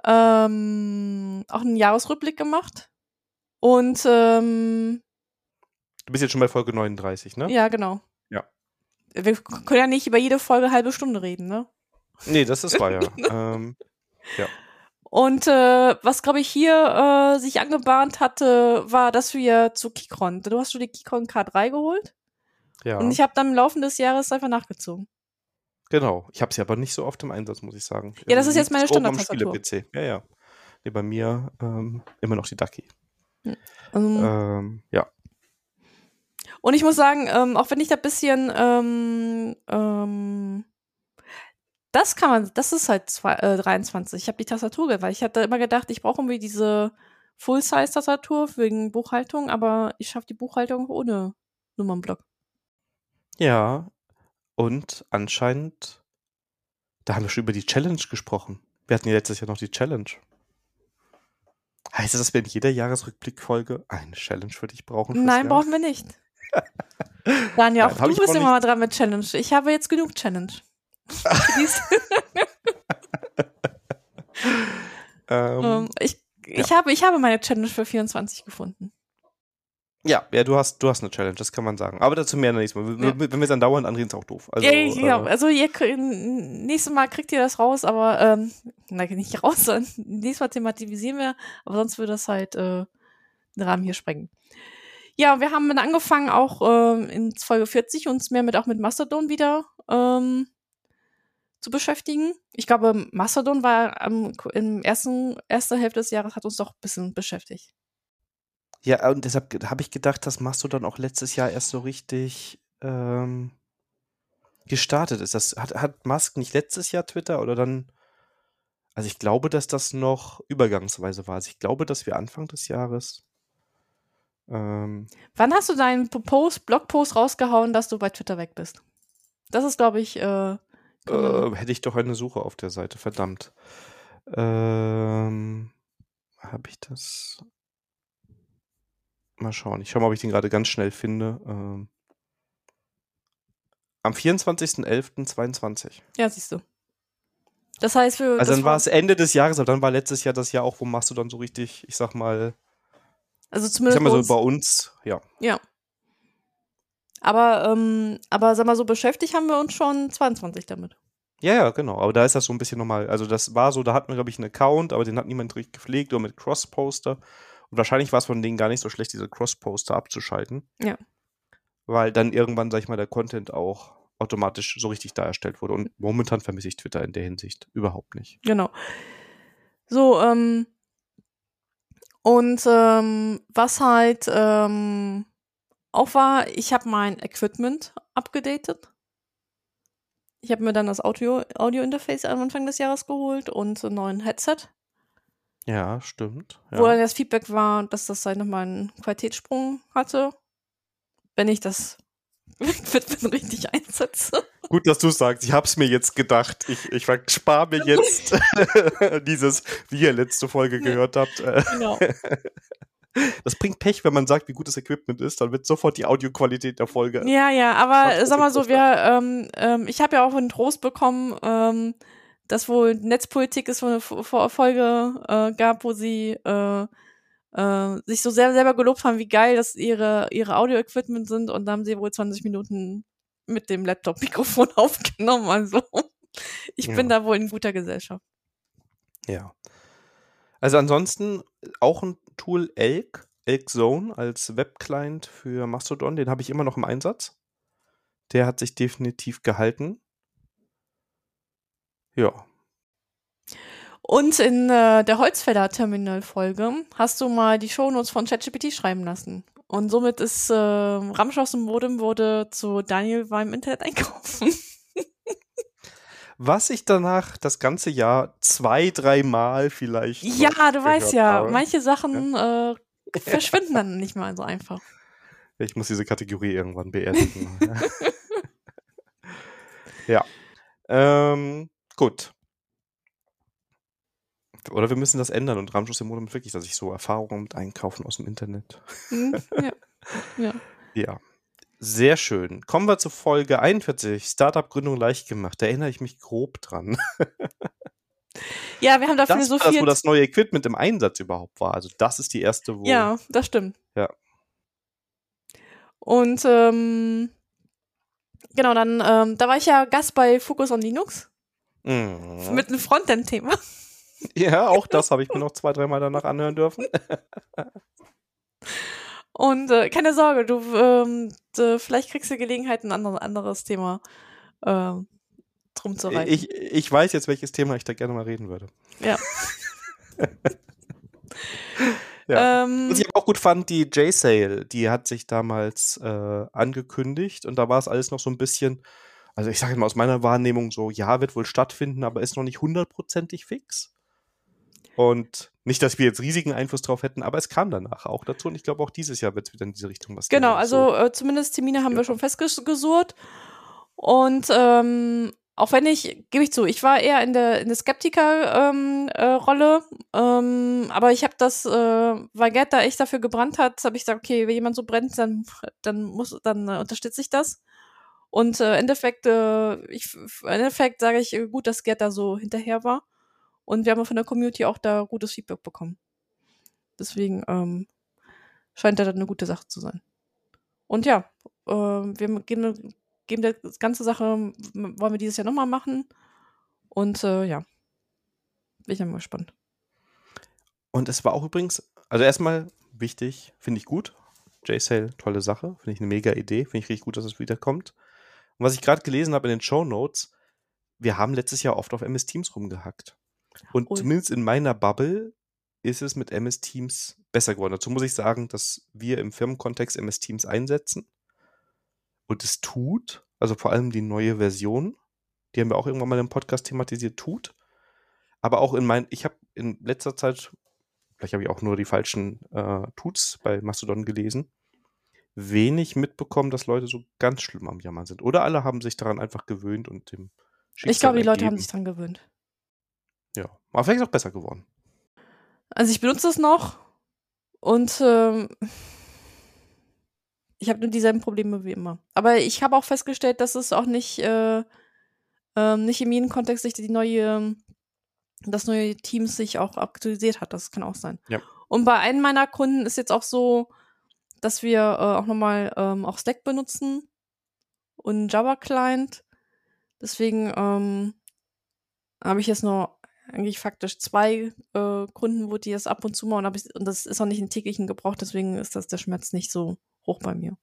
ähm, auch einen Jahresrückblick gemacht. Und ähm, du bist jetzt schon bei Folge 39, ne? Ja, genau. Ja. Wir können ja nicht über jede Folge halbe Stunde reden, ne? Nee, das ist wahr, ja. ähm, ja. Und äh, was, glaube ich, hier äh, sich angebahnt hatte, war, dass wir zu Kikron, du hast du die Kikron K3 geholt. Ja. Und ich habe dann im Laufe des Jahres einfach nachgezogen. Genau. Ich habe sie aber nicht so oft im Einsatz, muss ich sagen. Ja, das ist jetzt meine Standard-Tastatur. PC. Ja, ja. Nee, bei mir ähm, immer noch die Ducky. Um, ähm, ja. Und ich muss sagen, ähm, auch wenn ich da ein bisschen ähm, ähm, das kann man, das ist halt zwei, äh, 23. Ich habe die Tastatur, weil ich hatte immer gedacht, ich brauche irgendwie diese Full-Size-Tastatur wegen Buchhaltung, aber ich schaffe die Buchhaltung ohne Nummernblock. Ja, und anscheinend, da haben wir schon über die Challenge gesprochen. Wir hatten ja letztes Jahr noch die Challenge. Heißt das, dass wir in jeder Jahresrückblickfolge eine Challenge für dich brauchen? Nein, Jahr? brauchen wir nicht. Daniel, auch Nein, du bist immer dran mit Challenge. Ich habe jetzt genug Challenge. Ähm, ähm, ich, ich, ja. habe, ich habe meine Challenge für 24 gefunden. Ja, ja, du hast, du hast eine Challenge, das kann man sagen. Aber dazu mehr nächstes Mal. Ja. Wenn wir es dann dauernd anreden, ist auch doof. Also, ja, genau. Äh, also ihr nächstes Mal kriegt ihr das raus, aber ähm, nicht raus, sondern nächstes Mal thematisieren wir, aber sonst würde das halt äh, den Rahmen hier sprengen. Ja, wir haben dann angefangen, auch ähm, in Folge 40 uns mehr mit auch mit Mastodon wieder ähm, zu beschäftigen. Ich glaube, Mastodon war am, im ersten erster Hälfte des Jahres hat uns doch ein bisschen beschäftigt. Ja, und deshalb habe ich gedacht, dass Mastodon auch letztes Jahr erst so richtig ähm, gestartet ist. Das hat, hat Musk nicht letztes Jahr Twitter oder dann. Also ich glaube, dass das noch übergangsweise war. Also ich glaube, dass wir Anfang des Jahres. Ähm, Wann hast du deinen Post, Blogpost rausgehauen, dass du bei Twitter weg bist? Das ist, glaube ich, äh, äh, hätte ich doch eine Suche auf der Seite, verdammt. Ähm, Habe ich das? Mal schauen. Ich schaue mal, ob ich den gerade ganz schnell finde. Ähm, am 24.11.22. Ja, siehst du. Das heißt, für. Also dann war es Ende des Jahres, aber dann war letztes Jahr das Jahr auch, wo machst du dann so richtig, ich sag mal. Also zumindest. Ich sag mal so bei uns, ja. Ja. Aber, ähm, aber sag mal, so beschäftigt haben wir uns schon 22 damit. Ja, ja, genau. Aber da ist das so ein bisschen nochmal. Also, das war so, da hatten wir, glaube ich, einen Account, aber den hat niemand richtig gepflegt oder mit Cross-Poster. Und wahrscheinlich war es von denen gar nicht so schlecht, diese Cross-Poster abzuschalten. Ja. Weil dann irgendwann, sag ich mal, der Content auch automatisch so richtig dargestellt wurde. Und momentan vermisse ich Twitter in der Hinsicht überhaupt nicht. Genau. So, ähm, und ähm, was halt ähm, auch war, ich habe mein Equipment abgedatet. Ich habe mir dann das Audio, Audio-Interface am Anfang des Jahres geholt und einen neuen Headset. Ja, stimmt. Ja. Wo dann das Feedback war, dass das halt nochmal einen Qualitätssprung hatte. Wenn ich das Equipment richtig einsetze. Gut, dass du sagst. Ich hab's mir jetzt gedacht. Ich, ich spare mir jetzt dieses, wie ihr letzte Folge gehört habt. Genau. Das bringt Pech, wenn man sagt, wie gut das Equipment ist, dann wird sofort die Audioqualität der Folge. Ja, ja, aber sag mal so, wir, ähm, ähm, ich habe ja auch einen Trost bekommen, ähm, dass wohl Netzpolitik es eine Folge äh, gab, wo sie äh, äh, sich so sehr selber gelobt haben, wie geil das ihre, ihre Audio-Equipment sind und da haben sie wohl 20 Minuten mit dem Laptop-Mikrofon aufgenommen. Also ich ja. bin da wohl in guter Gesellschaft. Ja. Also ansonsten auch ein Tool Elk, Elk Zone als Webclient für Mastodon, den habe ich immer noch im Einsatz. Der hat sich definitiv gehalten. Ja. Und in äh, der Holzfäller Terminal Folge hast du mal die Shownotes von ChatGPT schreiben lassen. Und somit ist äh, Ramschos und Modem wurde zu Daniel beim Internet einkaufen. Was ich danach das ganze Jahr zwei, dreimal vielleicht. Ja, du weißt ja, habe. manche Sachen ja. Äh, verschwinden dann nicht mal so einfach. Ich muss diese Kategorie irgendwann beerdigen. ja. Ähm, gut. Oder wir müssen das ändern und Ramschuss im Modem wirklich, dass ich so Erfahrungen mit Einkaufen aus dem Internet. Mhm, ja. ja. ja. Sehr schön. Kommen wir zu Folge 41, Startup-Gründung leicht gemacht. Da erinnere ich mich grob dran. Ja, wir haben da das philosophiert. War das, wo das neue Equipment im Einsatz überhaupt war. Also das ist die erste, wo. Ja, das stimmt. Ja. Und ähm, genau, dann, ähm, da war ich ja Gast bei Focus on Linux. Mhm. Mit einem Frontend-Thema. Ja, auch das habe ich mir noch zwei, dreimal danach anhören dürfen. Und äh, keine Sorge, du ähm, vielleicht kriegst du Gelegenheit, ein anderes, Thema äh, drum zu reiten. Ich, ich weiß jetzt, welches Thema ich da gerne mal reden würde. Ja. ja. Ähm, Was ich auch gut fand, die J-Sale, die hat sich damals äh, angekündigt und da war es alles noch so ein bisschen, also ich sage mal aus meiner Wahrnehmung so, ja, wird wohl stattfinden, aber ist noch nicht hundertprozentig fix. Und nicht, dass wir jetzt riesigen Einfluss drauf hätten, aber es kam danach auch dazu. Und ich glaube, auch dieses Jahr wird es wieder in diese Richtung was Genau, also so. äh, zumindest Termine haben ja. wir schon festgesurrt. Und ähm, auch wenn ich, gebe ich zu, ich war eher in der, in der Skeptiker-Rolle, ähm, ähm, aber ich habe das, äh, weil Gerd da echt dafür gebrannt hat, habe ich gesagt, okay, wenn jemand so brennt, dann, dann muss, dann äh, unterstütze ich das. Und äh, Endeffekt, äh, ich, im Endeffekt sage ich, äh, gut, dass Gerd da so hinterher war. Und wir haben von der Community auch da gutes Feedback bekommen. Deswegen ähm, scheint das eine gute Sache zu sein. Und ja, äh, wir geben, geben der ganze Sache, wollen wir dieses Jahr nochmal machen. Und äh, ja, bin ich dann mal gespannt. Und es war auch übrigens, also erstmal wichtig, finde ich gut. J-Sale, tolle Sache, finde ich eine mega Idee, finde ich richtig gut, dass es wiederkommt. Und was ich gerade gelesen habe in den Show Notes, wir haben letztes Jahr oft auf MS Teams rumgehackt. Und, und zumindest in meiner Bubble ist es mit MS Teams besser geworden. Dazu muss ich sagen, dass wir im Firmenkontext MS Teams einsetzen und es tut, also vor allem die neue Version, die haben wir auch irgendwann mal im Podcast thematisiert, tut. Aber auch in meinen, ich habe in letzter Zeit, vielleicht habe ich auch nur die falschen äh, Tuts bei Mastodon gelesen, wenig mitbekommen, dass Leute so ganz schlimm am Jammern sind. Oder alle haben sich daran einfach gewöhnt und dem Schicksal Ich glaube, die Leute haben sich daran gewöhnt. Ja, aber vielleicht ist auch besser geworden. Also ich benutze es noch und ähm, ich habe nur dieselben Probleme wie immer. Aber ich habe auch festgestellt, dass es auch nicht, äh, äh, nicht in jedem Kontext sich die neue, das neue Team sich auch aktualisiert hat. Das kann auch sein. Ja. Und bei einem meiner Kunden ist jetzt auch so, dass wir äh, auch nochmal ähm, auch Stack benutzen und Java Client. Deswegen ähm, habe ich jetzt noch eigentlich faktisch zwei äh, Kunden, wo die das ab und zu machen. Und, und das ist auch nicht in täglichen Gebrauch, deswegen ist das der Schmerz nicht so hoch bei mir.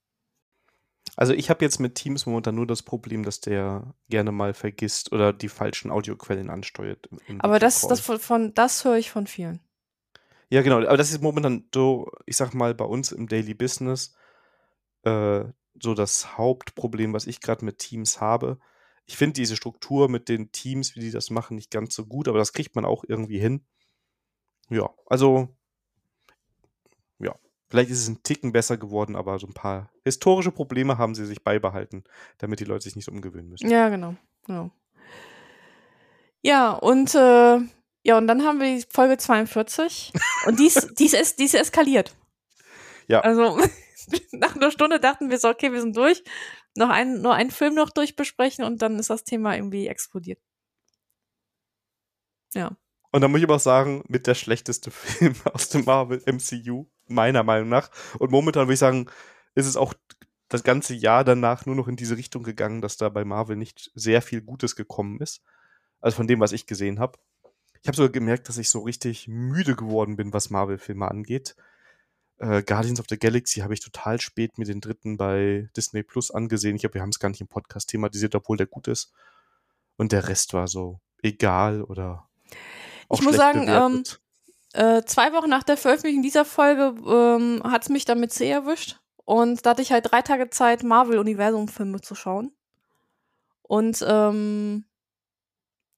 Also ich habe jetzt mit Teams momentan nur das Problem, dass der gerne mal vergisst oder die falschen Audioquellen ansteuert. Aber das, das von, von, das höre ich von vielen. Ja, genau. Aber das ist momentan so, ich sag mal, bei uns im Daily Business äh, so das Hauptproblem, was ich gerade mit Teams habe ich finde diese Struktur mit den Teams, wie die das machen, nicht ganz so gut, aber das kriegt man auch irgendwie hin. Ja, also, ja. Vielleicht ist es ein Ticken besser geworden, aber so ein paar historische Probleme haben sie sich beibehalten, damit die Leute sich nicht so umgewöhnen müssen. Ja, genau. genau. Ja, und äh, ja, und dann haben wir die Folge 42 und die ist, die ist, die ist eskaliert. Ja. Also nach einer Stunde dachten wir so, okay, wir sind durch. Noch ein, nur einen Film noch durchbesprechen und dann ist das Thema irgendwie explodiert. Ja. Und dann muss ich aber auch sagen, mit der schlechteste Film aus dem Marvel MCU, meiner Meinung nach. Und momentan würde ich sagen, ist es auch das ganze Jahr danach nur noch in diese Richtung gegangen, dass da bei Marvel nicht sehr viel Gutes gekommen ist. Also von dem, was ich gesehen habe. Ich habe sogar gemerkt, dass ich so richtig müde geworden bin, was Marvel-Filme angeht. Äh, Guardians of the Galaxy habe ich total spät mit den dritten bei Disney Plus angesehen. Ich glaube, wir haben es gar nicht im Podcast thematisiert, obwohl der gut ist. Und der Rest war so egal oder. ich muss sagen, ähm, äh, zwei Wochen nach der Veröffentlichung dieser Folge ähm, hat es mich damit sehr erwischt. Und da hatte ich halt drei Tage Zeit, Marvel-Universum-Filme zu schauen. Und ähm,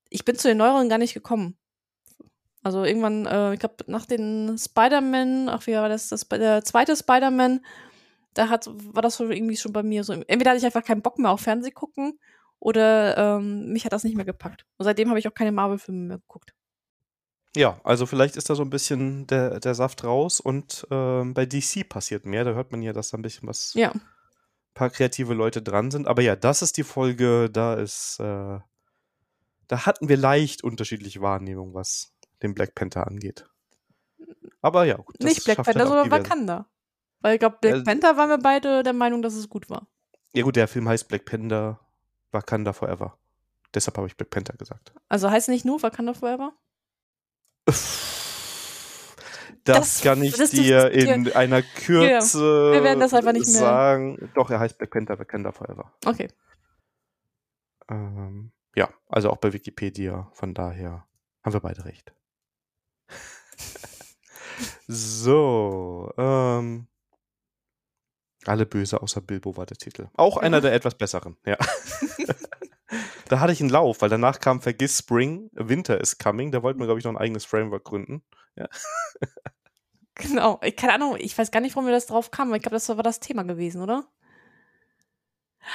ich bin zu den neueren gar nicht gekommen. Also irgendwann, äh, ich glaube, nach den Spider-Man, ach, wie war das, das der zweite Spider-Man, da hat, war das so irgendwie schon bei mir so. Entweder hatte ich einfach keinen Bock mehr auf Fernseh gucken oder ähm, mich hat das nicht mehr gepackt. Und seitdem habe ich auch keine Marvel-Filme mehr geguckt. Ja, also vielleicht ist da so ein bisschen der, der Saft raus und ähm, bei DC passiert mehr. Da hört man ja, dass da ein bisschen was, ja. ein paar kreative Leute dran sind. Aber ja, das ist die Folge, da ist, äh, da hatten wir leicht unterschiedliche Wahrnehmungen, was den Black Panther angeht. Aber ja, gut, Nicht Black Panther, sondern Wakanda. Weil ich glaube, Black äh, Panther waren wir beide der Meinung, dass es gut war. Ja gut, der Film heißt Black Panther Wakanda Forever. Deshalb habe ich Black Panther gesagt. Also heißt nicht nur Wakanda Forever? Das, das kann ich das dir in einer Kürze ja, wir werden das einfach nicht mehr sagen. Doch, er heißt Black Panther Wakanda Forever. Okay. Ähm, ja, also auch bei Wikipedia. Von daher haben wir beide recht. So, ähm, alle böse außer Bilbo war der Titel. Auch einer der etwas besseren, ja. da hatte ich einen Lauf, weil danach kam Vergiss Spring, Winter is Coming. Da wollten wir, glaube ich, noch ein eigenes Framework gründen. Ja. genau, keine Ahnung, ich weiß gar nicht, warum wir das drauf kamen, ich glaube, das war das Thema gewesen, oder?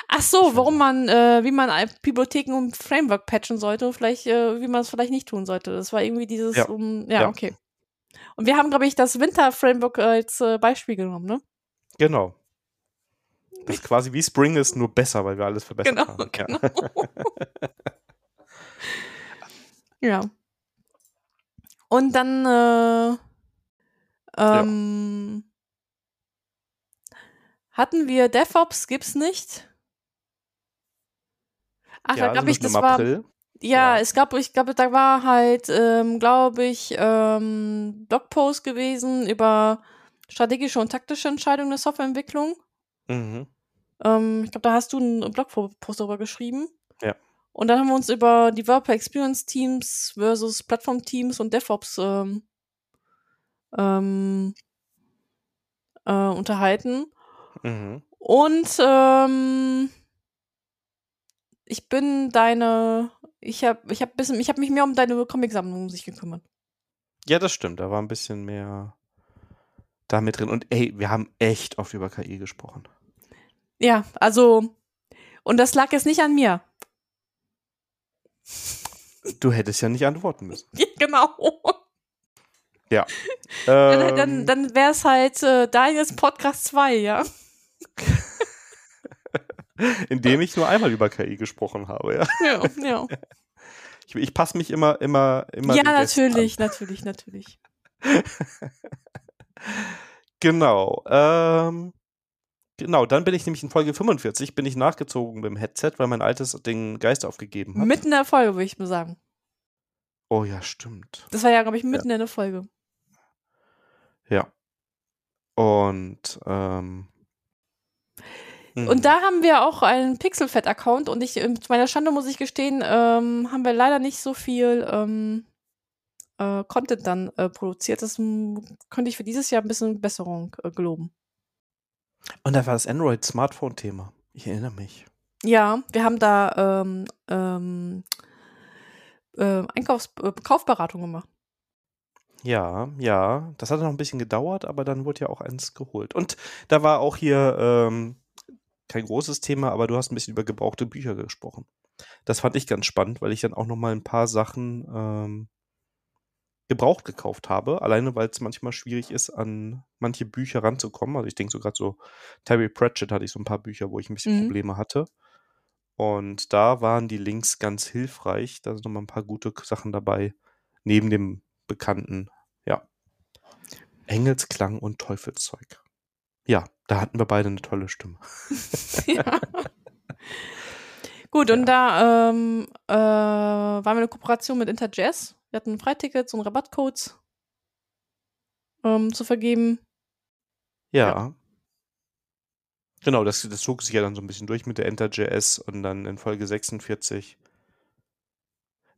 Ach so, warum man, äh, wie man Bibliotheken und Framework patchen sollte, vielleicht, äh, wie man es vielleicht nicht tun sollte. Das war irgendwie dieses, ja, um, ja, ja. okay. Und wir haben, glaube ich, das Winter-Framework als äh, Beispiel genommen, ne? Genau. Das ist quasi wie Spring ist, nur besser, weil wir alles verbessert genau, haben. Genau. ja. Und dann, äh, ähm, ja. hatten wir DevOps, gibt's nicht. Ach, ja, da glaube ich, das war. April. Ja, ja, es gab, ich glaube, da war halt, ähm, glaube ich, ähm, Blogpost gewesen über strategische und taktische Entscheidungen der Softwareentwicklung. Mhm. Ähm, ich glaube, da hast du einen Blogpost darüber geschrieben. Ja. Und dann haben wir uns über Developer Experience Teams versus Plattform Teams und DevOps ähm, ähm, äh, unterhalten. Mhm. Und ähm, ich bin deine, ich habe ich hab bisschen, ich habe mich mehr um deine Comicsammlung um sich gekümmert. Ja, das stimmt. Da war ein bisschen mehr da mit drin. Und ey, wir haben echt oft über KI gesprochen. Ja, also, und das lag jetzt nicht an mir. Du hättest ja nicht antworten müssen. genau. Ja. dann dann, dann wäre es halt äh, Daniels Podcast 2, ja. Indem ich nur einmal über KI gesprochen habe, ja. Ja, ja. Ich, ich passe mich immer, immer, immer. Ja, natürlich, natürlich, natürlich. genau. Ähm, genau, dann bin ich nämlich in Folge 45, bin ich nachgezogen mit dem Headset, weil mein altes den Geist aufgegeben hat. Mitten in der Folge, würde ich mal sagen. Oh ja, stimmt. Das war ja, glaube ich, mitten ja. in der Folge. Ja. Und ähm, Mhm. Und da haben wir auch einen Pixelfett-Account und ich, zu meiner Schande muss ich gestehen, ähm, haben wir leider nicht so viel ähm, äh, Content dann äh, produziert. Das könnte ich für dieses Jahr ein bisschen Besserung äh, geloben. Und da war das Android-Smartphone-Thema. Ich erinnere mich. Ja, wir haben da ähm, ähm, äh, Einkaufs äh, Kaufberatung gemacht. Ja, ja. Das hat noch ein bisschen gedauert, aber dann wurde ja auch eins geholt. Und da war auch hier ähm, kein großes Thema, aber du hast ein bisschen über gebrauchte Bücher gesprochen. Das fand ich ganz spannend, weil ich dann auch noch mal ein paar Sachen ähm, gebraucht gekauft habe. Alleine, weil es manchmal schwierig ist, an manche Bücher ranzukommen. Also ich denke so gerade so, Terry Pratchett hatte ich so ein paar Bücher, wo ich ein bisschen Mhm. Probleme hatte. Und da waren die Links ganz hilfreich. Da sind nochmal ein paar gute Sachen dabei. Neben dem bekannten, ja. Engelsklang und Teufelszeug. Ja, da hatten wir beide eine tolle Stimme. ja. Gut, und da ähm, äh, waren wir eine Kooperation mit Interjazz. Wir hatten Freitickets und Rabattcodes ähm, zu vergeben. Ja. Genau, das, das zog sich ja dann so ein bisschen durch mit der Enter.js und dann in Folge 46.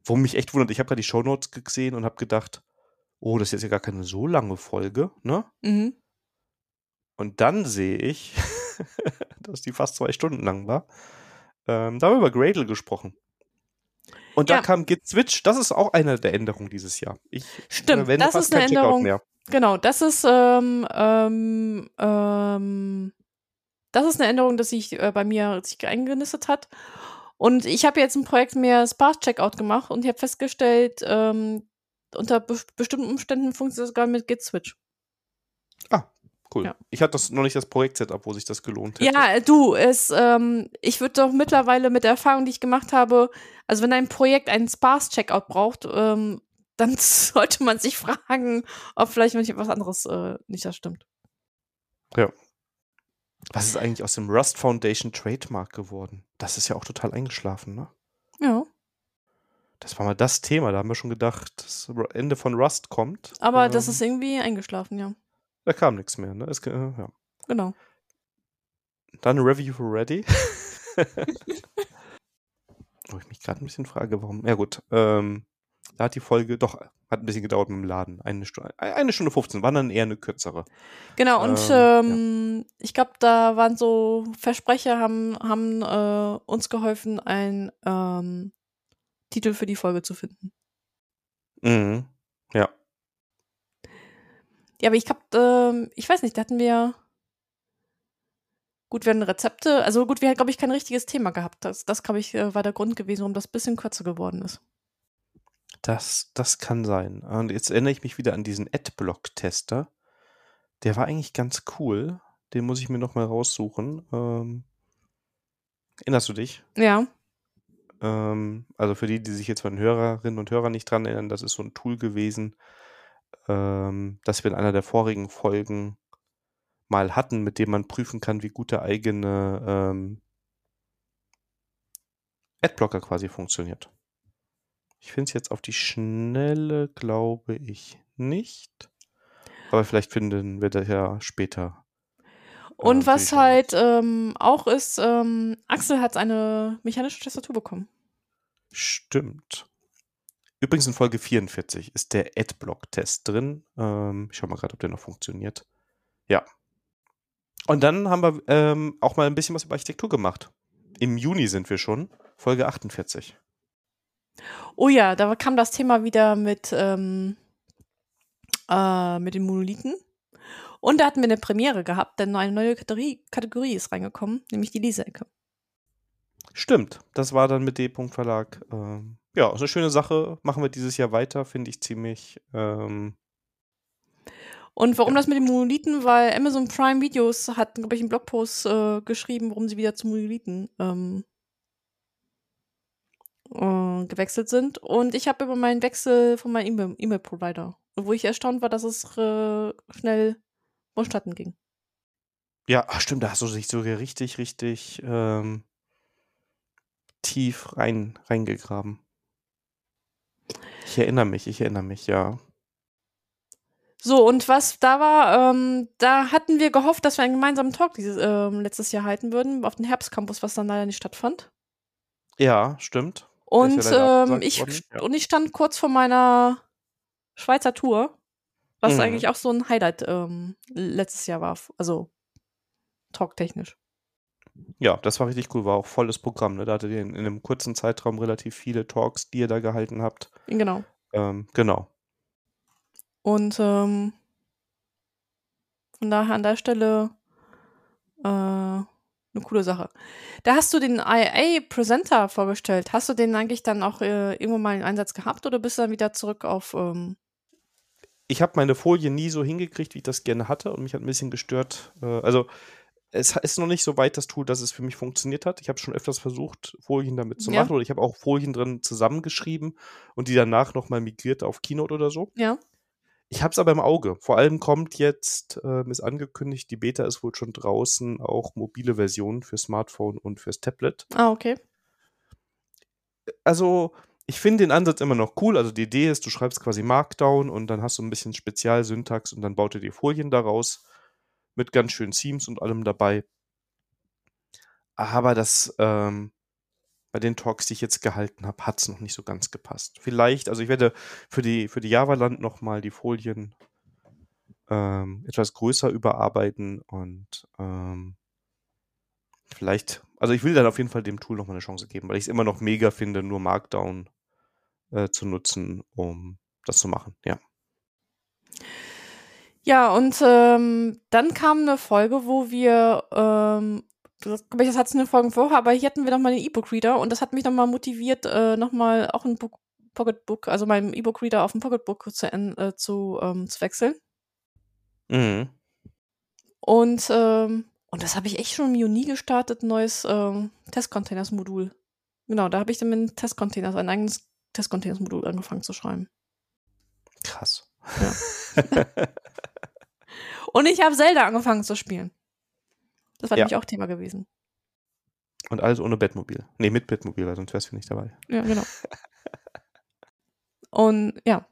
Wo mich echt wundert, ich habe gerade die Shownotes gesehen und habe gedacht, oh, das ist jetzt ja gar keine so lange Folge, ne? Mhm. Und dann sehe ich, dass die fast zwei Stunden lang war. Ähm, da haben wir über Gradle gesprochen. Und da Ja. kam Git Switch. Das ist auch eine der Änderungen dieses Jahr. Ich Stimmt, verwende das fast ist eine Änderung. mehr. Genau, das ist ähm, ähm, ähm, das ist eine Änderung, dass sich äh, bei mir sich eingenistet hat. Und ich habe jetzt ein Projekt mehr Sparse Checkout gemacht und ich habe festgestellt, ähm, unter be bestimmten Umständen funktioniert das sogar mit Git Switch. Cool. Ja. Ich hatte das noch nicht das Projekt-Setup, wo sich das gelohnt hätte. Ja, du, es, ähm, ich würde doch mittlerweile mit der Erfahrung, die ich gemacht habe, also wenn ein Projekt einen Sparse Checkout braucht, ähm, dann sollte man sich fragen, ob vielleicht was anderes äh, nicht das stimmt. Was ist eigentlich aus dem Rust Foundation Trademark geworden? Das ist ja auch total eingeschlafen, ne? Ja. Das war mal das Thema. Da haben wir schon gedacht, das Ende von Rust kommt. Aber das Ähm, ist irgendwie eingeschlafen, ja. Da kam nichts mehr, ne? Es, äh, ja. Genau. Dann Review for Ready. Wo ich mich gerade ein bisschen frage, warum. Ja, gut. Ähm, da hat die Folge doch, hat ein bisschen gedauert mit dem Laden. Eine Stunde, eine Stunde 15, war dann eher eine kürzere. Genau, und Ähm, ähm, ich glaube, da waren so Versprecher, haben, haben äh, uns geholfen, einen ähm, Titel für die Folge zu finden. Mhm. Ja. Ja, aber ich glaube, ähm, ich weiß nicht, da hatten wir. Gut, wir hatten Rezepte. Also gut, wir hatten, glaube ich, kein richtiges Thema gehabt. Das, das glaube ich, äh, war der Grund gewesen, warum das ein bisschen kürzer geworden ist. Das, das kann sein. Und jetzt erinnere ich mich wieder an diesen Adblock-Tester. Der war eigentlich ganz cool. Den muss ich mir nochmal raussuchen. Ähm, erinnerst du dich? Ja. Ähm, also für die, die sich jetzt von Hörerinnen und Hörern nicht dran erinnern, das ist so ein Tool gewesen, ähm, das wir in einer der vorigen Folgen mal hatten, mit dem man prüfen kann, wie gut der eigene ähm, Adblocker quasi funktioniert. Ich finde es jetzt auf die Schnelle, glaube ich, nicht. Aber vielleicht finden wir das ja später. Und äh, was für die halt ähm, auch ist, ähm, Axel hat eine mechanische Tastatur bekommen. Stimmt. Übrigens in Folge 44 ist der Adblock-Test drin. Ähm, ich schau mal gerade, ob der noch funktioniert. Ja. Und dann haben wir ähm, auch mal ein bisschen was über Architektur gemacht. Im Juni sind wir schon. Folge 48. Oh ja, da kam das Thema wieder mit, ähm, äh, mit den Monolithen. Und da hatten wir eine Premiere gehabt, denn eine neue Kategorie, ist reingekommen, nämlich die Leseecke. Stimmt. Das war dann mit D. Verlag. Ähm, ja, ist eine schöne Sache. Machen wir dieses Jahr weiter. Finde ich ziemlich. Ähm, Und warum Ja. das mit den Monolithen? Weil Amazon Prime Videos hat, glaube ich, einen Blogpost äh, geschrieben, warum sie wieder zu Monolithen ähm, äh, gewechselt sind. Und ich habe über meinen Wechsel von meinem E-Mail- E-Mail-Provider, wo ich erstaunt war, dass es äh, schnell vonstatten ging. ja, ach, stimmt. Da hast du dich so richtig, richtig ähm, tief rein, reingegraben. Ich erinnere mich, ich erinnere mich, ja. So, und was da war, ähm, da hatten wir gehofft, dass wir einen gemeinsamen Talk dieses, ähm, letztes Jahr halten würden, auf dem Herbstcampus, was dann leider nicht stattfand. Ja, stimmt. Und, ja ähm, ich, ja. und ich stand kurz vor meiner Schweizer Tour, was Mhm. eigentlich auch so ein Highlight ähm, letztes Jahr war, also talktechnisch. Ja, das war richtig cool, war auch volles Programm. Ne? Da hattet ihr in, in einem kurzen Zeitraum relativ viele Talks, die ihr da gehalten habt. Genau. Ähm, genau. Und ähm, von daher an der Stelle äh, eine coole Sache. Da hast du den IA Presenter vorgestellt. Hast du den eigentlich dann auch äh, irgendwo mal in Einsatz gehabt oder bist du dann wieder zurück auf ähm, ich habe meine Folie nie so hingekriegt, wie ich das gerne hatte und mich hat ein bisschen gestört. Äh, also es ist noch nicht so weit das Tool, dass es für mich funktioniert hat. Ich habe schon öfters versucht, Folien damit zu Ja. machen oder ich habe auch Folien drin zusammengeschrieben und die danach nochmal migriert auf Keynote oder so. Ja. Ich habe es aber im Auge. Vor allem kommt jetzt, ähm, ist angekündigt, die Beta ist wohl schon draußen, auch mobile Versionen für Smartphone und fürs Tablet. Ah, okay. also ich finde den Ansatz immer noch cool. Also die Idee ist, du schreibst quasi Markdown und dann hast du ein bisschen Spezialsyntax und dann baut er dir Folien daraus mit ganz schönen Themes und allem dabei. Aber das ähm, bei den Talks, die ich jetzt gehalten habe, hat es noch nicht so ganz gepasst. Vielleicht, also ich werde für die für die Java-Land nochmal die Folien ähm, etwas größer überarbeiten und ähm, vielleicht, also ich will dann auf jeden Fall dem Tool nochmal eine Chance geben, weil ich es immer noch mega finde, nur Markdown äh, zu nutzen, um das zu machen. Ja. Ja, und ähm, dann kam eine Folge, wo wir, ähm, das, glaub ich, das hat eine Folge vorher, aber hier hatten wir nochmal den E-Book-Reader und das hat mich nochmal motiviert, äh, nochmal auch ein Book, Pocketbook, also meinem E-Book-Reader auf ein Pocketbook zu, äh, zu, ähm, zu wechseln. Mhm. Und, ähm, und das habe ich echt schon im Juni gestartet, ein neues ähm, Testcontainers-Modul. Genau, da habe ich dann mit Testcontainers, ein eigenes Testcontainers-Modul angefangen zu schreiben. Krass. Und ich habe Zelda angefangen zu spielen. Das war Ja. nämlich auch Thema gewesen. Und alles ohne Bettmobil. Nee, mit Bettmobil, weil sonst wärst du nicht dabei. Ja, genau. Und ja,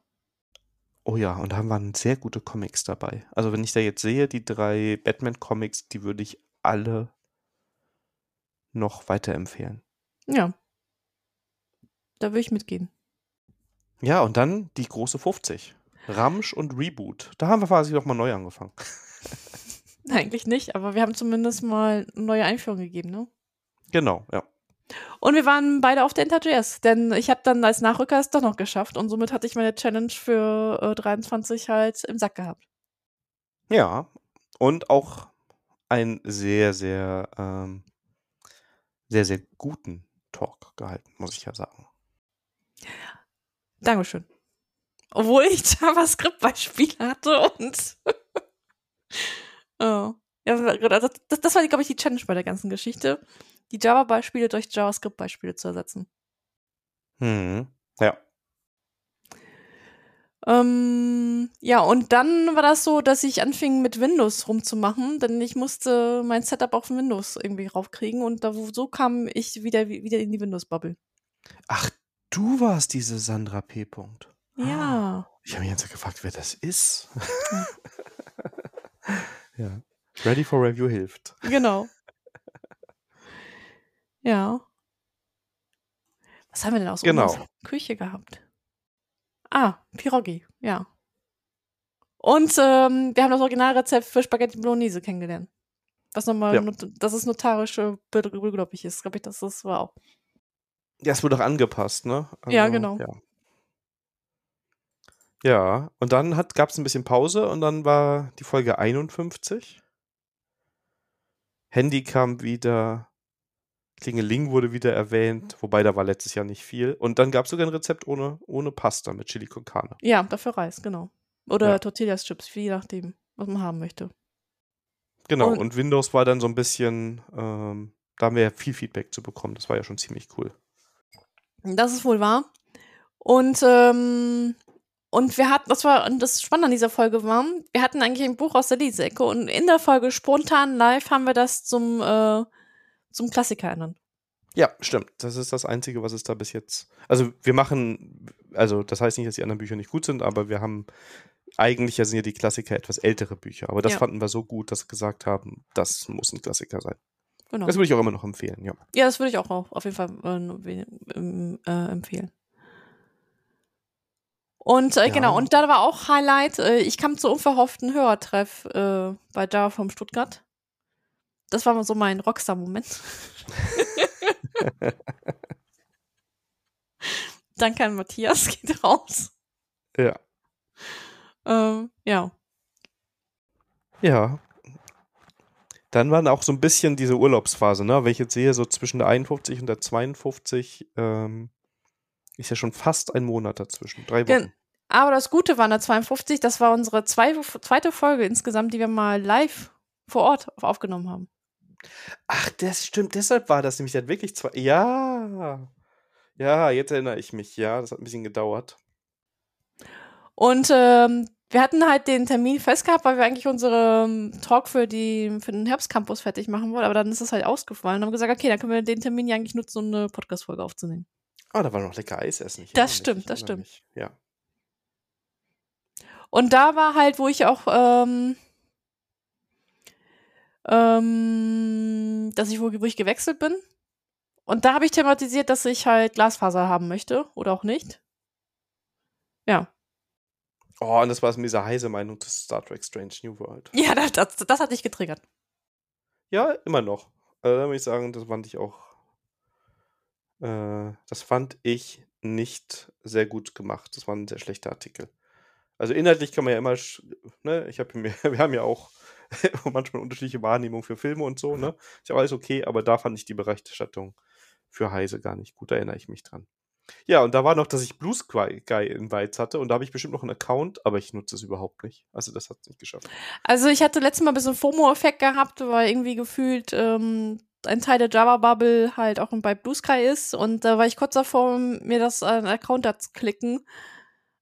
Oh ja, und da waren sehr gute Comics dabei. Also wenn ich da jetzt sehe, die drei Batman-Comics, die würde ich alle noch weiterempfehlen. ja. Da will ich mitgehen. Ja, und dann die große 50. Ramsch und Reboot. Da haben wir quasi nochmal neu angefangen. Eigentlich nicht, aber wir haben zumindest mal eine neue Einführung gegeben, ne? Genau, ja. Und wir waren beide auf der InterJS, denn ich habe dann als Nachrücker es doch noch geschafft und somit hatte ich meine Challenge für äh, 23 halt im Sack gehabt. Ja, und auch einen sehr, sehr, ähm, sehr, sehr guten Talk gehalten, muss ich ja sagen. Dankeschön. Obwohl ich JavaScript-Beispiele hatte und. oh. Ja, also das, das war, glaube ich, die Challenge bei der ganzen Geschichte. Die Java-Beispiele durch JavaScript-Beispiele zu ersetzen. Hm. Ja. Ähm, ja, und dann war das so, dass ich anfing mit Windows rumzumachen, denn ich musste mein Setup auf Windows irgendwie raufkriegen und da, so kam ich wieder, wieder in die Windows-Bubble. Ach, du warst diese Sandra P. Punkt. Ja. Ich habe mich jetzt gefragt, wer das ist. ja. Ready for Review hilft. Genau. Ja. Was haben wir denn aus Genau. unserer Küche gehabt? Ah, Pierogi, ja. Und ähm, wir haben das Originalrezept für Spaghetti Bolognese kennengelernt. Was nochmal, Ja. dass es notarisch äh, beglaubig ist, glaube ich, das, das war auch. Ja, es wurde auch angepasst, ne? Ja, genau. Ja. Ja, und dann gab es ein bisschen Pause und dann war die Folge 51. Handy kam wieder, Klingeling wurde wieder erwähnt, wobei da war letztes Jahr nicht viel. Und dann gab es sogar ein Rezept ohne, ohne Pasta mit Chili con Carne. Ja, dafür Reis, genau. Oder Ja. Tortillas-Chips, je nachdem, was man haben möchte. Genau, Und- und, Windows war dann so ein bisschen, ähm, da haben wir ja viel Feedback zu bekommen. Das war ja schon ziemlich cool. Das ist wohl wahr. Und, ähm, und wir hatten, das war, und das Spannende an dieser Folge war, wir hatten eigentlich ein Buch aus der Leseecke und in der Folge spontan live haben wir das zum, äh, zum Klassiker ernannt. Ja, stimmt. Das ist das Einzige, was es da bis jetzt. Also wir machen, also das heißt nicht, dass die anderen Bücher nicht gut sind, aber wir haben eigentlich ja sind ja die Klassiker etwas ältere Bücher. Aber das Ja. fanden wir so gut, dass wir gesagt haben, das muss ein Klassiker sein. Genau. Das würde ich auch immer noch empfehlen, ja. ja, das würde ich auch auf auf jeden Fall äh, ähm, äh, empfehlen. Und äh, Ja. genau, und da war auch Highlight, äh, ich kam zu unverhofften Hörertreff äh, bei Java vom Stuttgart. Das war so mein Rockstar-Moment. Danke an Matthias, geht raus. Ja. Ähm, ja. Ja. Dann war auch so ein bisschen diese Urlaubsphase, ne? Wenn ich jetzt sehe, so zwischen der 51 und der 52, ähm, ist ja schon fast ein Monat dazwischen. Drei Wochen. Aber das Gute war in der 52, das war unsere zwei, zweite Folge insgesamt, die wir mal live vor Ort aufgenommen haben. Ach, das stimmt. Deshalb war das nämlich dann wirklich zwei. Ja. Ja, jetzt erinnere ich mich. Ja, das hat ein bisschen gedauert. Und ähm, wir hatten halt den Termin festgehabt, weil wir eigentlich unseren Talk für, die, für den Herbstcampus fertig machen wollten, aber dann ist es halt ausgefallen. Und haben gesagt, okay, dann können wir den Termin ja eigentlich nutzen, um eine Podcast-Folge aufzunehmen. Ah, da war noch lecker Eis essen. Ich das stimmt, mich, das stimmt. Mich. Ja. Und da war halt, wo ich auch, ähm, ähm, dass ich, wo, wo ich gewechselt bin. Und da habe ich thematisiert, dass ich halt Glasfaser haben möchte oder auch nicht. Ja. Oh, und das war mit dieser heiße Meinung zu Star Trek Strange New World. Ja, das, das, das hat dich getriggert. Ja, immer noch. Also, da muss ich sagen, das fand ich auch. Äh, das fand ich nicht sehr gut gemacht. Das war ein sehr schlechter Artikel. Also inhaltlich kann man ja immer, ne, ich habe mir, wir haben ja auch manchmal unterschiedliche Wahrnehmungen für Filme und so, ne? Ist ja alles okay, aber da fand ich die Berichterstattung für Heise gar nicht gut, da erinnere ich mich dran. Ja, und da war noch, dass ich Blue Sky Invites hatte und da habe ich bestimmt noch einen Account, aber ich nutze es überhaupt nicht. Also das hat es nicht geschafft. Also ich hatte letztes Mal ein bisschen FOMO-Effekt gehabt, weil irgendwie gefühlt ähm, ein Teil der Java-Bubble halt auch bei Blue Sky ist und da war ich kurz davor, mir das äh, Account da zu klicken.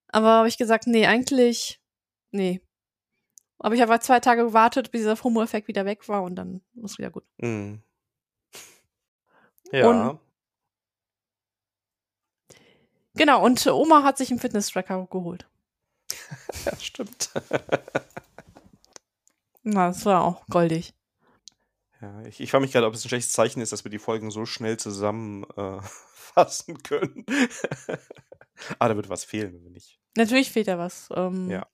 Aber habe ich gesagt, nee, eigentlich, nee. Aber ich habe halt zwei Tage gewartet, bis dieser FOMO-Effekt wieder weg war und dann ist wieder gut. Mm. Ja. Und Genau, und Oma hat sich einen Fitness-Tracker geholt. ja, stimmt. Na, das war auch goldig. Ja, ich, ich frage mich gerade, ob es ein schlechtes Zeichen ist, dass wir die Folgen so schnell zusammenfassen äh, können. ah, da wird was fehlen, wenn wir nicht. Natürlich fehlt da was. Ähm, ja.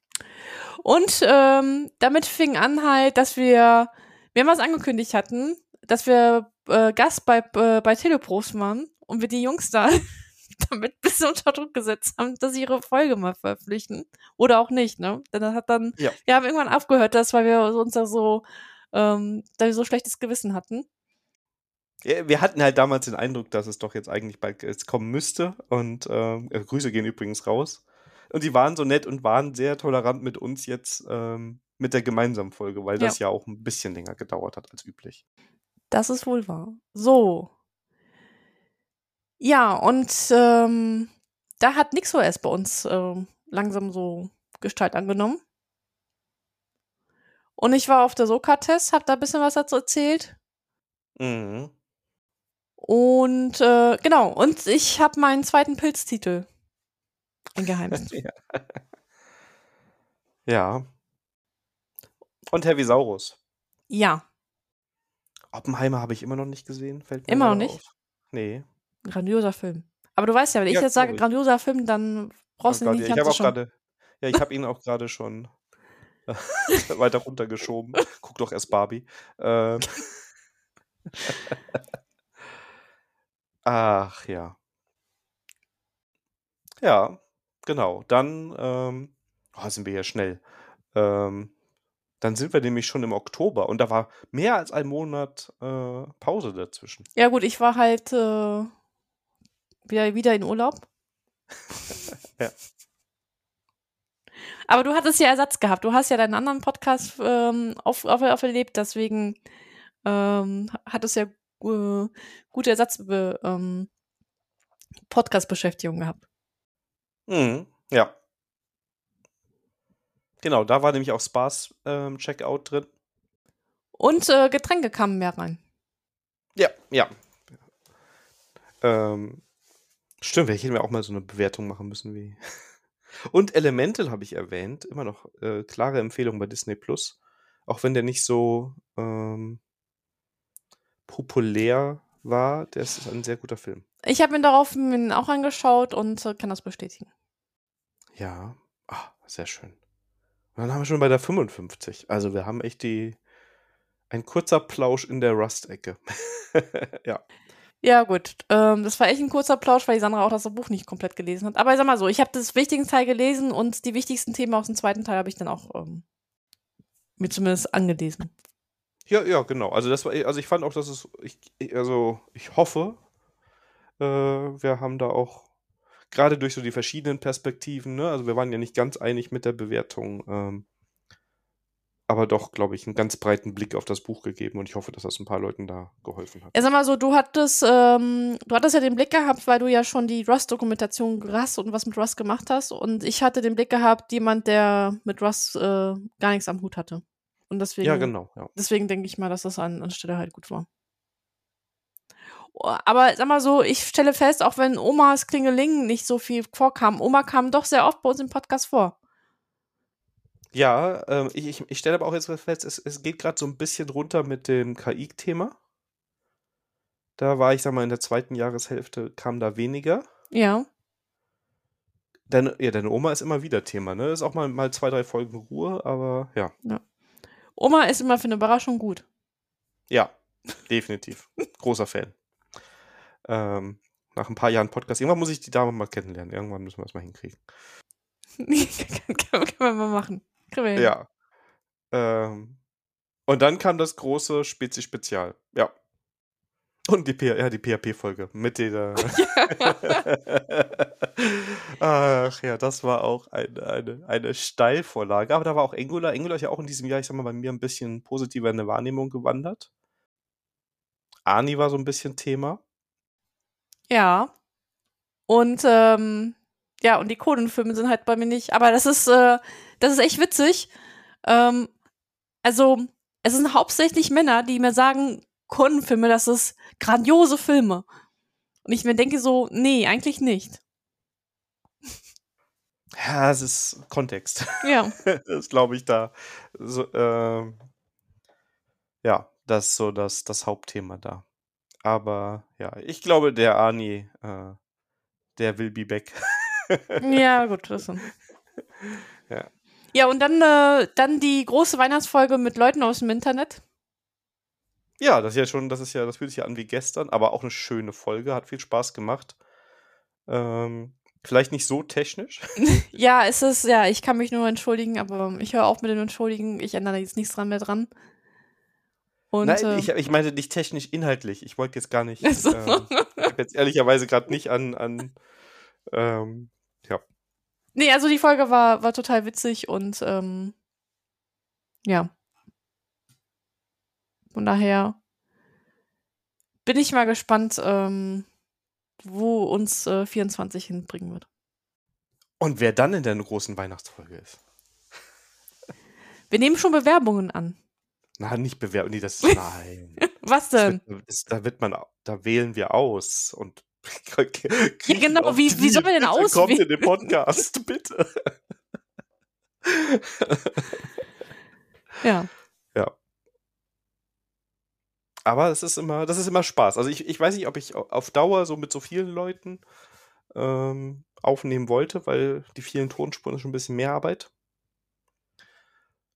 Und ähm, damit fing an halt, dass wir mehrmals angekündigt hatten, dass wir äh, Gast bei, äh, bei Teleprost waren und wir die Jungs da damit ein bisschen unter Druck gesetzt haben, dass sie ihre Folge mal verpflichten. Oder auch nicht, ne? Denn das hat dann, ja. wir haben irgendwann aufgehört, das, weil wir uns da so, ähm, da wir so schlechtes Gewissen hatten. Ja, wir hatten halt damals den Eindruck, dass es doch jetzt eigentlich bald jetzt kommen müsste. Und äh, Grüße gehen übrigens raus. Und die waren so nett und waren sehr tolerant mit uns jetzt ähm, mit der gemeinsamen Folge, weil das ja. ja auch ein bisschen länger gedauert hat als üblich. Das ist wohl wahr. So, ja, und ähm, da hat NixOS bei uns äh, langsam so Gestalt angenommen. Und ich war auf der Soka-Test, hab da ein bisschen was dazu erzählt. Mhm. Und äh, genau, und ich habe meinen zweiten Pilztitel eingeheimst. ja. ja. Und Heavisaurus. Ja. Oppenheimer habe ich immer noch nicht gesehen. Fällt mir immer noch nicht? Auf. Nee. Grandioser Film. Aber du weißt ja, wenn ich jetzt sage, grandioser Film, dann brauchst oh du ihn nicht. Ich habe auch gerade, ja, ich habe ihn auch gerade schon weiter runtergeschoben. Guck doch erst Barbie. Ähm. Ach ja. Ja, genau. Dann ähm, oh, sind wir ja schnell. Ähm, dann sind wir nämlich schon im Oktober und da war mehr als ein Monat äh, Pause dazwischen. Ja gut, ich war halt äh, wieder, wieder in Urlaub. ja. Aber du hattest ja Ersatz gehabt. Du hast ja deinen anderen Podcast ähm, auf, auf, auferlebt, deswegen ähm, hattest ja äh, gute Ersatz ähm, Podcast-Beschäftigung gehabt. Mhm, ja. Genau, da war nämlich auch Spaß ähm, Checkout drin. Und äh, Getränke kamen mehr rein. Ja, ja. Ähm, Stimmt, wir hätten wir auch mal so eine Bewertung machen müssen wie. Und Elemental habe ich erwähnt, immer noch äh, klare Empfehlung bei Disney Plus, auch wenn der nicht so ähm, populär war, der ist ein sehr guter Film. Ich habe ihn darauf auch angeschaut und äh, kann das bestätigen. Ja, ah, sehr schön. Und dann haben wir schon bei der 55. Also wir haben echt die ein kurzer Plausch in der Rust-Ecke. ja. Ja, gut. Ähm, das war echt ein kurzer Plausch, weil die Sandra auch das Buch nicht komplett gelesen hat. Aber ich sag mal so, ich habe das wichtigste Teil gelesen und die wichtigsten Themen aus dem zweiten Teil habe ich dann auch ähm, mir zumindest angelesen. Ja, ja, genau. Also das war, also ich fand auch, dass es, ich, also ich hoffe, äh, wir haben da auch gerade durch so die verschiedenen Perspektiven, ne, also wir waren ja nicht ganz einig mit der Bewertung, ähm, aber doch, glaube ich, einen ganz breiten Blick auf das Buch gegeben und ich hoffe, dass das ein paar Leuten da geholfen hat. Ja, sag mal so, du hattest, ähm, du hattest ja den Blick gehabt, weil du ja schon die Rust-Dokumentation Rust und was mit Rust gemacht hast und ich hatte den Blick gehabt, jemand, der mit Rust äh, gar nichts am Hut hatte. Und deswegen, ja, genau. Ja. deswegen denke ich mal, dass das an, an Stelle halt gut war. Aber sag mal so, ich stelle fest, auch wenn Omas Klingeling nicht so viel vorkam, Oma kam doch sehr oft bei uns im Podcast vor. Ja, ähm, ich, ich, ich stelle aber auch jetzt fest, es, es geht gerade so ein bisschen runter mit dem KI-Thema. Da war ich, sag mal, in der zweiten Jahreshälfte kam da weniger. Ja. Deine, ja, deine Oma ist immer wieder Thema, ne? Ist auch mal, mal zwei, drei Folgen Ruhe, aber ja. ja. Oma ist immer für eine Überraschung gut. Ja, definitiv. Großer Fan. Ähm, nach ein paar Jahren Podcast. Irgendwann muss ich die Dame mal kennenlernen. Irgendwann müssen wir das mal hinkriegen. kann, kann, kann man mal machen. Ja. Ähm, und dann kam das große Spezi-Spezial. Ja. Und die, ja, die PHP-Folge mit der. Ach ja, das war auch eine, eine, eine Steilvorlage. Aber da war auch Angular. Angular ist ja auch in diesem Jahr, ich sag mal, bei mir ein bisschen positiver in der Wahrnehmung gewandert. Ani war so ein bisschen Thema. Ja. Und ähm, ja, und die Codenfilme sind halt bei mir nicht. Aber das ist, äh, das ist echt witzig. Ähm, also, es sind hauptsächlich Männer, die mir sagen, Codenfilme, das ist grandiose Filme. Und ich mir denke so, nee, eigentlich nicht. Ja, es ist Kontext. Ja. das glaube ich da. So, äh, ja, das ist so das, das Hauptthema da. Aber ja, ich glaube, der Ani, äh, der will be back. ja, gut, das ist Ja. Ja, und dann, äh, dann die große Weihnachtsfolge mit Leuten aus dem Internet. Ja, das ist ja schon, das ist ja, das fühlt sich ja an wie gestern, aber auch eine schöne Folge, hat viel Spaß gemacht. Ähm, vielleicht nicht so technisch. ja, es ist, ja, ich kann mich nur entschuldigen, aber ich höre auch mit dem Entschuldigen, ich ändere jetzt nichts dran mehr dran. Und, Nein, äh, ich, ich meine nicht technisch inhaltlich. Ich wollte jetzt gar nicht. So. Ähm, ich habe jetzt ehrlicherweise gerade nicht an, an ähm. Nee, also die Folge war, war total witzig und ähm, ja. Von daher bin ich mal gespannt, ähm, wo uns äh, 24 hinbringen wird. Und wer dann in der großen Weihnachtsfolge ist. Wir nehmen schon Bewerbungen an. Na, nicht Bewerbungen, nee, das nein. Was denn? Wird, das, da wird man, da wählen wir aus und ja, genau, wie, wie soll man denn auswählen? Kommt in den Podcast, bitte. ja. Ja. Aber es ist immer, das ist immer Spaß. Also ich, ich weiß nicht, ob ich auf Dauer so mit so vielen Leuten ähm, aufnehmen wollte, weil die vielen Tonspuren ist schon ein bisschen mehr Arbeit.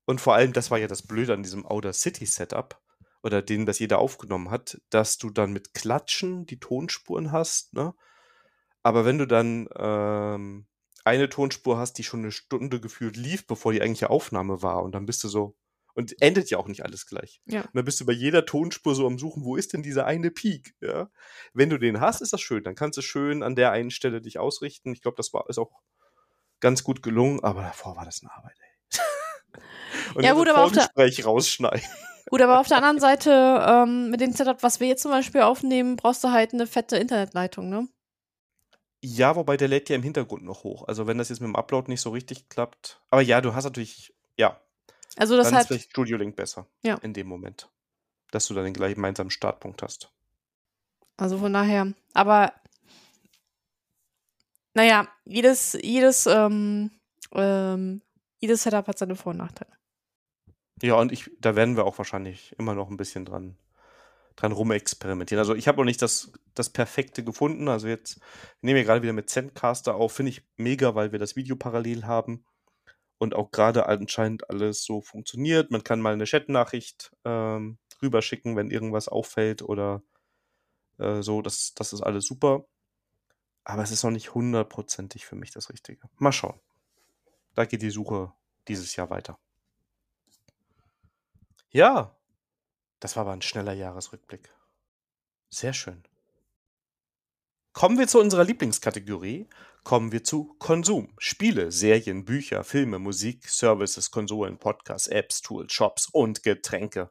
Und vor allem, das war ja das Blöde an diesem Outer City Setup oder den das jeder aufgenommen hat, dass du dann mit Klatschen die Tonspuren hast, ne? Aber wenn du dann ähm, eine Tonspur hast, die schon eine Stunde gefühlt lief, bevor die eigentliche Aufnahme war, und dann bist du so, und endet ja auch nicht alles gleich. Ja. Und dann bist du bei jeder Tonspur so am Suchen, wo ist denn dieser eine Peak? Ja? Wenn du den hast, ist das schön. Dann kannst du schön an der einen Stelle dich ausrichten. Ich glaube, das war ist auch ganz gut gelungen, aber davor war das eine Arbeit, ey. und ja, gut, aber auf der, rausschneiden. Gut, aber auf der anderen Seite, ähm, mit dem Setup, was wir jetzt zum Beispiel aufnehmen, brauchst du halt eine fette Internetleitung, ne? Ja, wobei der lädt ja im Hintergrund noch hoch. Also wenn das jetzt mit dem Upload nicht so richtig klappt. Aber ja, du hast natürlich, ja. Also das dann halt, ist vielleicht Studio Link besser. Ja. In dem Moment. Dass du dann den gleichen gemeinsamen Startpunkt hast. Also von daher, aber naja, jedes, jedes, ähm, ähm, jedes Setup hat seine Vor- und Nachteile. Ja, und ich, da werden wir auch wahrscheinlich immer noch ein bisschen dran, dran rumexperimentieren. Also ich habe noch nicht das, das Perfekte gefunden. Also jetzt nehmen wir gerade wieder mit Zencaster auf. Finde ich mega, weil wir das Video parallel haben und auch gerade anscheinend alles so funktioniert. Man kann mal eine Chatnachricht ähm, rüberschicken, wenn irgendwas auffällt oder Äh, so, das, das ist alles super. Aber es ist noch nicht hundertprozentig für mich das Richtige. Mal schauen. Da geht die Suche dieses Jahr weiter. Ja, das war aber ein schneller Jahresrückblick. Sehr schön. Kommen wir zu unserer Lieblingskategorie. Kommen wir zu Konsum. Spiele, Serien, Bücher, Filme, Musik, Services, Konsolen, Podcasts, Apps, Tools, Shops und Getränke.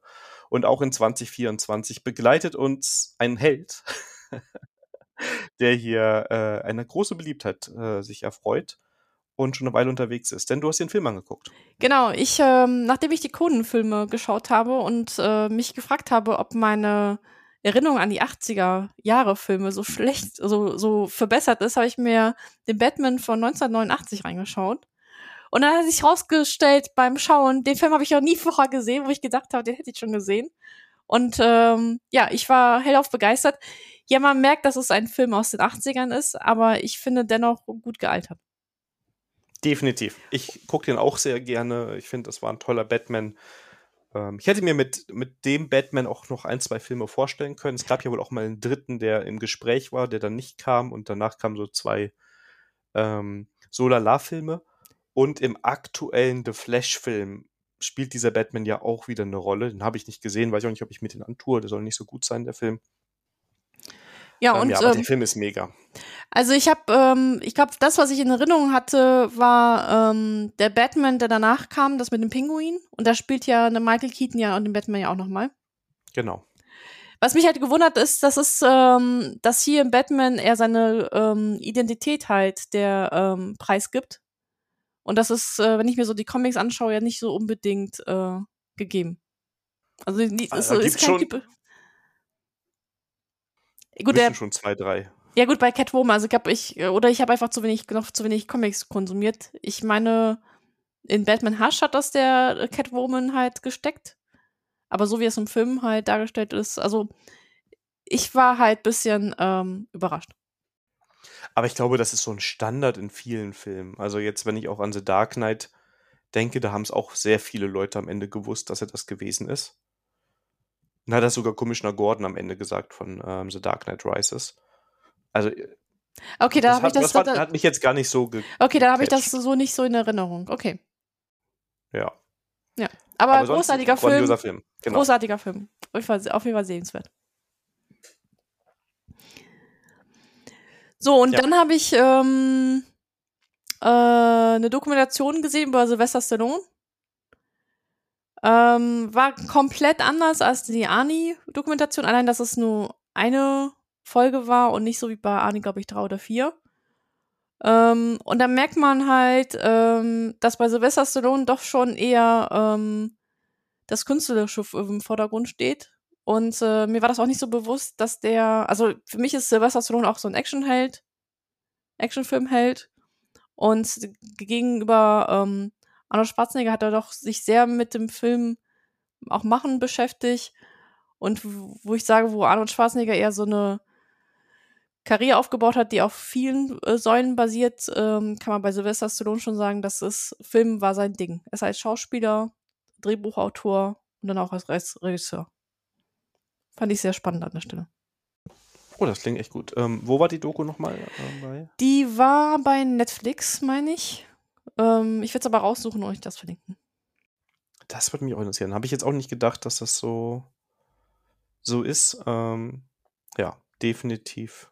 Und auch in 2024 begleitet uns ein Held, der hier äh, eine große Beliebtheit äh, sich erfreut und schon eine Weile unterwegs ist. Denn du hast den Film angeguckt. Genau, ich, ähm, nachdem ich die Conan-Filme geschaut habe und äh, mich gefragt habe, ob meine Erinnerung an die 80er-Jahre-Filme so schlecht, so, so verbessert ist, habe ich mir den Batman von 1989 reingeschaut. Und dann hat sich rausgestellt beim Schauen, den Film habe ich auch nie vorher gesehen, wo ich gedacht habe, den hätte ich schon gesehen. Und ähm, ja, ich war hellauf begeistert. Ja, man merkt, dass es ein Film aus den 80ern ist, aber ich finde dennoch gut gealtert. Definitiv. Ich gucke den auch sehr gerne. Ich finde, das war ein toller Batman. Ähm, ich hätte mir mit, mit dem Batman auch noch ein, zwei Filme vorstellen können. Es gab ja wohl auch mal einen dritten, der im Gespräch war, der dann nicht kam. Und danach kamen so zwei ähm, Solala-Filme. Und im aktuellen The Flash-Film spielt dieser Batman ja auch wieder eine Rolle. Den habe ich nicht gesehen, weiß ich auch nicht, ob ich mit den antue. Der soll nicht so gut sein, der Film. Ja, ähm, und ja, aber ähm, der Film ist mega. Also ich habe, ähm, ich glaube, das, was ich in Erinnerung hatte, war ähm, der Batman, der danach kam, das mit dem Pinguin. Und da spielt ja eine Michael Keaton ja und den Batman ja auch nochmal. Genau. Was mich halt gewundert ist, dass es, ähm, dass hier im Batman er seine ähm, Identität halt der ähm, Preis gibt. Und das ist, äh, wenn ich mir so die Comics anschaue, ja nicht so unbedingt äh, gegeben. Also, die, also ist, ist kein schon, Typ. Gut, der, schon zwei, drei. Ja gut, bei Catwoman, also ich habe ich oder ich habe einfach zu wenig noch zu wenig Comics konsumiert. Ich meine, in Batman Hush hat das der Catwoman halt gesteckt, aber so wie es im Film halt dargestellt ist, also ich war halt bisschen ähm, überrascht. Aber ich glaube, das ist so ein Standard in vielen Filmen. Also jetzt, wenn ich auch an The Dark Knight denke, da haben es auch sehr viele Leute am Ende gewusst, dass er das gewesen ist. Und hat das sogar Commissioner Gordon am Ende gesagt von ähm, The Dark Knight Rises. Also. Äh, okay, da habe ich das. Das hat, hat, mich jetzt gar nicht so. Okay, da habe ich das so nicht so in Erinnerung. Okay. Ja. Ja. Aber, Aber großartiger Film. Film. Genau. Großartiger Film. Auf jeden Fall sehenswert. So, und ja. dann habe ich ähm, äh, eine Dokumentation gesehen über Sylvester Stallone. Ähm, war komplett anders als die Ani-Dokumentation, allein dass es nur eine Folge war und nicht so wie bei Ani, glaube ich, drei oder vier. Ähm, und da merkt man halt, ähm, dass bei Sylvester Stallone doch schon eher ähm, das Künstlerische im Vordergrund steht. Und äh, mir war das auch nicht so bewusst, dass der, also für mich ist Sylvester Stallone auch so ein Actionheld, Actionfilmheld. Und gegenüber ähm, Arnold Schwarzenegger hat er doch sich sehr mit dem Film auch machen beschäftigt. Und wo ich sage, wo Arnold Schwarzenegger eher so eine Karriere aufgebaut hat, die auf vielen äh, Säulen basiert, ähm, kann man bei Sylvester Stallone schon sagen, dass das Film war sein Ding. Er ist als Schauspieler, Drehbuchautor und dann auch als Regisseur. Fand ich sehr spannend an der Stelle. Oh, das klingt echt gut. Ähm, wo war die Doku nochmal? Äh, die war bei Netflix, meine ich. Ähm, ich werde es aber raussuchen und euch das verlinken. Das würde mich auch interessieren. Habe ich jetzt auch nicht gedacht, dass das so, so ist. Ähm, ja, definitiv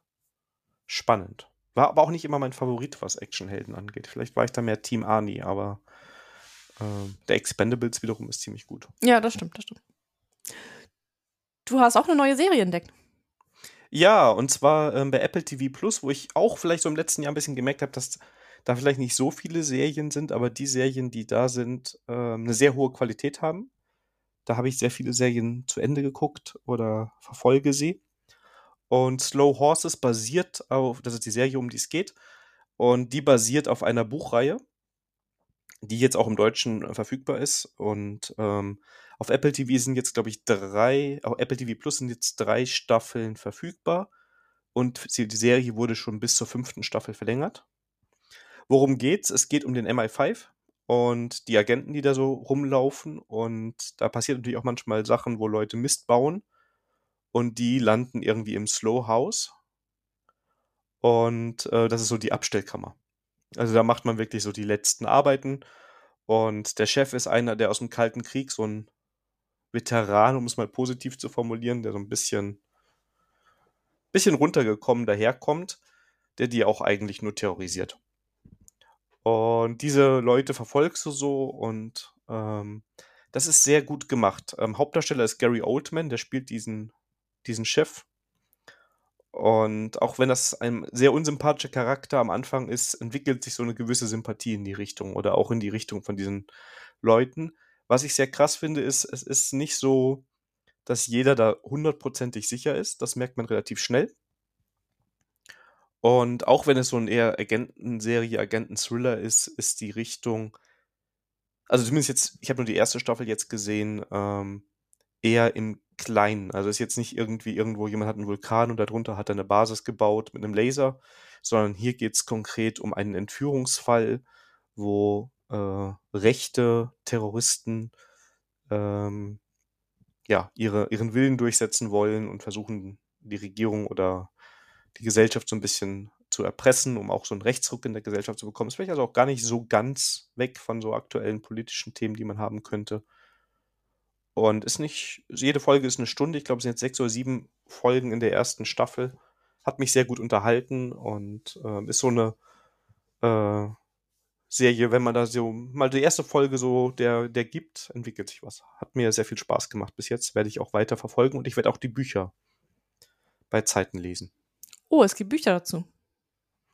spannend. War aber auch nicht immer mein Favorit, was Actionhelden angeht. Vielleicht war ich da mehr Team Arnie, aber äh, der Expendables wiederum ist ziemlich gut. Ja, das stimmt, das stimmt. Du hast auch eine neue Serie entdeckt. Ja, und zwar ähm, bei Apple TV Plus, wo ich auch vielleicht so im letzten Jahr ein bisschen gemerkt habe, dass da vielleicht nicht so viele Serien sind, aber die Serien, die da sind, äh, eine sehr hohe Qualität haben. Da habe ich sehr viele Serien zu Ende geguckt oder verfolge sie. Und Slow Horses basiert auf, das ist die Serie, um die es geht, und die basiert auf einer Buchreihe, die jetzt auch im Deutschen äh, verfügbar ist. Und ähm, auf Apple TV sind jetzt, glaube ich, drei, auf Apple TV Plus sind jetzt drei Staffeln verfügbar. Und die Serie wurde schon bis zur fünften Staffel verlängert. Worum geht's? Es geht um den MI5 und die Agenten, die da so rumlaufen. Und da passiert natürlich auch manchmal Sachen, wo Leute Mist bauen. und die landen irgendwie im Slow House. Und äh, das ist so die Abstellkammer. Also da macht man wirklich so die letzten Arbeiten. Und der Chef ist einer, der aus dem Kalten Krieg, so ein Veteran, um es mal positiv zu formulieren, der so ein bisschen, bisschen runtergekommen daherkommt, der die auch eigentlich nur terrorisiert. Und diese Leute verfolgst du so und ähm, das ist sehr gut gemacht. Ähm, Hauptdarsteller ist Gary Oldman, der spielt diesen, diesen Chef. Und auch wenn das ein sehr unsympathischer Charakter am Anfang ist, entwickelt sich so eine gewisse Sympathie in die Richtung oder auch in die Richtung von diesen Leuten. Was ich sehr krass finde, ist, es ist nicht so, dass jeder da hundertprozentig sicher ist. Das merkt man relativ schnell. Und auch wenn es so ein eher Agentenserie, Agenten-Thriller ist, ist die Richtung, also zumindest jetzt, ich habe nur die erste Staffel jetzt gesehen, ähm, eher im Kleinen. Also ist jetzt nicht irgendwie irgendwo, jemand hat einen Vulkan und darunter hat er eine Basis gebaut mit einem Laser, sondern hier geht es konkret um einen Entführungsfall, wo äh, rechte Terroristen ähm, ja, ihre, ihren Willen durchsetzen wollen und versuchen, die Regierung oder die Gesellschaft so ein bisschen zu erpressen, um auch so einen Rechtsruck in der Gesellschaft zu bekommen. Ist vielleicht also auch gar nicht so ganz weg von so aktuellen politischen Themen, die man haben könnte. Und ist nicht, jede Folge ist eine Stunde. Ich glaube, es sind jetzt sechs oder sieben Folgen in der ersten Staffel. Hat mich sehr gut unterhalten und äh, ist so eine äh, Serie, wenn man da so mal die erste Folge so der, der gibt, entwickelt sich was. Hat mir sehr viel Spaß gemacht bis jetzt, werde ich auch weiter verfolgen und ich werde auch die Bücher bei Zeiten lesen. Oh, es gibt Bücher dazu.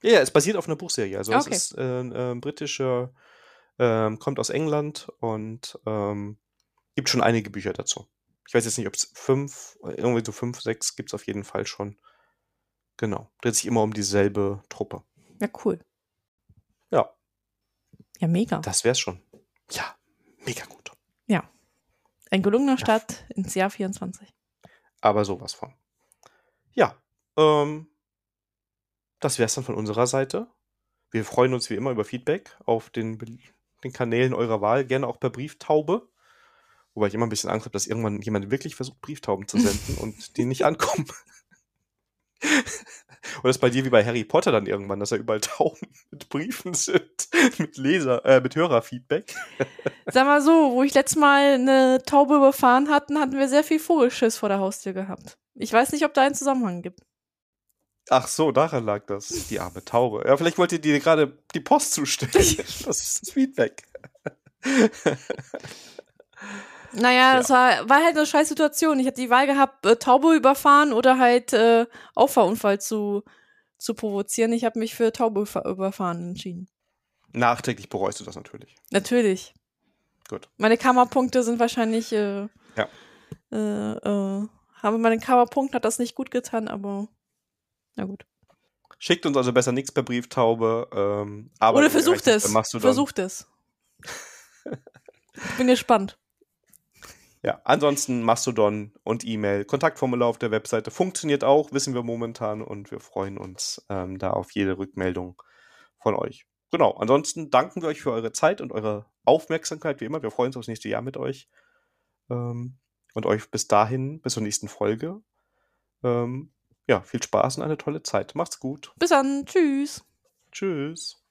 Ja, ja es basiert auf einer Buchserie. Also Okay. es ist äh, äh, britischer, ähm, kommt aus England und ähm, gibt schon einige Bücher dazu. Ich weiß jetzt nicht, ob es fünf, irgendwie so fünf, sechs gibt es auf jeden Fall schon. Genau. Dreht sich immer um dieselbe Truppe. Ja, cool. Ja, Ja, mega. das wär's schon. Ja, mega gut. Ein gelungener Start ins Jahr 24. aber sowas von. Ja, ähm, das wäre es dann von unserer Seite. Wir freuen uns wie immer über Feedback auf den, den Kanälen eurer Wahl, gerne auch per Brieftaube. Wobei ich immer ein bisschen Angst habe, dass irgendwann jemand wirklich versucht, Brieftauben zu senden und die nicht ankommen. Oder ist bei dir wie bei Harry Potter dann irgendwann, dass da überall Tauben mit Briefen sind, mit Leser, äh, mit Hörerfeedback? Sag mal so, wo ich letztes Mal eine Taube überfahren hatten, hatten wir sehr viel Vogelschiss vor der Haustür gehabt. Ich weiß nicht, ob da einen Zusammenhang gibt. Ach so, daran lag das. Die arme Taube. Ja, vielleicht wollt ihr dir gerade die Post zustellen. Das ist das Feedback. Naja, Ja. es war, war halt eine scheiß Situation. Ich hatte die Wahl gehabt, äh, Taube überfahren oder halt äh, Auffahrunfall zu, zu provozieren. Ich habe mich für Taube überfa- überfahren entschieden. Nachträglich bereust du das natürlich. Natürlich. Gut. Meine Karma-Punkte sind wahrscheinlich, äh, Ja. äh, äh, haben meine Karma-Punkte, hat das nicht gut getan, aber na gut. Schickt uns also besser nichts per Brieftaube. Ähm, aber Oder versucht es. Versucht es. ich bin gespannt. Ja, ansonsten Mastodon und E-Mail. Kontaktformular auf der Webseite funktioniert auch, wissen wir momentan und wir freuen uns ähm, da auf jede Rückmeldung von euch. Genau, ansonsten danken wir euch für eure Zeit und eure Aufmerksamkeit, wie immer. Wir freuen uns aufs nächste Jahr mit euch. Ähm, und euch bis dahin, bis zur nächsten Folge. Ähm, ja, viel Spaß und eine tolle Zeit. Macht's gut. Bis dann. Tschüss. Tschüss.